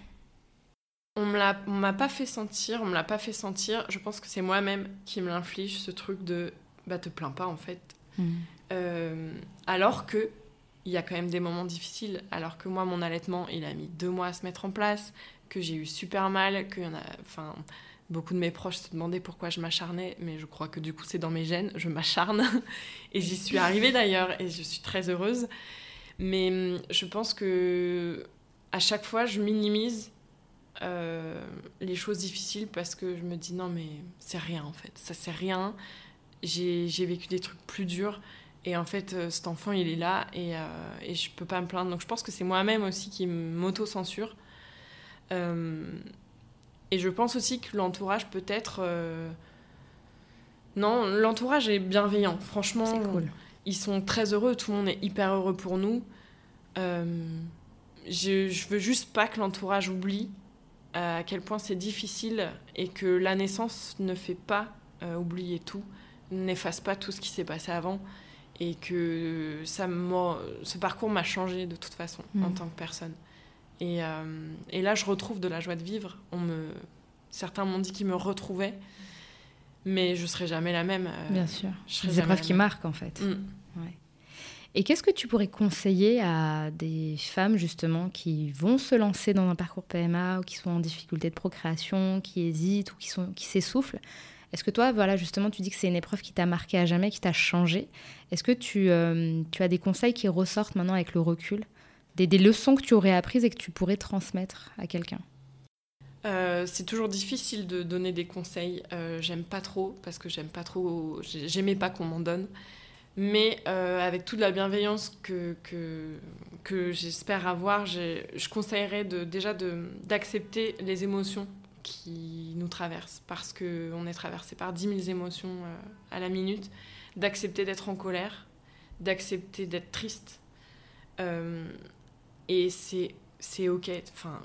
On on m'a pas fait sentir, on me l'a pas fait sentir. Je pense que c'est moi-même qui me l'inflige ce truc de bah te plains pas en fait. Euh, alors que il y a quand même des moments difficiles. Alors que moi, mon allaitement, il a mis deux mois à se mettre en place, que j'ai eu super mal, que a, enfin, beaucoup de mes proches se demandaient pourquoi je m'acharnais, mais je crois que du coup, c'est dans mes gènes, je m'acharne. et j'y suis arrivée d'ailleurs, et je suis très heureuse. Mais hum, je pense que à chaque fois, je minimise euh, les choses difficiles parce que je me dis non, mais c'est rien en fait, ça c'est rien. J'ai j'ai vécu des trucs plus durs. Et en fait, euh, cet enfant, il est là et, euh, et je peux pas me plaindre. Donc je pense que c'est moi-même aussi qui m'auto-censure. Euh, et je pense aussi que l'entourage peut-être euh, Non, l'entourage est bienveillant. Franchement, C'est cool. ils sont très heureux. Tout le monde est hyper heureux pour nous. Euh, je, je veux juste pas que l'entourage oublie à quel point c'est difficile et que la naissance ne fait pas euh, oublier tout, n'efface pas tout ce qui s'est passé avant et que ça ce parcours m'a changé de toute façon en Mhm. tant que personne. Et, euh, et là, je retrouve de la joie de vivre. On me, certains m'ont dit qu'ils me retrouvaient, mais je serai jamais la même. euh, Bien sûr. je Des épreuves qui même. marquent en fait. Mm. Et qu'est-ce que tu pourrais conseiller à des femmes justement qui vont se lancer dans un parcours PMA ou qui sont en difficulté de procréation, qui hésitent ou qui, sont, qui s'essoufflent? Est-ce que toi, voilà, justement, tu dis que c'est une épreuve qui t'a marqué à jamais, qui t'a changé Est-ce que tu, euh, tu as des conseils qui ressortent maintenant avec le recul? Des, des leçons que tu aurais apprises et que tu pourrais transmettre à quelqu'un Euh, c'est toujours difficile de donner des conseils. Euh, j'aime pas trop parce que j'aime pas trop. j'ai- J'aimais pas qu'on m'en donne. Mais euh, avec toute la bienveillance que, que, que j'espère avoir, je conseillerais de, déjà de- d'accepter les émotions qui nous traversent parce qu'on est traversé par 10 000 émotions à la minute. D'accepter d'être en colère, d'accepter d'être triste. Et c'est ok. Enfin,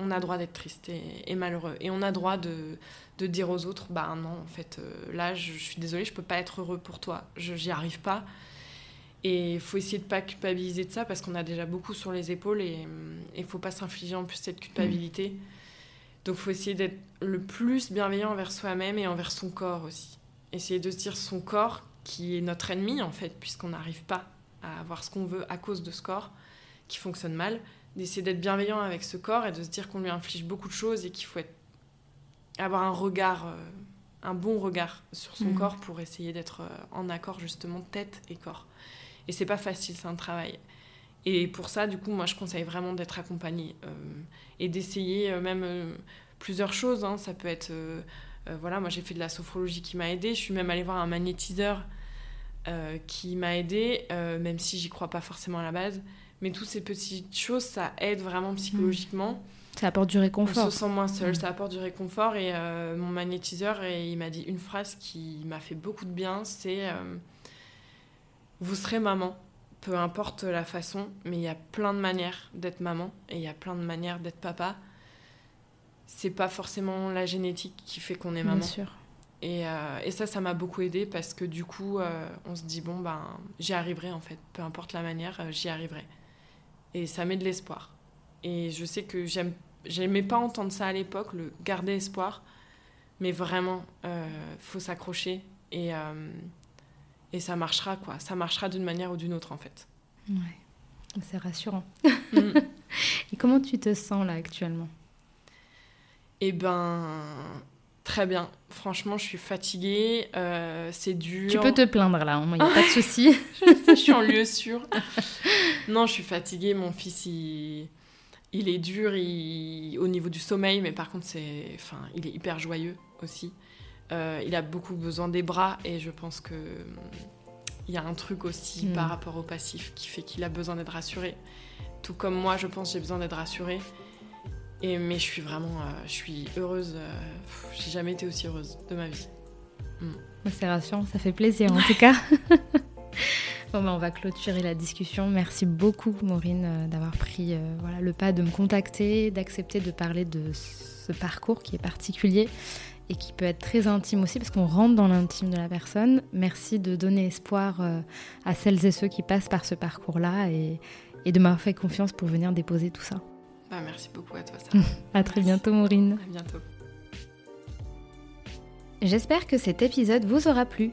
on a droit d'être triste et, malheureux. Et on a droit de, de dire aux autres, bah non, en fait, euh, là, je, suis désolée, je peux pas être heureux pour toi. Je J'y arrive pas. Et il faut essayer de pas culpabiliser de ça parce qu'on a déjà beaucoup sur les épaules et il faut pas s'infliger en plus cette culpabilité. Donc, il faut essayer d'être le plus bienveillant envers soi-même et envers son corps aussi. Essayer de se dire son corps qui est notre ennemi en fait, puisqu'on n'arrive pas à avoir ce qu'on veut à cause de ce corps qui fonctionne mal d'essayer d'être bienveillant avec ce corps et de se dire qu'on lui inflige beaucoup de choses et qu'il faut être, avoir un regard, euh, un bon regard sur son Mhm. corps pour essayer d'être euh, en accord justement tête et corps. Et c'est pas facile, c'est un travail. Et pour ça, du coup, moi, je conseille vraiment d'être accompagnée euh, et d'essayer euh, même euh, plusieurs choses. hein. Ça peut être, voilà, moi j'ai fait de la sophrologie qui m'a aidée. Je suis même allée voir un magnétiseur qui m'a aidée, même si j'y crois pas forcément à la base. Mais toutes ces petites choses, ça aide vraiment psychologiquement. Ça apporte du On réconfort. se sent moins seul, Mm. ça apporte du réconfort. Et euh, mon magnétiseur, et il m'a dit une phrase qui m'a fait beaucoup de bien, c'est euh, Vous serez maman, peu importe la façon, mais il y a plein de manières d'être maman et il y a plein de manières d'être papa. C'est pas forcément la génétique qui fait qu'on est Bien maman. sûr. Et, euh, et ça, ça m'a beaucoup aidé parce que du coup, on se dit, bon, ben, j'y arriverai en fait. Peu importe la manière, j'y arriverai. Et ça met de l'espoir. Et je sais que j'aime, j'aimais pas entendre ça à l'époque, le garder espoir. Mais vraiment, euh, faut s'accrocher et, euh, et ça marchera, quoi. Ça marchera d'une manière ou d'une autre, en fait. Ouais. C'est rassurant. Mm. Et comment tu te sens là actuellement? Eh ben, très bien. Franchement, je suis fatiguée. euh, c'est dur. Tu peux te plaindre là, il n'y a pas de souci. je suis en lieu sûr. non, je suis fatiguée. Mon fils, il, il est dur il- au niveau du sommeil, mais par contre, c'est, enfin, il est hyper joyeux aussi. Euh, il a beaucoup besoin des bras et je pense que il y a un truc aussi Mm. par rapport au passif qui fait qu'il a besoin d'être rassuré. Tout comme moi, je pense, j'ai besoin d'être rassurée. Et, mais je suis vraiment, euh, je suis heureuse. euh, j'ai jamais été aussi heureuse de ma vie. C'est rassurant, ça fait plaisir en tout cas. bon, bah, on va clôturer la discussion. Merci beaucoup, Maureen, euh, d'avoir pris euh, voilà, le pas de me contacter, d'accepter de parler de ce parcours qui est particulier et qui peut être très intime aussi parce qu'on rentre dans l'intime de la personne. Merci de donner espoir euh, à celles et ceux qui passent par ce parcours-là et, et de m'avoir fait confiance pour venir déposer tout ça. Bah, merci beaucoup à toi, Sarah. À très bientôt, Maureen. à bientôt. J'espère que cet épisode vous aura plu.